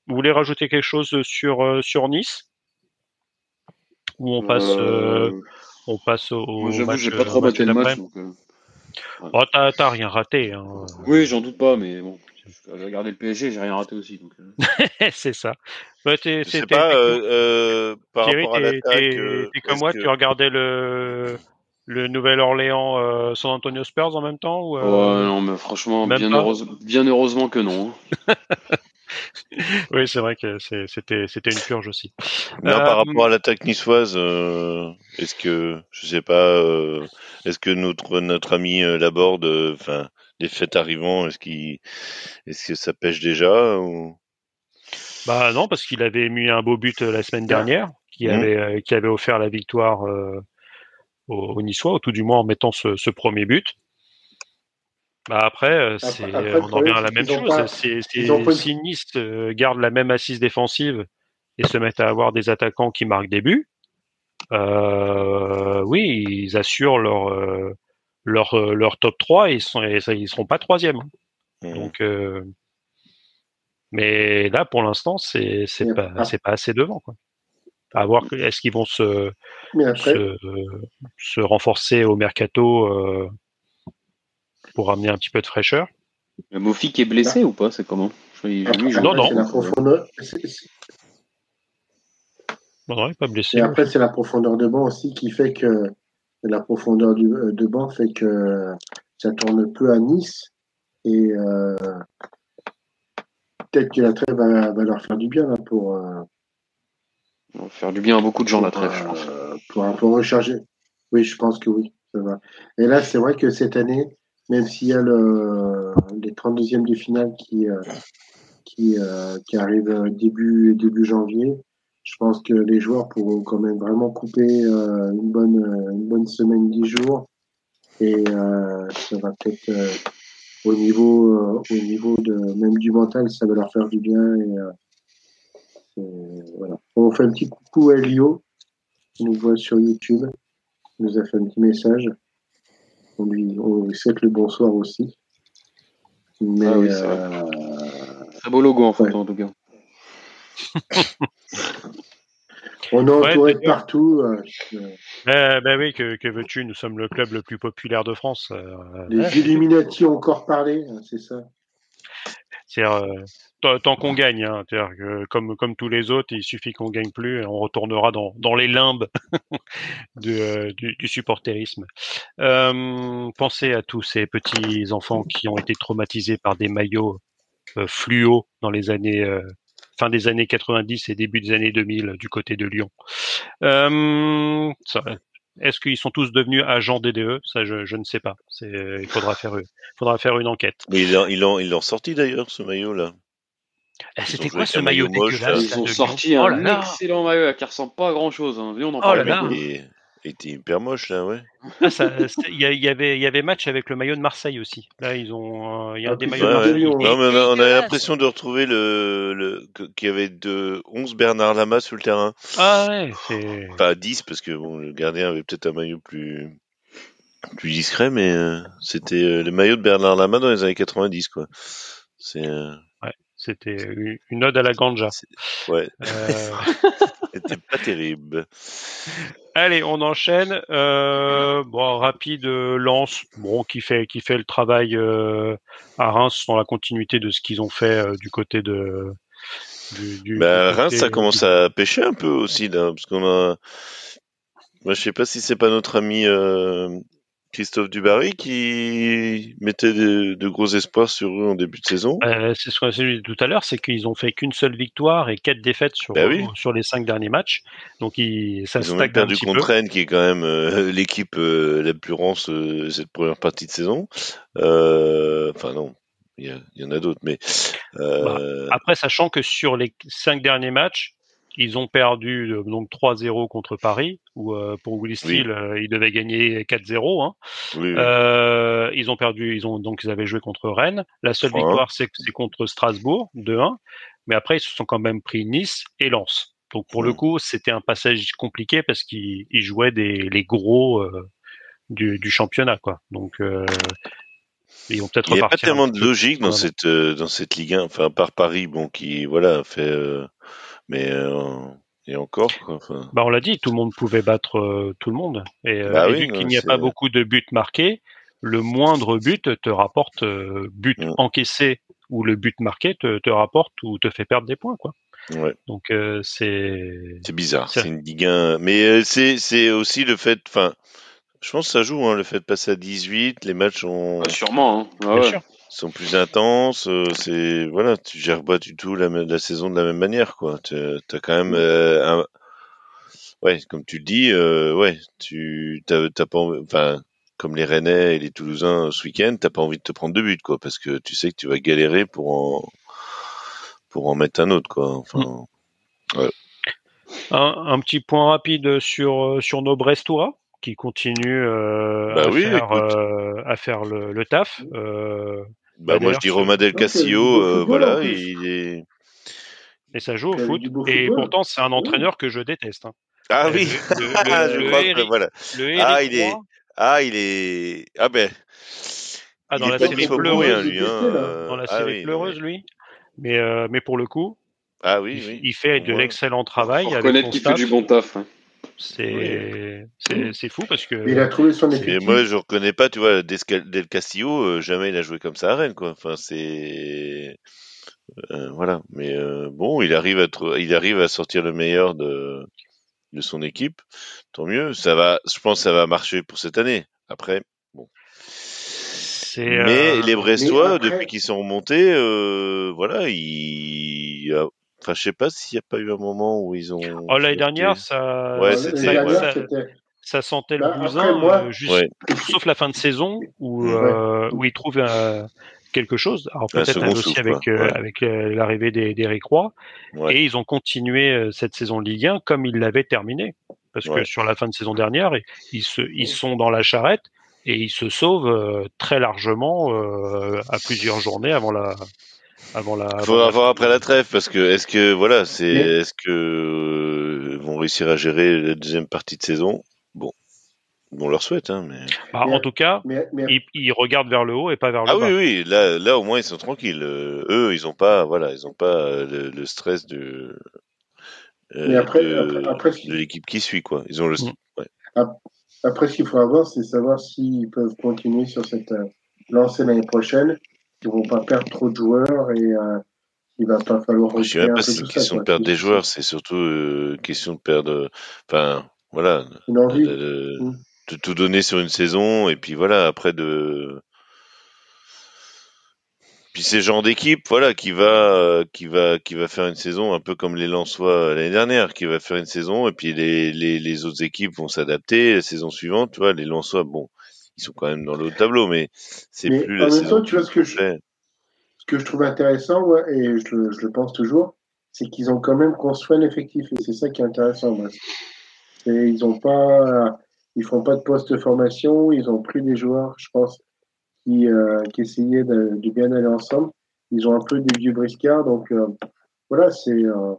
A: vous voulez rajouter quelque chose sur euh, sur Nice? Ou on passe euh, on passe au
B: Moi, j'avoue,
A: match,
B: j'ai pas trop maté le match. Donc, euh...
A: oh, t'as rien raté. Hein.
B: Oui, j'en doute pas, mais bon. J'ai regardé le PSG, j'ai rien raté aussi. Donc, euh... [laughs]
A: c'est ça. Ouais,
D: Je sais pas, euh, euh, par
A: Thierry,
D: rapport à l'attaque.
A: T'es
D: euh,
A: comme moi,
D: que-
A: tu regardais le le Nouvelle-Orléans euh, San Antonio Spurs en même temps ou, euh,
B: Ouais, non, mais franchement, bien,
A: pas
B: heureuse- bien heureusement que non. hein. [laughs]
A: Oui, c'est vrai que c'était une purge aussi.
D: Non,
A: Euh,
D: par rapport à l'attaque niçoise, euh, est-ce que, je sais pas, euh, est-ce que notre notre ami euh, Laborde, euh, enfin, les fêtes arrivant, est-ce qu'il, est-ce que ça pêche déjà ou...
A: Bah non, parce qu'il avait mis un beau but euh, la semaine dernière, qui
D: Mhm.
A: avait euh, qui avait offert la victoire euh, aux, Niçois, ou tout du moins en mettant ce, ce premier but. Bah après, euh,
C: Après- après,
A: on en revient à la même chose.
C: pas-
A: si Nice euh, garde la même assise défensive et se mettent à avoir des attaquants qui marquent des buts, euh, oui, ils assurent leur leur leur top 3 et ils ils seront pas troisième. Donc, euh, mais là, pour l'instant, c'est pas c'est pas assez devant. Quoi. À voir est-ce qu'ils vont se
C: après,
A: se, se renforcer au mercato euh, pour amener un petit peu de fraîcheur?
B: Le Mofi est blessé ou pas C'est comment? Je-
C: après,
B: j'ai-
A: Non, non.
C: c'est la profondeur.
A: Bon, non, il est pas blessé.
C: Et après, c'est la profondeur de banc aussi qui fait que la profondeur du, de banc fait que ça tourne peu à Nice. Et euh, peut-être que la trêve va, va leur faire du bien là, pour, euh,
B: On va faire du bien à beaucoup de gens la trêve, je pense.
C: euh, pour, pour recharger. Oui, je pense que oui. Ça va. Et là, c'est vrai que cette année, même s'il y a le, les 32e de finale qui, euh, qui, euh, qui arrivent début, début janvier, je pense que les joueurs pourront quand même vraiment couper euh, une, bonne, une bonne semaine, 10 jours. Et ça va peut-être, au niveau, au niveau de, même du mental, ça va leur faire du bien. Et, voilà. On fait un petit coucou à Elio, qui nous voit sur YouTube. Il nous a fait un petit message. On lui, on lui souhaite le bonsoir aussi. Mais
B: Ah oui, c'est vrai.
C: euh,
B: Très beau logo en
C: Ouais.
B: photo, en tout cas. [laughs]
C: on est entouré partout. euh, euh,
A: Ben, ben oui, que, que veux-tu? Nous sommes le club le plus populaire de France. euh,
C: les. Illuminati ont encore parlé, hein, c'est ça.
A: Euh, tant, qu'on gagne, hein, comme tous les autres, il suffit qu'on gagne plus et on retournera dans les limbes [laughs] euh, du, supporterisme. Pensez à tous ces petits enfants qui ont été traumatisés par des maillots euh, fluo dans les années euh, fin des années 90 et début des années 2000 du côté de Lyon. Est-ce qu'ils sont tous devenus agents DDE Ça, je, je ne sais pas. C'est, il faudra faire, il faudra faire une enquête.
D: Mais ils l'ont, ils l'ont, ils l'ont sorti d'ailleurs, ce maillot-là.
A: Eh,
D: Ils
A: C'était quoi ce
D: un
A: maillot
D: maillot moche,
A: dégueulasse
D: là.
B: Ils
A: là,
B: ont
A: de
B: sorti
A: Lyon Oh
B: un
A: là là
B: excellent maillot qui ressemble pas à grand chose. Hein. Viens, on en
A: Oh
B: parle
A: là
D: il était hyper moche, là, ouais.
A: Ah, Il y, avait, il y avait match avec le maillot de Marseille aussi. Là, ils ont, euh, il y a
C: Ah,
A: un des maillots de
D: Ouais,
A: Marseille.
D: ouais. Non, mais on a, l'impression de retrouver le, le qu'il y avait de 11 Bernard Lama sur le terrain.
A: Ah ouais, c'est.
D: Pas 10, parce que bon, le gardien avait peut-être un maillot plus, plus discret, mais euh, c'était euh, le maillot de Bernard Lama dans les années 90, quoi. C'est, euh,
A: Ouais, c'était une- ode à la ganja.
D: ouais,
A: Euh, [laughs]
D: c'était pas terrible.
A: Allez, on enchaîne. Euh, bon, rapide euh, Lance, bon, qui fait qui fait le travail euh, à Reims dans la continuité de ce qu'ils ont fait euh, du côté de. Du, du,
D: Bah, Reims, ça commence
A: du-
D: à pêcher un peu aussi, là, parce qu'on a. Moi, je sais pas si c'est pas notre ami euh, Christophe Dubarry qui mettait de, de gros espoirs sur eux en début de saison.
A: Euh, c'est ce qu'on a dit tout à l'heure, c'est qu'ils ont fait qu'une seule victoire et quatre défaites sur
D: Bah oui.
A: sur les cinq derniers matchs. Donc ils, ça
D: Ils ont même perdu contre. Rennes, qui est quand même euh, l'équipe euh, la plus rance euh, cette première partie de saison. Enfin non, il y, en a d'autres, mais euh,
A: Après, sachant que sur les cinq derniers matchs, ils ont perdu euh, donc 3-0 contre Paris, où euh, pour Willy Steele, euh, ils devaient gagner 4-0. Hein.
D: oui, oui.
A: Euh, ils ont perdu, ils ont donc ils avaient joué contre Rennes. La seule
D: 3-1.
A: victoire, c'est contre Strasbourg, 2-1. Mais après, ils se sont quand même pris Nice et Lens. Donc pour le
D: Mm.
A: coup, c'était un passage compliqué parce qu'ils ils jouaient des les gros du, du championnat, quoi. Donc ils vont peut-être
D: il n'y a pas tellement de logique dans cette dans cette Ligue 1. Enfin, à part Paris, bon, qui voilà fait, mais euh, et encore. Enfin,
A: Bah, on l'a dit, tout le monde pouvait battre euh, tout le monde. Et, euh,
D: Bah
A: et
D: oui,
A: vu qu'il n'y a pas beaucoup de buts marqués, le moindre but te rapporte euh, but
D: Mm.
A: encaissé ou le but marqué te, te rapporte ou te fait perdre des points, quoi.
D: ouais.
A: Donc euh, c'est
D: C'est bizarre,
A: C'est-
D: une Ligue 1. Mais euh, c'est c'est aussi le fait, enfin, je pense que ça joue, hein, le fait de passer à 18, les matchs ont,
B: Ouais, sûrement. Hein. Ah
A: bien
B: ouais.
A: sûr.
D: Sont plus intenses. euh, c'est voilà, tu gères pas du tout la, saison de la même manière, quoi. Tu as quand même euh, un, ouais, comme tu le dis, euh, ouais, tu t'as pas, enfin, comme les Rennais et les Toulousains ce week-end, t'as pas envie de te prendre deux buts, quoi, parce que tu sais que tu vas galérer pour en pour en mettre un autre, quoi. Enfin,
A: Un, un petit point rapide sur sur nos Brestois qui continuent euh,
D: Bah
A: à,
D: oui,
A: faire,
D: écoute.
A: euh, à faire le, le taf. Euh,
D: bah, moi je dis Romain Del Castillo, euh, voilà, il est.
A: et ça joue au foot. Et
C: football.
A: pourtant, c'est un entraîneur que je déteste. hein.
D: Ah oui, [laughs]
A: le- le-
D: je
A: le
D: crois que voilà.
A: Le
D: Ah, il est- Ah, il est. Ah ben.
A: Ah,
D: il
A: dans la série pleureuse,
D: rien,
C: j'ai
D: lui. Hein, euh,
A: dans la
D: ah
A: série
D: oui,
A: pleureuse, lui. Mais, euh, mais pour le coup,
D: Ah oui,
A: il,
D: oui.
A: il fait de l'excellent travail
B: Faut
A: avec son
B: qu'il fait
A: staff.
B: du bon taf. hein.
A: C'est c'est c'est fou parce que
C: Il a trouvé son
D: Et moi, je reconnais pas, tu vois, Descal- Del Castillo, euh, jamais il a joué comme ça à Rennes, quoi. Enfin, c'est. euh, voilà. Mais euh, bon, il arrive, à il arrive à sortir le meilleur de, de son équipe, tant mieux. Ça va, je pense que ça va marcher pour cette année. Après, bon. Mais
A: euh,
D: les Brestois,
C: après-
D: depuis qu'ils sont remontés, euh, voilà, ils. Enfin, je sais pas s'il n'y a pas eu un moment où ils ont.
A: Oh, l'année dernière, ça,
D: Ouais, c'était-
C: l'année dernière,
A: ça,
C: c'était-
A: ça sentait
C: Bah,
A: le
C: après,
A: bousin,
C: moi-
A: euh, juste-
D: Ouais.
A: sauf la fin de saison où,
D: Ouais.
A: euh, où ils trouvent euh, quelque chose. Alors
D: Un
A: peut-être aussi
D: souffle,
A: avec,
D: quoi.
A: euh,
D: Ouais.
A: avec euh, l'arrivée des, des Roy.
D: Ouais.
A: Et ils ont continué euh, cette saison de Ligue 1 comme ils l'avaient terminée. Parce
D: Ouais.
A: que sur la fin de saison dernière, ils, se, ils sont dans la charrette et ils se sauvent très largement à plusieurs journées avant la. Avant la
D: Il
A: avant
D: faudra
A: la-
D: voir après la trêve parce que est-ce que voilà, c'est
C: Mais-
D: est-ce que euh, vont réussir à gérer la deuxième partie de saison? Bon, on leur souhaite, hein. Mais...
A: Bah, en tout cas,
C: Mais, mais-
A: ils, ils regardent vers le haut et pas vers le
D: Ah
A: bas.
D: oui, oui, là, là au moins ils sont tranquilles. Euh, eux, ils ont pas, voilà, ils ont pas euh, le, le stress de, euh,
C: Mais après-
D: de,
C: après- après, ce qui-
D: de l'équipe qui suit, quoi. Ils ont le,
A: Mm.
D: ouais.
C: Après, ce qu'il faut avoir, c'est savoir s'ils peuvent continuer sur cette euh, lancée l'année prochaine. Ils vont pas perdre trop de joueurs et euh, il va pas falloir
D: Je
C: un
D: pas c'est
C: ça,
D: question de perdre des joueurs, c'est surtout euh, question de perdre, enfin, voilà,
C: envie.
D: de,
C: Mm.
D: de tout donner sur une saison et puis voilà après de puis c'est genre d'équipe voilà qui va euh, qui va qui va faire une saison un peu comme les Lensois l'année dernière qui va faire une saison et puis les les, les autres équipes vont s'adapter la saison suivante tu vois les Lensois bon ils sont quand même dans le haut de tableau mais c'est plus
C: en
D: la
C: même
D: saison
C: temps, tu vois ce que je, ce que je trouve intéressant, ouais, et je, le- je le pense toujours, c'est qu'ils ont quand même construit un effectif et c'est ça qui est intéressant. moi. C'est- ils ont pas, ils font pas de poste de formation, ils ont pris des joueurs, je pense, qui, euh, qui essayaient de, de bien aller ensemble. Ils ont un peu des vieux briscards, donc euh, voilà, c'est euh,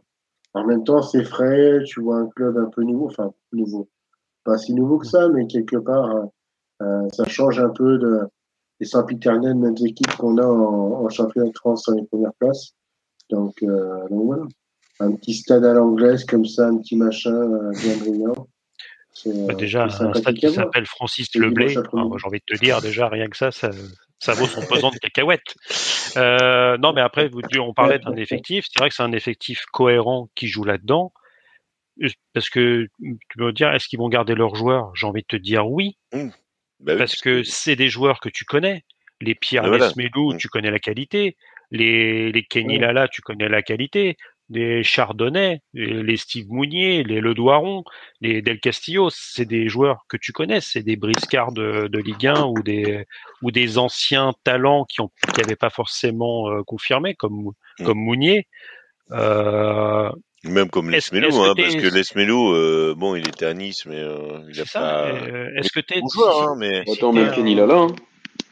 C: en même temps c'est frais. Tu vois un club un peu nouveau, enfin nouveau, pas si nouveau que ça, mais quelque part euh, ça change un peu de des sempiternelles mêmes équipes qu'on a en, en championnat de France dans les premières places. Donc, euh, donc voilà, un petit stade à l'anglaise comme ça, un petit machin euh, bien brillant.
A: Bah,
C: euh,
A: déjà,
C: c'est
A: un stade qui s'appelle Francis
C: Le
A: Leblay. Alors, J'ai envie de te dire, déjà, rien que ça, ça, ça vaut son pesant de cacahuètes. Euh, non, mais après, vous- on parlait d'un effectif. C'est vrai que c'est un effectif cohérent qui joue là-dedans. Parce que tu peux me dire, est-ce qu'ils vont garder leurs joueurs? J'ai envie de te dire oui,
D: Bah oui,
A: parce que c'est des joueurs que tu connais. Les Pierre
D: Mais voilà.
A: Lesmelou,
D: Mm.
A: tu connais la qualité. Les, les Kenny. Lala, tu connais la qualité. Les Chardonnay, les les Steve Mounier, les Le Doiron, les Del Castillo, c'est des joueurs que tu connais. C'est des briscards de, de Ligue 1 ou des, ou des anciens talents qui ont, qui pas forcément euh, confirmé, comme,
D: Mm.
A: comme Mounier. Euh,
D: même comme
A: est-ce que
D: hein, parce que Lesmelou euh, bon il était à Nice mais euh, il a
A: ça.
D: pas
A: euh, Est-ce que t'es
D: bon joueur hein, mais
B: Attends,
A: t'es
B: même Kenny Lala. Hein.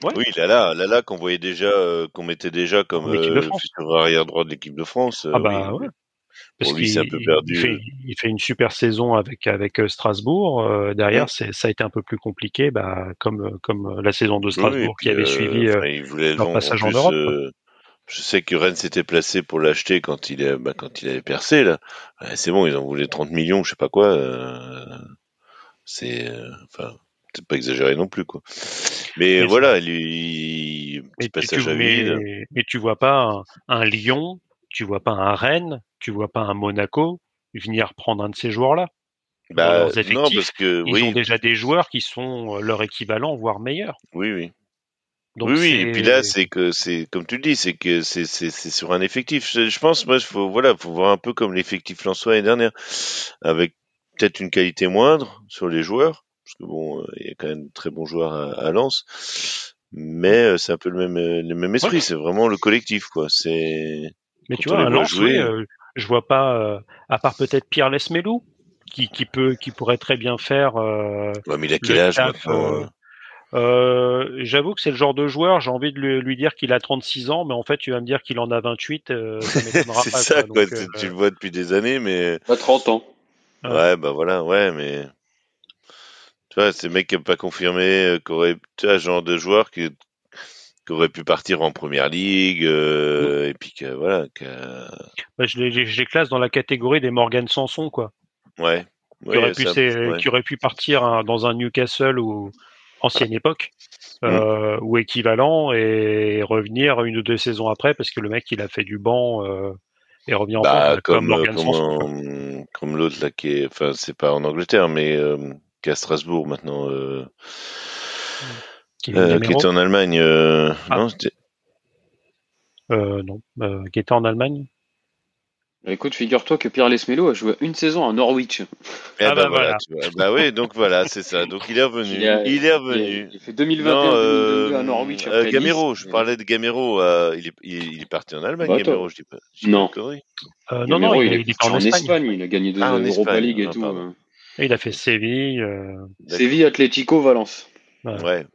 A: Ouais.
D: Oui, Lala, Lala qu'on voyait déjà, euh, qu'on mettait déjà comme euh, futur arrière droit de l'équipe de France. euh,
A: Ah bah
D: oui.
A: ouais. Parce
D: Pour lui, c'est un peu
A: il-
D: perdu.
A: il fait, il fait une super saison avec avec euh, Strasbourg. Euh, derrière,
D: Mm.
A: c'est ça a été un peu plus compliqué, bah, comme euh, comme la saison de Strasbourg qui
D: puis,
A: avait
D: euh,
A: suivi. euh,
D: enfin, il voulait le
A: leur passage
D: en
A: Europe,
D: euh, je sais que Rennes s'était placé pour l'acheter quand il est, bah, quand il avait percé là. C'est bon, ils en voulaient 30 millions, je sais pas quoi. euh, c'est, euh, enfin, pas exagéré non plus quoi. Mais,
A: Mais
D: voilà, lui,
A: mais,
D: passage
A: tu-
D: à vide.
A: mais, mais tu vois pas un, un Lyon, tu vois pas un Rennes, tu vois pas un Monaco venir prendre un de ces joueurs-là.
D: Bah,
A: leurs
D: non, parce que
A: Ils
D: oui,
A: ont déjà des joueurs qui sont euh, leur équivalent, voire meilleurs.
D: oui, oui.
A: Donc
D: oui, oui, et puis là, c'est que c'est comme tu le dis, c'est que c'est c'est c'est sur un effectif. Je, je pense, moi, il faut voilà, faut voir un peu comme l'effectif Lensois l'année dernière, avec peut-être une qualité moindre sur les joueurs, parce que bon, euh, il y a quand même de très bons joueurs à, à Lens, mais euh, c'est un peu le même euh, le même esprit.
A: Ouais.
D: C'est vraiment le collectif, quoi. C'est
A: Mais
D: Quand
A: tu vois,
D: voit
A: Lens,
D: jouer,
A: euh, je vois pas, euh, à part peut-être Pierre Lesmelou, qui, qui peut, qui pourrait très bien faire. Euh,
D: ouais, mais il a quel âge
A: taf,
D: maintenant
A: euh, J'avoue que c'est le genre de joueur, j'ai envie de lui, lui dire qu'il a 36 ans, mais en fait, tu vas me dire qu'il en a 28, euh, [laughs]
D: C'est
A: pas.
D: ça,
A: quoi.
D: quoi.
A: Donc,
D: tu,
A: euh,
D: tu le vois depuis des années, mais
B: À 30 ans.
A: Ouais.
D: ouais, bah voilà, ouais, mais tu vois, ces mecs qui n'ont pas confirmé, euh, qui auraient, tu vois, ce genre de joueurs qui qui auraient pu partir en première ligue, euh, et puis que voilà, que
A: bah, je, les, je les classe dans la catégorie des Morgan Sanson, quoi.
D: ouais,
A: qui,
D: ouais,
A: aurait pu,
D: ça-
A: s'est-
D: ouais.
A: qui aurait pu partir hein, dans un Newcastle ou ancienne époque,
D: Mm.
A: euh, ou équivalent, et revenir une ou deux saisons après, parce que le mec, il a fait du banc. euh, et revient en
D: Bah,
A: France, comme,
D: l'autre là qui est, enfin c'est pas en Angleterre mais euh, qui est à Strasbourg maintenant, qui
A: Gamero.
D: était en Allemagne.
A: Ah.
D: non,
A: non, qui était en Allemagne.
B: Écoute, figure-toi que Pierre Lesmelo a joué une saison à Norwich.
D: Eh
A: Ah
D: ben
A: bah
D: voilà, tu vois. Bah oui, donc voilà, c'est ça. Donc il est revenu.
B: Il a-
D: Il est revenu.
B: Il, il fait 2021
D: Non,
B: 2022
D: euh,
B: à Norwich.
D: euh, Gamero,
B: Nice.
D: je parlais de Gamero. euh, il, est, il, il est parti en Allemagne,
B: Bah.
D: Gamero, je dis pas. je dis
B: Non.
D: pas.
A: Euh, non,
B: Gamero,
A: non, il,
B: il,
A: il
B: est parti
A: en Espagne.
B: Espagne. Il a gagné deux
D: Ah, en
B: Europa
D: Espagne.
B: League et
D: Ah,
B: tout.
A: Et il a fait Séville. euh.
B: Séville, Atlético, Valence.
D: Ouais.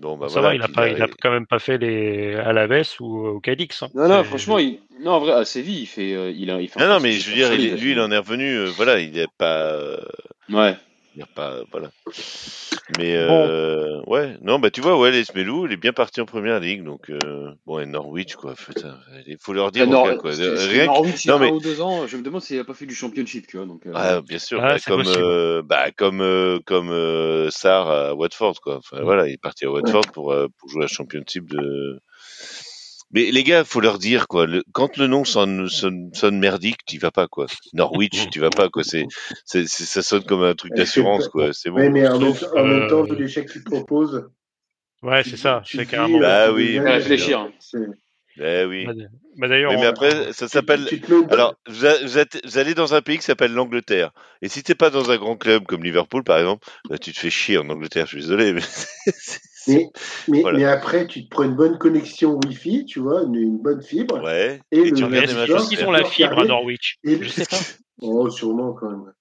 D: Bon, bah
A: Ça
D: voilà.
A: va, il a
D: puis
A: pas,
D: il
A: a quand même pas fait les Alaves ou au Cadix. hein.
B: Non, non, franchement, il... non, en vrai, à Séville, il fait, euh, il a, il fait
D: Non, non, mais je veux dire, il est-
B: solide.
D: lui, il en est revenu. euh, voilà, il est pas. euh,
B: Ouais.
D: Pas. Voilà. Mais euh, ouais, non, bah tu vois, ouais, les Smelou, il est bien parti en première ligue, donc euh, bon, et Norwich, quoi. Putain, il faut leur dire
B: Nor-
D: quoi.
B: c'est- c'est
D: Rien que-
B: Norwich, a
D: non, mais-
B: un ou deux ans, je me demande s'il a pas fait du championship, tu vois. Donc, euh,
D: Ah, bien sûr,
A: Ah,
D: bah, comme euh, bah, comme euh, comme euh, Sarr à Watford, quoi. Enfin voilà, il est parti à Watford pour euh, pour jouer à Championship de. Mais les gars, faut leur dire quoi. Le, quand le nom sonne, sonne, sonne merdique, tu vas pas quoi. Norwich, tu vas pas quoi. C'est, c'est, c'est- ça sonne comme un truc d'assurance quoi. C'est bon.
C: Oui, mais en, même,
A: Sauf,
C: en même temps,
A: euh,
C: vu l'échec qu'il propose,
A: Ouais, c'est ça. C'est carrément.
C: dis,
D: Bah
C: euh,
D: oui,
B: réfléchir.
D: Eh oui.
A: Bah, bah, d'ailleurs,
D: Oui, mais
A: on-
D: après, ça s'appelle. Alors, vous, allez dans un pays qui s'appelle l'Angleterre. Et si t'es pas dans un grand club comme Liverpool, par exemple, bah, tu te fais chier en Angleterre. Je suis désolé, mais [laughs] c'est-
C: Mais, mais,
D: Voilà.
C: mais après, tu te prends une bonne connexion Wi-Fi, tu vois, une, une bonne fibre.
D: ouais.
C: Et,
D: Et
C: le
D: tu regardes les
A: qu'ils-
D: matchs
A: est-ce qu'ils ont la fibre à Norwich?
C: Et-
A: Je sais pas. [laughs]
C: Oh, sûrement quand même.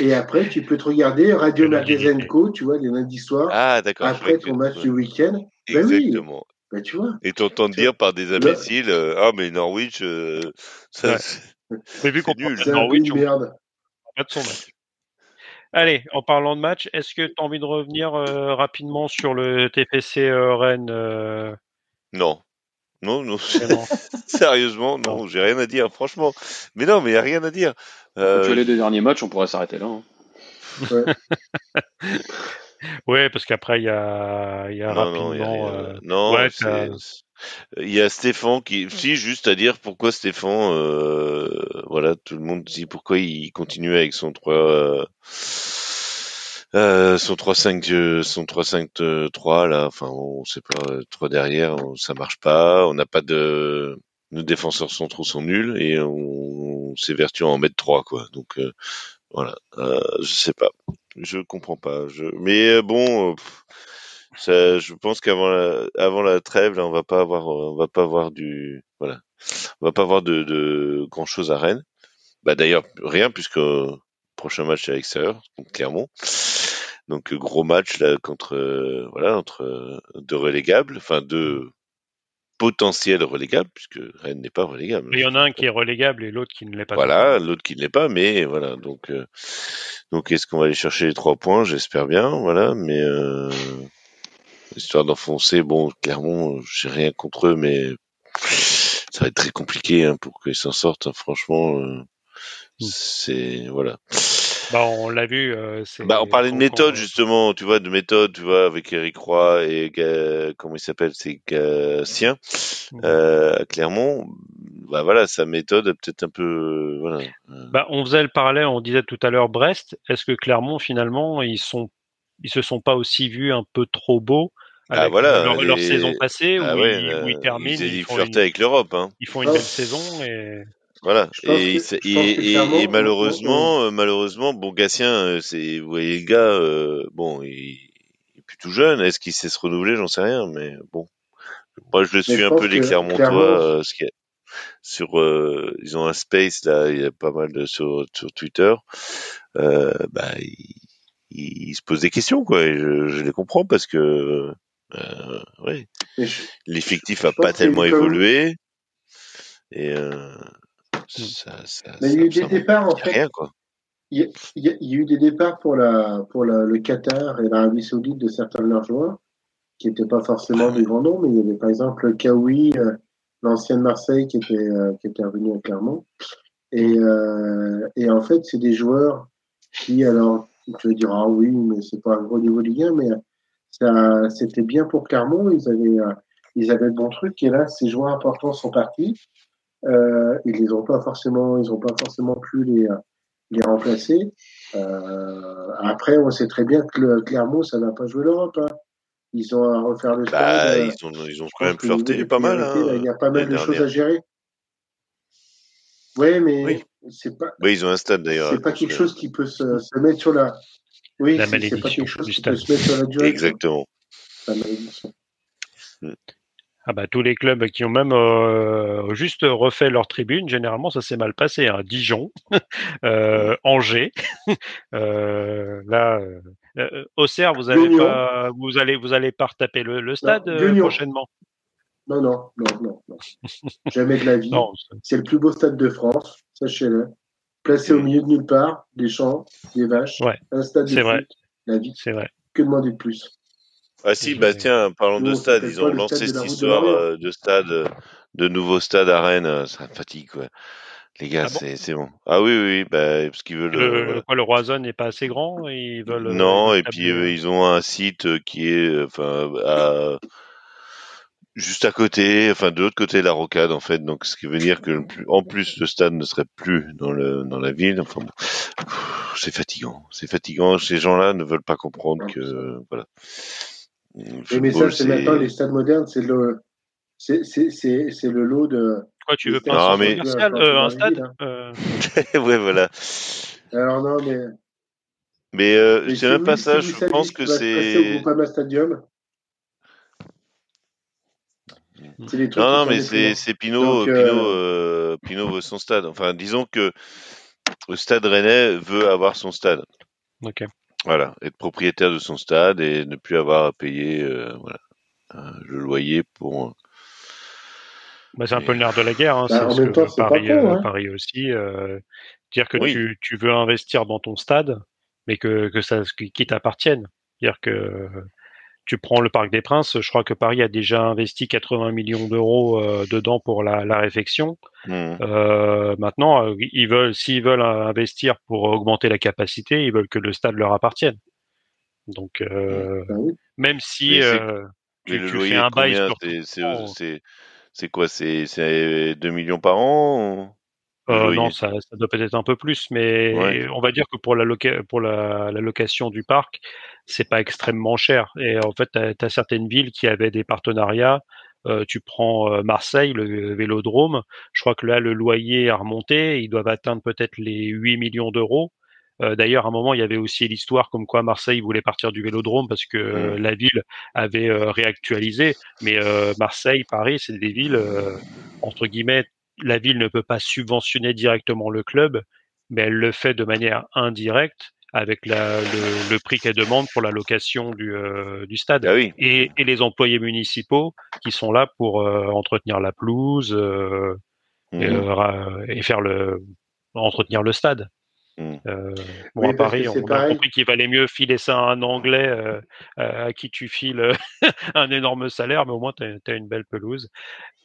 C: Et après, tu peux te regarder Radio
A: Quelle
C: Magazine
A: indignité.
C: Co, tu vois, les lundis soirs,
D: Ah, d'accord.
C: après ton match du week-end. Ben oui.
D: Exactement.
C: Bah, tu vois.
D: Et t'entends dire par des imbéciles, euh, ah mais Norwich, euh, ça,
A: Ouais.
D: c'est-
A: Mais vu qu'on
D: nul.
A: Norwich, on
C: merde.
A: parle pas de son match. Allez, en parlant de match, est-ce que tu as envie de revenir euh, rapidement sur le TPC euh, Rennes euh,
D: non. Non, non, [laughs] sérieusement, non, j'ai rien à dire, franchement. Mais non, mais y a rien à dire. Euh,
B: Tu vois les deux derniers matchs, on pourrait s'arrêter là. hein. [laughs]
A: Ouais, parce qu'après, il y a, il y a
D: non, non, y a
A: rapidement. euh,
D: non,
A: ouais,
D: c'est-
A: t'as-
D: il y a Stéphane qui, si, juste à dire pourquoi Stéphane, euh, voilà, tout le monde dit pourquoi il continue avec son 3, euh, euh, son 3-5, euh, son 3-5-3, là, enfin, on sait pas, euh, 3 derrière, on- ça marche pas, on n'a pas de, nos défenseurs centraux sont nuls et on, s'évertue à en mettre 3, quoi. Donc, euh, voilà, euh, je sais pas. Je comprends pas. Je... Mais euh, bon, euh, pff, ça, je pense qu'avant la, avant la trêve, là, on va pas avoir, euh, on va pas avoir du, voilà, on va pas avoir de, de grand chose à Rennes. Bah d'ailleurs rien puisque euh, prochain match à l'extérieur, donc Clermont. Donc euh, gros match là contre, euh, voilà, entre euh, deux relégables, enfin deux potentiels relégables puisque Rennes n'est pas relégable.
A: Il y en a un qui est relégable et l'autre qui ne l'est pas.
D: Voilà, l'autre qui ne l'est pas, mais voilà. Donc, euh, donc est-ce qu'on va aller chercher les trois points? J'espère bien, voilà. Mais euh, histoire d'enfoncer, bon, clairement, j'ai rien contre eux, mais ça va être très compliqué hein, pour qu'ils s'en sortent. hein, franchement, euh, c'est voilà.
A: Bah, on l'a vu. euh,
D: Bah, on parlait de méthode justement, tu vois, de méthode, tu vois, avec Eric Roy et Ga- comment il s'appelle, c'est Gatien euh, à Clermont. Bah voilà, sa méthode est peut-être un peu, euh, voilà. euh,
A: Bah, on faisait le parallèle, on disait tout à l'heure Brest. Est-ce que Clermont, finalement, ils sont, ils se sont pas aussi vus un peu trop beaux
D: Ah,
A: avec
D: voilà,
A: leur, leur
D: les-
A: saison passée
D: Ah
A: où,
D: ouais,
A: ils, où ils terminent,
D: ils,
A: ils,
D: ils
A: font
D: flirtaient
A: une,
D: avec l'Europe, hein.
A: ils font une
C: Ah.
A: belle saison et
D: Voilà. Et,
C: que-
D: malheureusement, euh, malheureusement, bon, Gatien, euh, c'est, vous voyez le gars, euh, bon, il, il est plus tout jeune. Est-ce qu'il sait se renouveler? J'en sais rien, mais bon. Moi, je le suis
C: je
D: un peu les
C: que
D: Clermontois.
C: Clermont-
D: euh, sur, euh, ils ont un space là, il y a pas mal de sur, sur Twitter. Euh, bah, ils, ils, ils se posent des questions, quoi. Et je, je les comprends parce que, euh, ouais, l'effectif
C: je
D: a
C: pense
D: pas tellement évolué et euh, ça, ça,
C: Mais il y a eu des départs, en fait.
D: rien quoi.
C: Il y, a, il y eu des départs pour, la, pour la, le Qatar et l'Arabie Saoudite de certains de leurs joueurs, qui n'étaient pas forcément
D: Ah
C: des grands noms, mais il y avait par exemple Kawi, euh, l'ancien de Marseille, qui était, euh, qui était revenu à Clermont. Et, euh, et en fait, c'est des joueurs qui, alors, tu vas dire, ah oui, mais c'est pas un gros niveau Ligue 1, mais ça, c'était bien pour Clermont, ils avaient, euh, ils avaient le bon truc, et là, ces joueurs importants sont partis. Euh, ils les ont pas forcément, ils ont pas forcément pu les les remplacer. Euh, après, on sait très bien que le Clermont, ça n'a pas joué l'Europe. Hein. Ils ont à refaire le
D: Bah,
C: stade. euh,
D: ils ont, ils ont quand même flirté pas mal.
C: là,
D: Hein,
C: il y a pas mal de choses à gérer. Ouais, mais
D: Oui.
C: C'est pas,
D: Oui, ils ont un stade d'ailleurs.
C: c'est pas quelque
D: construire.
C: chose qui peut se, se mettre sur la. Oui,
A: La
C: pas quelque chose
A: du
C: qui peut se mettre sur la durée.
D: Exactement.
C: La malédiction.
A: Ah bah tous les clubs qui ont même euh, juste refait leur tribune, généralement ça s'est mal passé. Hein. Dijon, [laughs] euh, Angers, [laughs] euh, là, euh, euh, Auxerre, vous allez pas, vous allez, vous allez pas retaper le, le stade euh, prochainement?
C: Non, non, non, non, non. Jamais de la [laughs] vie.
A: Non,
C: C'est le plus beau stade de France, sachez-le. Placé au milieu de nulle part, des champs, des vaches,
A: Ouais,
C: un stade de
A: c'est
C: foot.
A: vrai.
C: La vie,
A: c'est vrai.
C: que demander de plus?
D: Ah si, bah tiens, parlons de stade. Ils ont lancé cette
C: de
D: histoire euh, de stade, euh, de nouveau stade à Rennes. euh, Ça me fatigue, quoi. Les gars,
A: Ah bon?
D: c'est c'est bon. Ah oui, oui, oui, bah, parce qu'ils veulent. euh,
A: Le,
D: voilà.
A: quoi, le Roison n'est pas assez grand et ils veulent. euh,
D: Non, et puis euh, ils ont un site euh, qui est, euh, enfin, à- juste à côté, enfin de l'autre côté de la rocade en fait. Donc, ce qui veut dire que en plus le stade ne serait plus dans le dans la ville. Enfin, bon, c'est fatigant, c'est fatigant. Ces gens-là ne veulent pas comprendre que voilà. Le
C: Oui, mais ça,
D: football,
C: c'est maintenant les stades modernes, c'est le, c'est, c'est, c'est, c'est le lot de.
A: Quoi, tu veux pas
D: Non,
A: un
C: sont
A: centre
D: mais-
C: un
A: commercial, euh, un stade
C: hein.
A: euh, [laughs]
D: ouais, voilà.
C: Alors non, mais,
D: Mais euh,
C: mais
D: c'est même
C: vous-
D: pas ça.
C: vous
D: je pense que
C: passer au
D: c'est.
C: Groupama Stadium. C'est trucs
D: Non, non, mais c'est Pinot.
C: Donc, euh,
D: Pinot, euh, Pinot veut son stade. Enfin, disons que le Stade Rennais veut avoir son stade.
A: Ok.
D: Voilà, être propriétaire de son stade et ne plus avoir à payer euh, voilà, euh, le loyer pour.
A: Bah, c'est un peu le nerf de la guerre. Hein.
C: Bah,
A: c'est
C: en
A: ce que
C: temps, c'est pas
A: Paris,
C: con, hein.
A: Paris aussi. Euh, dire que
D: Oui.
A: tu, tu veux investir dans ton stade, mais que, que ça qui qui t'appartienne. Dire que tu prends le Parc des Princes, je crois que Paris a déjà investi 80 millions d'euros euh, dedans pour la, la réfection.
D: Hmm.
A: Euh, maintenant, euh, ils veulent, s'ils veulent investir pour augmenter la capacité, ils veulent que le stade leur appartienne. Donc, euh,
C: bah oui.
A: même si tu,
D: le
A: tu
D: loyer
A: fais un bail
D: C'est c'est quoi? C'est c'est 2 millions par an
A: Euh, non, ça, ça doit peut-être un peu plus, mais
D: Ouais.
A: on va dire que pour la, loca- pour la, la location du parc, c'est pas extrêmement cher. Et en fait, tu as, certaines villes qui avaient des partenariats. Euh, tu prends euh, Marseille, le Vélodrome. Je crois que là, le loyer a remonté. Ils doivent atteindre peut-être les 8 millions d'euros. Euh, D'ailleurs, à un moment, il y avait aussi l'histoire comme quoi Marseille voulait partir du Vélodrome parce que euh, la ville avait euh, réactualisé. Mais Marseille, Paris, c'est des villes entre guillemets la ville ne peut pas subventionner directement le club, mais elle le fait de manière indirecte avec la, le, le prix qu'elle demande pour la location du, euh, du stade.
D: Ah oui.
A: Et, et les employés municipaux qui sont là pour euh, entretenir la pelouse euh, et, ra- et faire le entretenir le stade.
D: Mhm.
A: Euh, bon,
C: Oui,
A: à Paris, on a compris qu'il valait mieux filer ça à un Anglais euh, euh, à qui tu files [laughs] un énorme salaire, mais au moins tu as, une belle pelouse.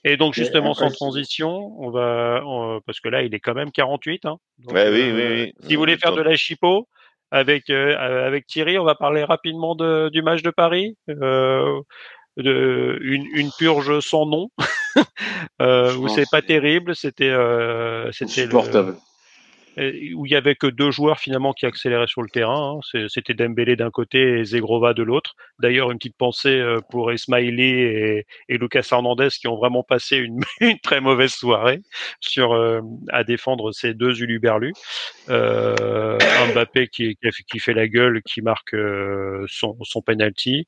A: Et donc justement,
C: après,
A: sans transition, on va on- parce que là, il est quand même 48. Hein, Donc,
D: Ouais, oui,
A: euh,
D: oui, oui.
A: Si vous voulez faire de la chipo avec euh, avec Thierry, on va parler rapidement de, du match de Paris. Euh, de, une, une purge sans nom, [laughs] euh, où c'est pas terrible. C'était euh, c'était
B: insupportable.
A: euh, où il y avait que deux joueurs finalement qui accéléraient sur le terrain. hein. C'était Dembélé d'un côté et Zegrova de l'autre. D'ailleurs, une petite pensée euh, pour Ismaili et, et Lucas Hernandez qui ont vraiment passé une, [laughs] une très mauvaise soirée sur euh, à défendre ces deux uluberlus. Euh, Mbappé qui, qui, fait- la gueule, qui marque euh, son, son penalty.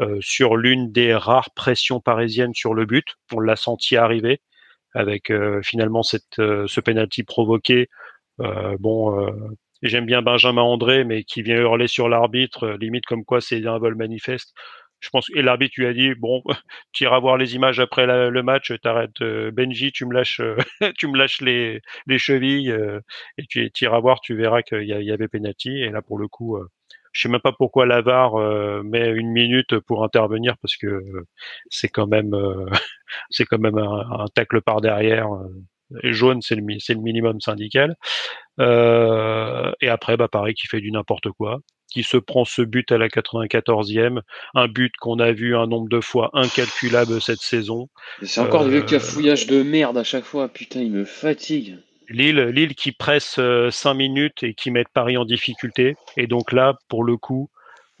A: euh, sur l'une des rares pressions parisiennes sur le but, on l'a senti arriver avec euh, finalement cette, euh, ce penalty provoqué bon, euh, j'aime bien Benjamin André, mais qui vient hurler sur l'arbitre, euh, limite comme quoi c'est un vol manifeste. Je pense et l'arbitre lui a dit bon, [laughs] tu iras voir les images après le match, t'arrêtes euh, Benji, tu me lâches, euh, [laughs] tu me lâches les, les chevilles euh, et tu iras voir, tu verras qu'il y, y avait penalty. Et là pour le coup, euh, je sais même pas pourquoi Lavar euh, met une minute pour intervenir parce que euh, c'est quand même euh, [laughs] c'est quand même un, un tacle par derrière. Euh, Et jaune, c'est le, minimum syndical. Euh, et après, bah pareil, qui fait du n'importe quoi, qui se prend ce but à la 94e, un but qu'on a vu un nombre de fois incalculable cette saison.
B: C'est encore
A: Euh,
B: du cafouillage de merde à chaque fois. Putain, il me fatigue.
A: Lille, Lille qui presse 5 minutes et qui met Paris en difficulté. Et donc là, pour le coup,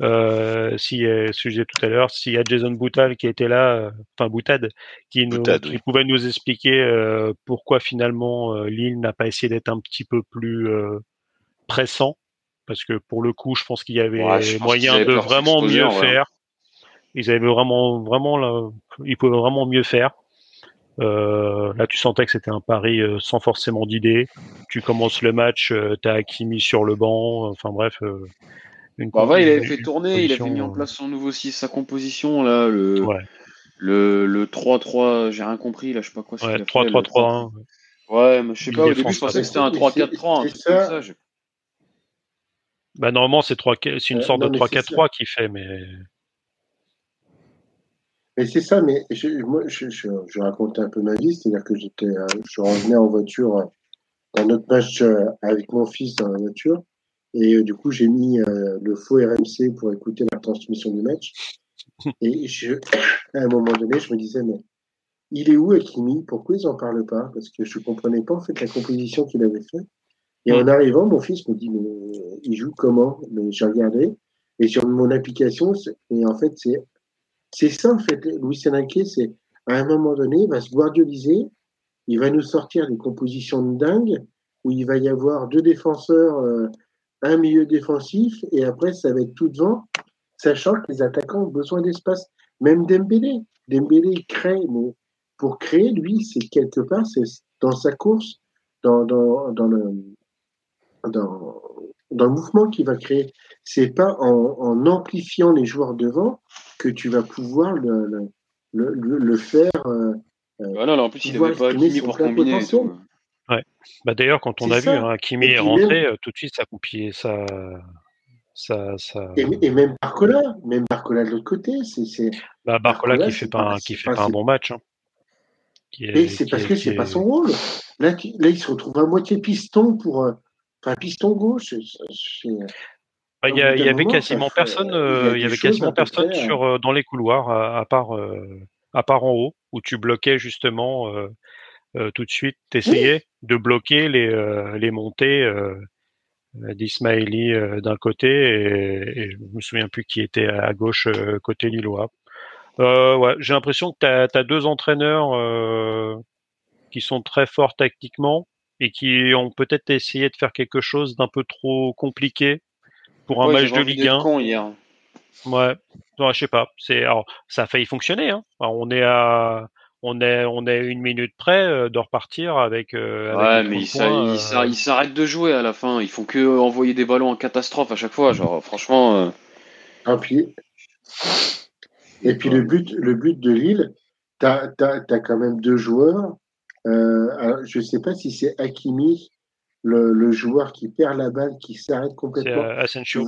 A: euh, si, euh, ce que je disais tout à l'heure, s'il y a Jason Boutal qui était là, euh, enfin Boutade, qui, nous,
D: Boutade,
A: qui
D: oui.
A: pouvait nous expliquer euh, pourquoi finalement euh, Lille n'a pas essayé d'être un petit peu plus euh, pressant, parce que pour le coup, je pense qu'il y avait
B: Ouais,
A: moyen de vraiment mieux faire. Ils avaient vraiment, vraiment, là, ils pouvaient vraiment mieux faire. Euh, là, tu sentais que c'était un pari euh, sans forcément d'idée. Tu commences le match, euh, t'as Hakimi sur le banc. Enfin bref, euh, une
B: Bah, ouais, il avait fait tourner, il avait mis en
A: composition,
B: place son nouveau 6, sa composition, là, le,
A: euh, ouais,
B: le, le 3-3, j'ai rien compris, là, je sais pas quoi. ce
A: ouais,
B: qu'il a fait,
A: 3-3-3-1.
B: le- Ouais, mais je sais pas, au début, je pensais que c'était un 3-4-3, un
C: c'est-
B: truc
C: c'est
B: comme
C: ça.
B: ça.
A: Bah normalement c'est trois, c'est une
C: Euh,
A: sorte
C: non,
A: de
C: mais
A: 3-4-3 qui fait, mais
C: Mais c'est ça, mais je, moi, je, je, je racontais un peu ma vie, c'est-à-dire que j'étais, euh, je revenais en voiture euh, d'un autre match euh, avec mon fils dans la voiture, et euh, du coup j'ai mis euh, le faux RMC pour écouter la transmission du match. [laughs] Et je, à un moment donné, je me disais, mais il est où Hakimi? Pourquoi ils en parlent pas? Parce que je comprenais pas en fait la composition qu'il avait fait. Et en arrivant, mon fils me dit, mais il joue comment? Mais j'ai regardé, et sur mon application, et en fait, c'est c'est ça, en fait, Louis Sénanquet, c'est à un moment donné, il va se guardioliser, il va nous sortir des compositions de dingue, où il va y avoir deux défenseurs, euh, un milieu défensif, et après, ça va être tout devant, sachant que les attaquants ont besoin d'espace. Même Dembélé, Dembélé crée, mais pour créer, lui, c'est quelque part, c'est dans sa course, dans, dans, dans le dans, dans le mouvement qu'il va créer. C'est pas en, en amplifiant les joueurs devant que tu vas pouvoir le, le, le, le- faire. euh,
B: Ouais, non, là, en plus, il pas pour combiner tout.
A: Bah d'ailleurs quand on
C: C'est
A: a
C: ça.
A: vu hein, Hakimi
C: Et
A: est rentré,
C: même-
A: euh, tout de suite ça coupillait ça, ça, ça.
C: Et, et même Barcola, même Barcola de l'autre côté, c'est c'est
A: Bah Barcola
C: Barcola,
A: qui
C: c'est
A: fait
C: pas-
A: pas, un,
C: c'est
A: qui fait
C: pas-
A: pas un
C: c'est-
A: bon match. Hein. Est-
C: et c'est
A: qui
C: parce
A: est-
C: que c'est pas
A: est-
C: son rôle. Là, qui- là, il se retrouve à moitié piston pour euh, enfin piston gauche. c'est- c'est-
A: Bah, il y, avait
C: moment,
A: quasiment personne,
C: il y
A: euh, il avait quasiment personne
C: près,
A: sur euh, dans les couloirs à, à part euh, à part en haut où tu bloquais justement euh, euh, tout de suite, t'essayais de bloquer les euh, les montées euh, d'Ismaili euh, d'un côté et, et je me souviens plus qui était à gauche euh, côté lillois. Euh, ouais, j'ai l'impression que tu as, deux entraîneurs euh, qui sont très forts tactiquement et qui ont peut-être essayé de faire quelque chose d'un peu trop compliqué pour un
B: Ouais,
A: match de Ligue
B: d'être
A: 1.
B: con hier.
A: Ouais, non, je sais pas. C'est alors ça a failli fonctionner. Hein. Alors, on est à on est on est une minute près euh, de repartir avec. euh, avec
B: Ouais, mais ils
A: euh,
B: s'arrêtent de jouer à la fin. Ils font que envoyer des ballons en catastrophe à chaque fois. Genre, franchement. euh,
C: Ah, puis- Et puis le but, le but de Lille, tu as, quand même deux joueurs. Euh, alors, je ne sais pas si c'est Hakimi, le, le joueur qui perd la balle, qui s'arrête complètement.
A: euh,
C: Tu
A: Asensio.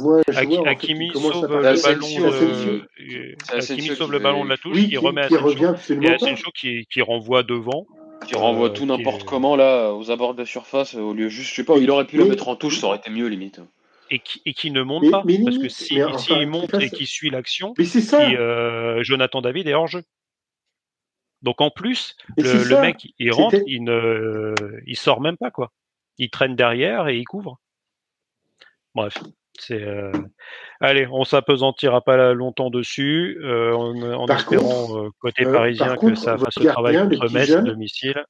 A: Hakimi sauve le ballon de. La touche,
C: Oui,
A: il
C: qui,
A: remet
C: qui
A: Asensio.
C: revient
A: Et. Asensio qui, qui renvoie devant.
B: qui renvoie
A: Euh,
B: tout n'importe
A: est-
B: comment là aux abords de la surface au lieu juste je sais pas il aurait pu le mettre en touche ça aurait été mieux limite
A: Et qui, et qui ne monte
C: Mais-
A: pas.
C: mais
A: parce que si,
C: enfin, qu'il
A: monte et qu'il suit l'action,
C: Mais c'est ça.
A: qui, euh, Jonathan David est hors jeu. Donc en plus, le, le mec il rentre, il ne, il sort même pas quoi. Il traîne derrière et il couvre. Bref, c'est. euh, Allez, on s'apesantira pas là longtemps dessus, euh, en, espérant euh, côté
C: euh,
A: parisien
C: par
A: que
C: contre,
A: ça fasse le travail contre Metz
C: jeune-
A: domicile.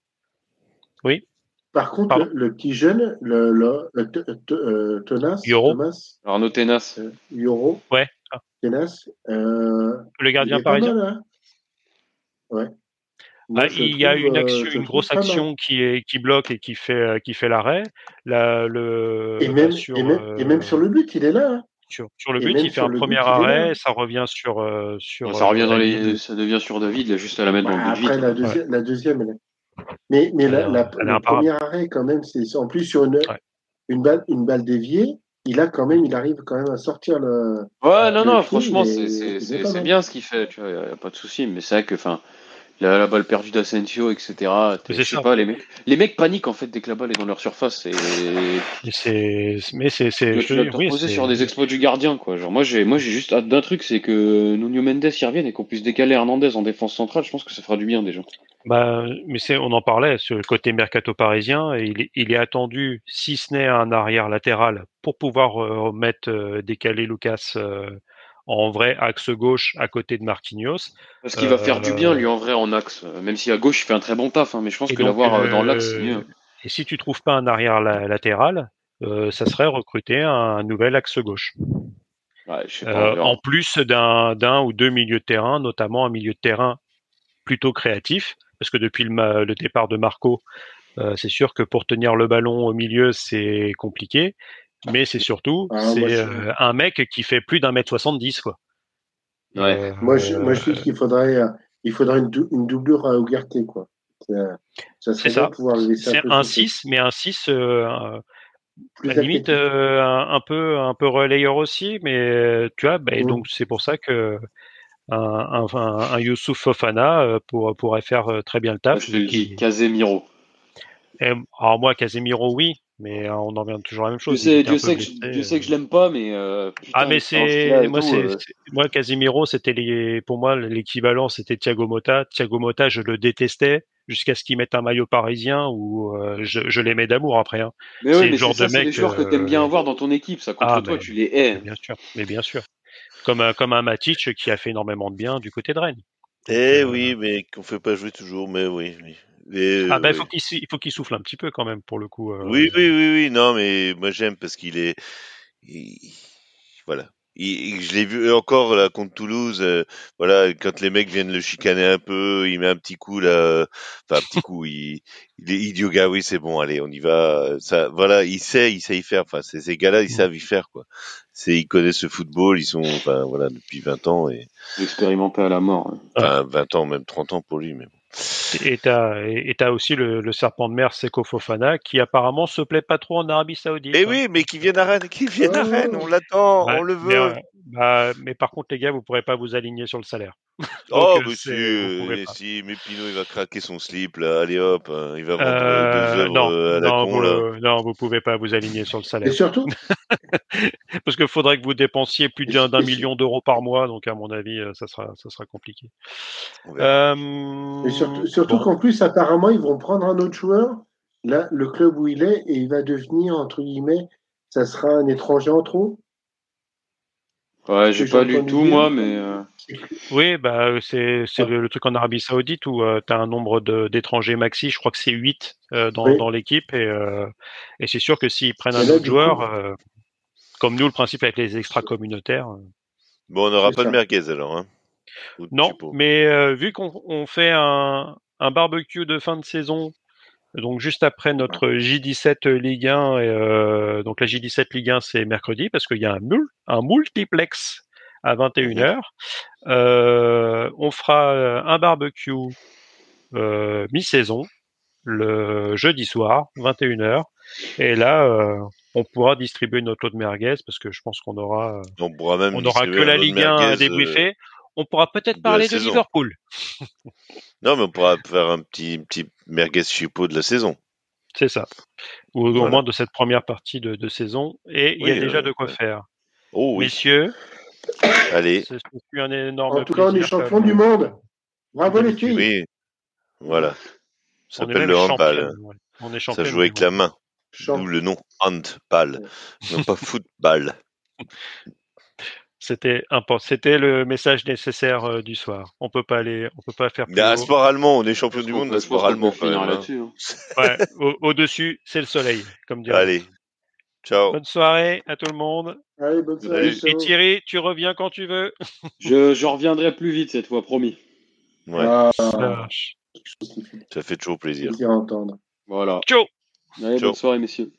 A: Oui,
C: Par contre,
A: Pardon
C: le, petit jeune, le, le, le T- T- Tenas,
A: Yoro.
C: Thomas,
B: Arnaud Tenas
C: euh, Yoro,
A: ouais. Ah,
C: Tenas, euh,
A: le gardien parisien.
C: mal, hein? Ouais.
A: Ah,
C: je
A: il y a
C: trouve,
A: une,
C: euh,
A: action, une grosse action qui est qui bloque et qui fait qui fait l'arrêt. La- Le
C: Et
A: bah,
C: même,
A: sur
C: et, même, et même
A: euh,
C: sur le but, il est là. hein.
A: sur, sur le
C: et
A: but, il fait un
C: but,
A: premier arrêt,
C: là.
A: ça revient sur euh, sur.
B: ça revient dans les ça devient sur David il a juste à la mettre dans
C: Bah,
B: le but
C: après,
B: vite
C: la, deuxi- la deuxième, elle est- mais, la, la- le premier arrêt, quand même, c'est en plus sur une,
A: Ouais.
C: une, balle, une balle déviée. Il a quand même, il arrive quand même à sortir le.
B: ouais non
C: le
B: non franchement c'est bien ce qu'il fait tu vois y a, y a pas de souci mais c'est vrai que enfin La, la balle perdue d'Asensio, etc. Je sais pas, les mecs, les mecs paniquent en fait dès que la balle est dans leur surface. Et
A: mais c'est, je oui,
B: reposer sur des exploits du gardien, quoi. Genre, moi, j'ai, juste hâte d'un truc, c'est que Nuno Mendes y revienne et qu'on puisse décaler Hernandez en défense centrale. Je pense que ça fera du bien déjà.
A: Bah, mais c'est, on en parlait, ce côté mercato parisien, et il, est- il est attendu, si ce n'est un arrière latéral, pour pouvoir euh, mettre, euh, décaler Lucas euh, en vrai axe gauche à côté de Marquinhos.
B: Parce qu'il va
A: Euh,
B: faire du bien, lui, en vrai, en axe. Euh, Même si à gauche, il fait un très bon taf, hein, mais je pense que l'avoir euh,
A: euh,
B: dans l'axe, c'est mieux.
A: Et si tu trouves pas un arrière la- latéral, euh, ça serait recruter un nouvel axe gauche.
B: Ouais, je sais pas.
A: Euh,
B: on verra.
A: en plus d'un ou deux milieux de terrain, notamment un milieu de terrain plutôt créatif, parce que depuis le, départ de Marco, euh, c'est sûr que pour tenir le ballon au milieu, c'est compliqué, mais c'est surtout
C: Ah,
A: c'est
C: moi, je-
A: euh, un mec qui fait plus d'un mètre 70 quoi.
B: Ouais.
A: Euh,
C: Moi, je, moi, je dis qu'il faudrait, euh, il faudrait une, dou- une doublure à Ugarte, quoi. C'est, euh, Ça serait
A: C'est un
C: sauter.
A: 6, mais un 6 euh,
C: Plus
A: à la limite euh, un, un peu un peu relayeur aussi mais euh, tu vois bah, et
C: Mhm.
A: donc c'est pour ça que un, un, Youssouf Fofana euh, pour, pourrait faire euh, très bien le
B: Moi,
A: taf
B: je te le
A: qui-
B: Casemiro.
A: et, alors moi Casemiro oui mais euh, on en revient toujours à la même
B: Je
A: chose
B: Dieu
A: peu
B: sait, que je, Dieu sait que je l'aime pas, mais. euh, putain,
A: ah mais c'est moi c'est
B: euh,
A: c'est- moi Casemiro c'était les pour moi l'équivalent c'était Thiago Motta Thiago Motta je le détestais jusqu'à ce qu'il mette un maillot parisien où euh, je, je l'aimais d'amour après hein.
B: Mais
A: c'est
B: oui,
A: le
B: mais
A: genre
B: c'est ça,
A: de
B: c'est
A: mec,
B: des joueurs que t'aimes bien avoir dans ton équipe. Ça, contre
A: ah,
B: toi,
A: mais-
B: tu les hais.
A: bien sûr mais bien sûr comme un, comme un Matic qui a fait énormément de bien du côté de Rennes
D: Eh
A: euh,
D: oui, mais qu'on fait pas jouer toujours, mais oui. oui. Et,
A: ah ben
D: euh,
A: il faut qu'il faut qu'il souffle un petit peu quand même pour le coup euh.
D: Oui, oui, oui, oui, non, mais moi j'aime parce qu'il est, il- voilà. Il- il- je l'ai vu encore là contre Toulouse, euh, voilà, quand les mecs viennent le chicaner un peu, il met un petit coup là, enfin un petit [laughs] coup, il, il est idiot gars, oui c'est bon, allez, on y va, ça, voilà, il sait, il sait y faire, enfin ces, ces gars-là, ils
A: Mm.
D: savent y faire quoi. C'est, ils connaissent le football, ils sont, enfin voilà, depuis 20 ans et,
B: Expérimenté à la mort. hein.
D: enfin 20 ans, même 30 ans pour lui, mais bon.
A: Et et t'as aussi le, le serpent de mer Seko Fofana qui apparemment se plaît pas trop en Arabie Saoudite.
D: Eh
A: hein.
D: oui, mais qui viennent à Rennes, qui viennent à
C: Oh.
D: Rennes, on l'attend,
A: Bah,
D: on le
A: mais,
D: veut.
A: euh, bah, mais par contre les gars, vous pourrez pas vous aligner sur le salaire.
D: Oh,
A: euh,
D: mais
A: c'est-
D: si, euh, mais Pinot, il va craquer son slip, là, allez hop, hein, il va vendre euh,
A: Euh,
D: deux œuvres
A: non,
D: euh, à la
A: non,
D: con,
A: vous,
D: là.
A: non, vous pouvez pas vous aligner sur le
C: Et
A: salaire
C: surtout, [laughs]
A: parce qu'il faudrait que vous dépensiez plus
C: Et
A: d'un
C: et
A: million d'euros par mois. Donc à mon avis, euh, ça sera ça sera compliqué. Euh,
C: et surtout, surtout
A: bon.
C: qu'en plus, apparemment, ils vont prendre un autre joueur, là, le club où il est, et il va devenir, entre guillemets, ça sera un étranger en trop.
B: Ouais, j'ai pas lu
C: entendu
B: tout, moi, mais. euh,
A: Oui, bah euh, c'est c'est
C: Ah.
A: le, le truc en Arabie Saoudite où tu as un nombre de- d'étrangers maxi, je crois que c'est 8 dans,
C: Oui.
A: dans l'équipe et, euh, et c'est sûr que s'ils prennent un
C: là,
A: autre
C: du
A: joueur,
C: coup-
A: euh, comme nous le principe avec les extra communautaires, euh,
D: Bon, on n'aura pas de merguez, alors, hein.
A: Non. Mais euh, vu qu'on on fait un, un barbecue de fin de saison, donc juste après notre J17 Ligue 1, et, euh, donc la J17 Ligue 1 c'est mercredi parce qu'il y a un, mul- un multiplex à 21h. Euh, on fera euh, un barbecue euh, mi-saison le jeudi soir, 21h. Et là, euh, on pourra distribuer notre lot de merguez parce que je pense qu'on aura,
D: On pourra même
A: on aura que la Ligue 1 à débriefer. On pourra peut-être parler de
D: saison.
A: Liverpool. [laughs]
D: Non, mais on pourra faire un petit, petit merguez chipo de la saison.
A: C'est ça. Ou au
D: Voilà.
A: moins de cette première partie de, de saison. Et il y a déjà
D: euh,
A: de quoi
D: ouais.
A: faire.
D: Oh oui,
A: Messieurs,
D: allez.
A: ce ce fut un énorme
C: En tout cas, on est champion du monde. Bravo les filles.
D: Oui, voilà. Ça s'appelle le handball.
A: ouais. On est
D: Ça joue avec la main. D'où le nom handball. Non pas football. [laughs]
A: C'était important. C'était le message nécessaire euh, du soir. On peut pas aller, on peut pas faire plus
D: Mais à
A: haut.
D: sport allemand, on est champion du monde à sport allemand quand même. hein.
B: là-dessus. hein. [laughs]
A: Ouais, au- au-dessus, c'est le soleil, comme dirait.
D: Allez. Ciao.
A: Bonne soirée à tout le monde.
C: Allez, bonne soirée.
D: Salut.
A: Et. Thierry, tu reviens quand tu veux. [laughs]
B: Je, je reviendrai plus vite cette fois, promis.
D: Ouais,
C: Ah,
A: Ça marche.
D: ça fait toujours plaisir.
C: plaisir à entendre.
B: Voilà.
A: Ciao.
B: Allez,
D: Ciao.
B: bonne soirée, messieurs.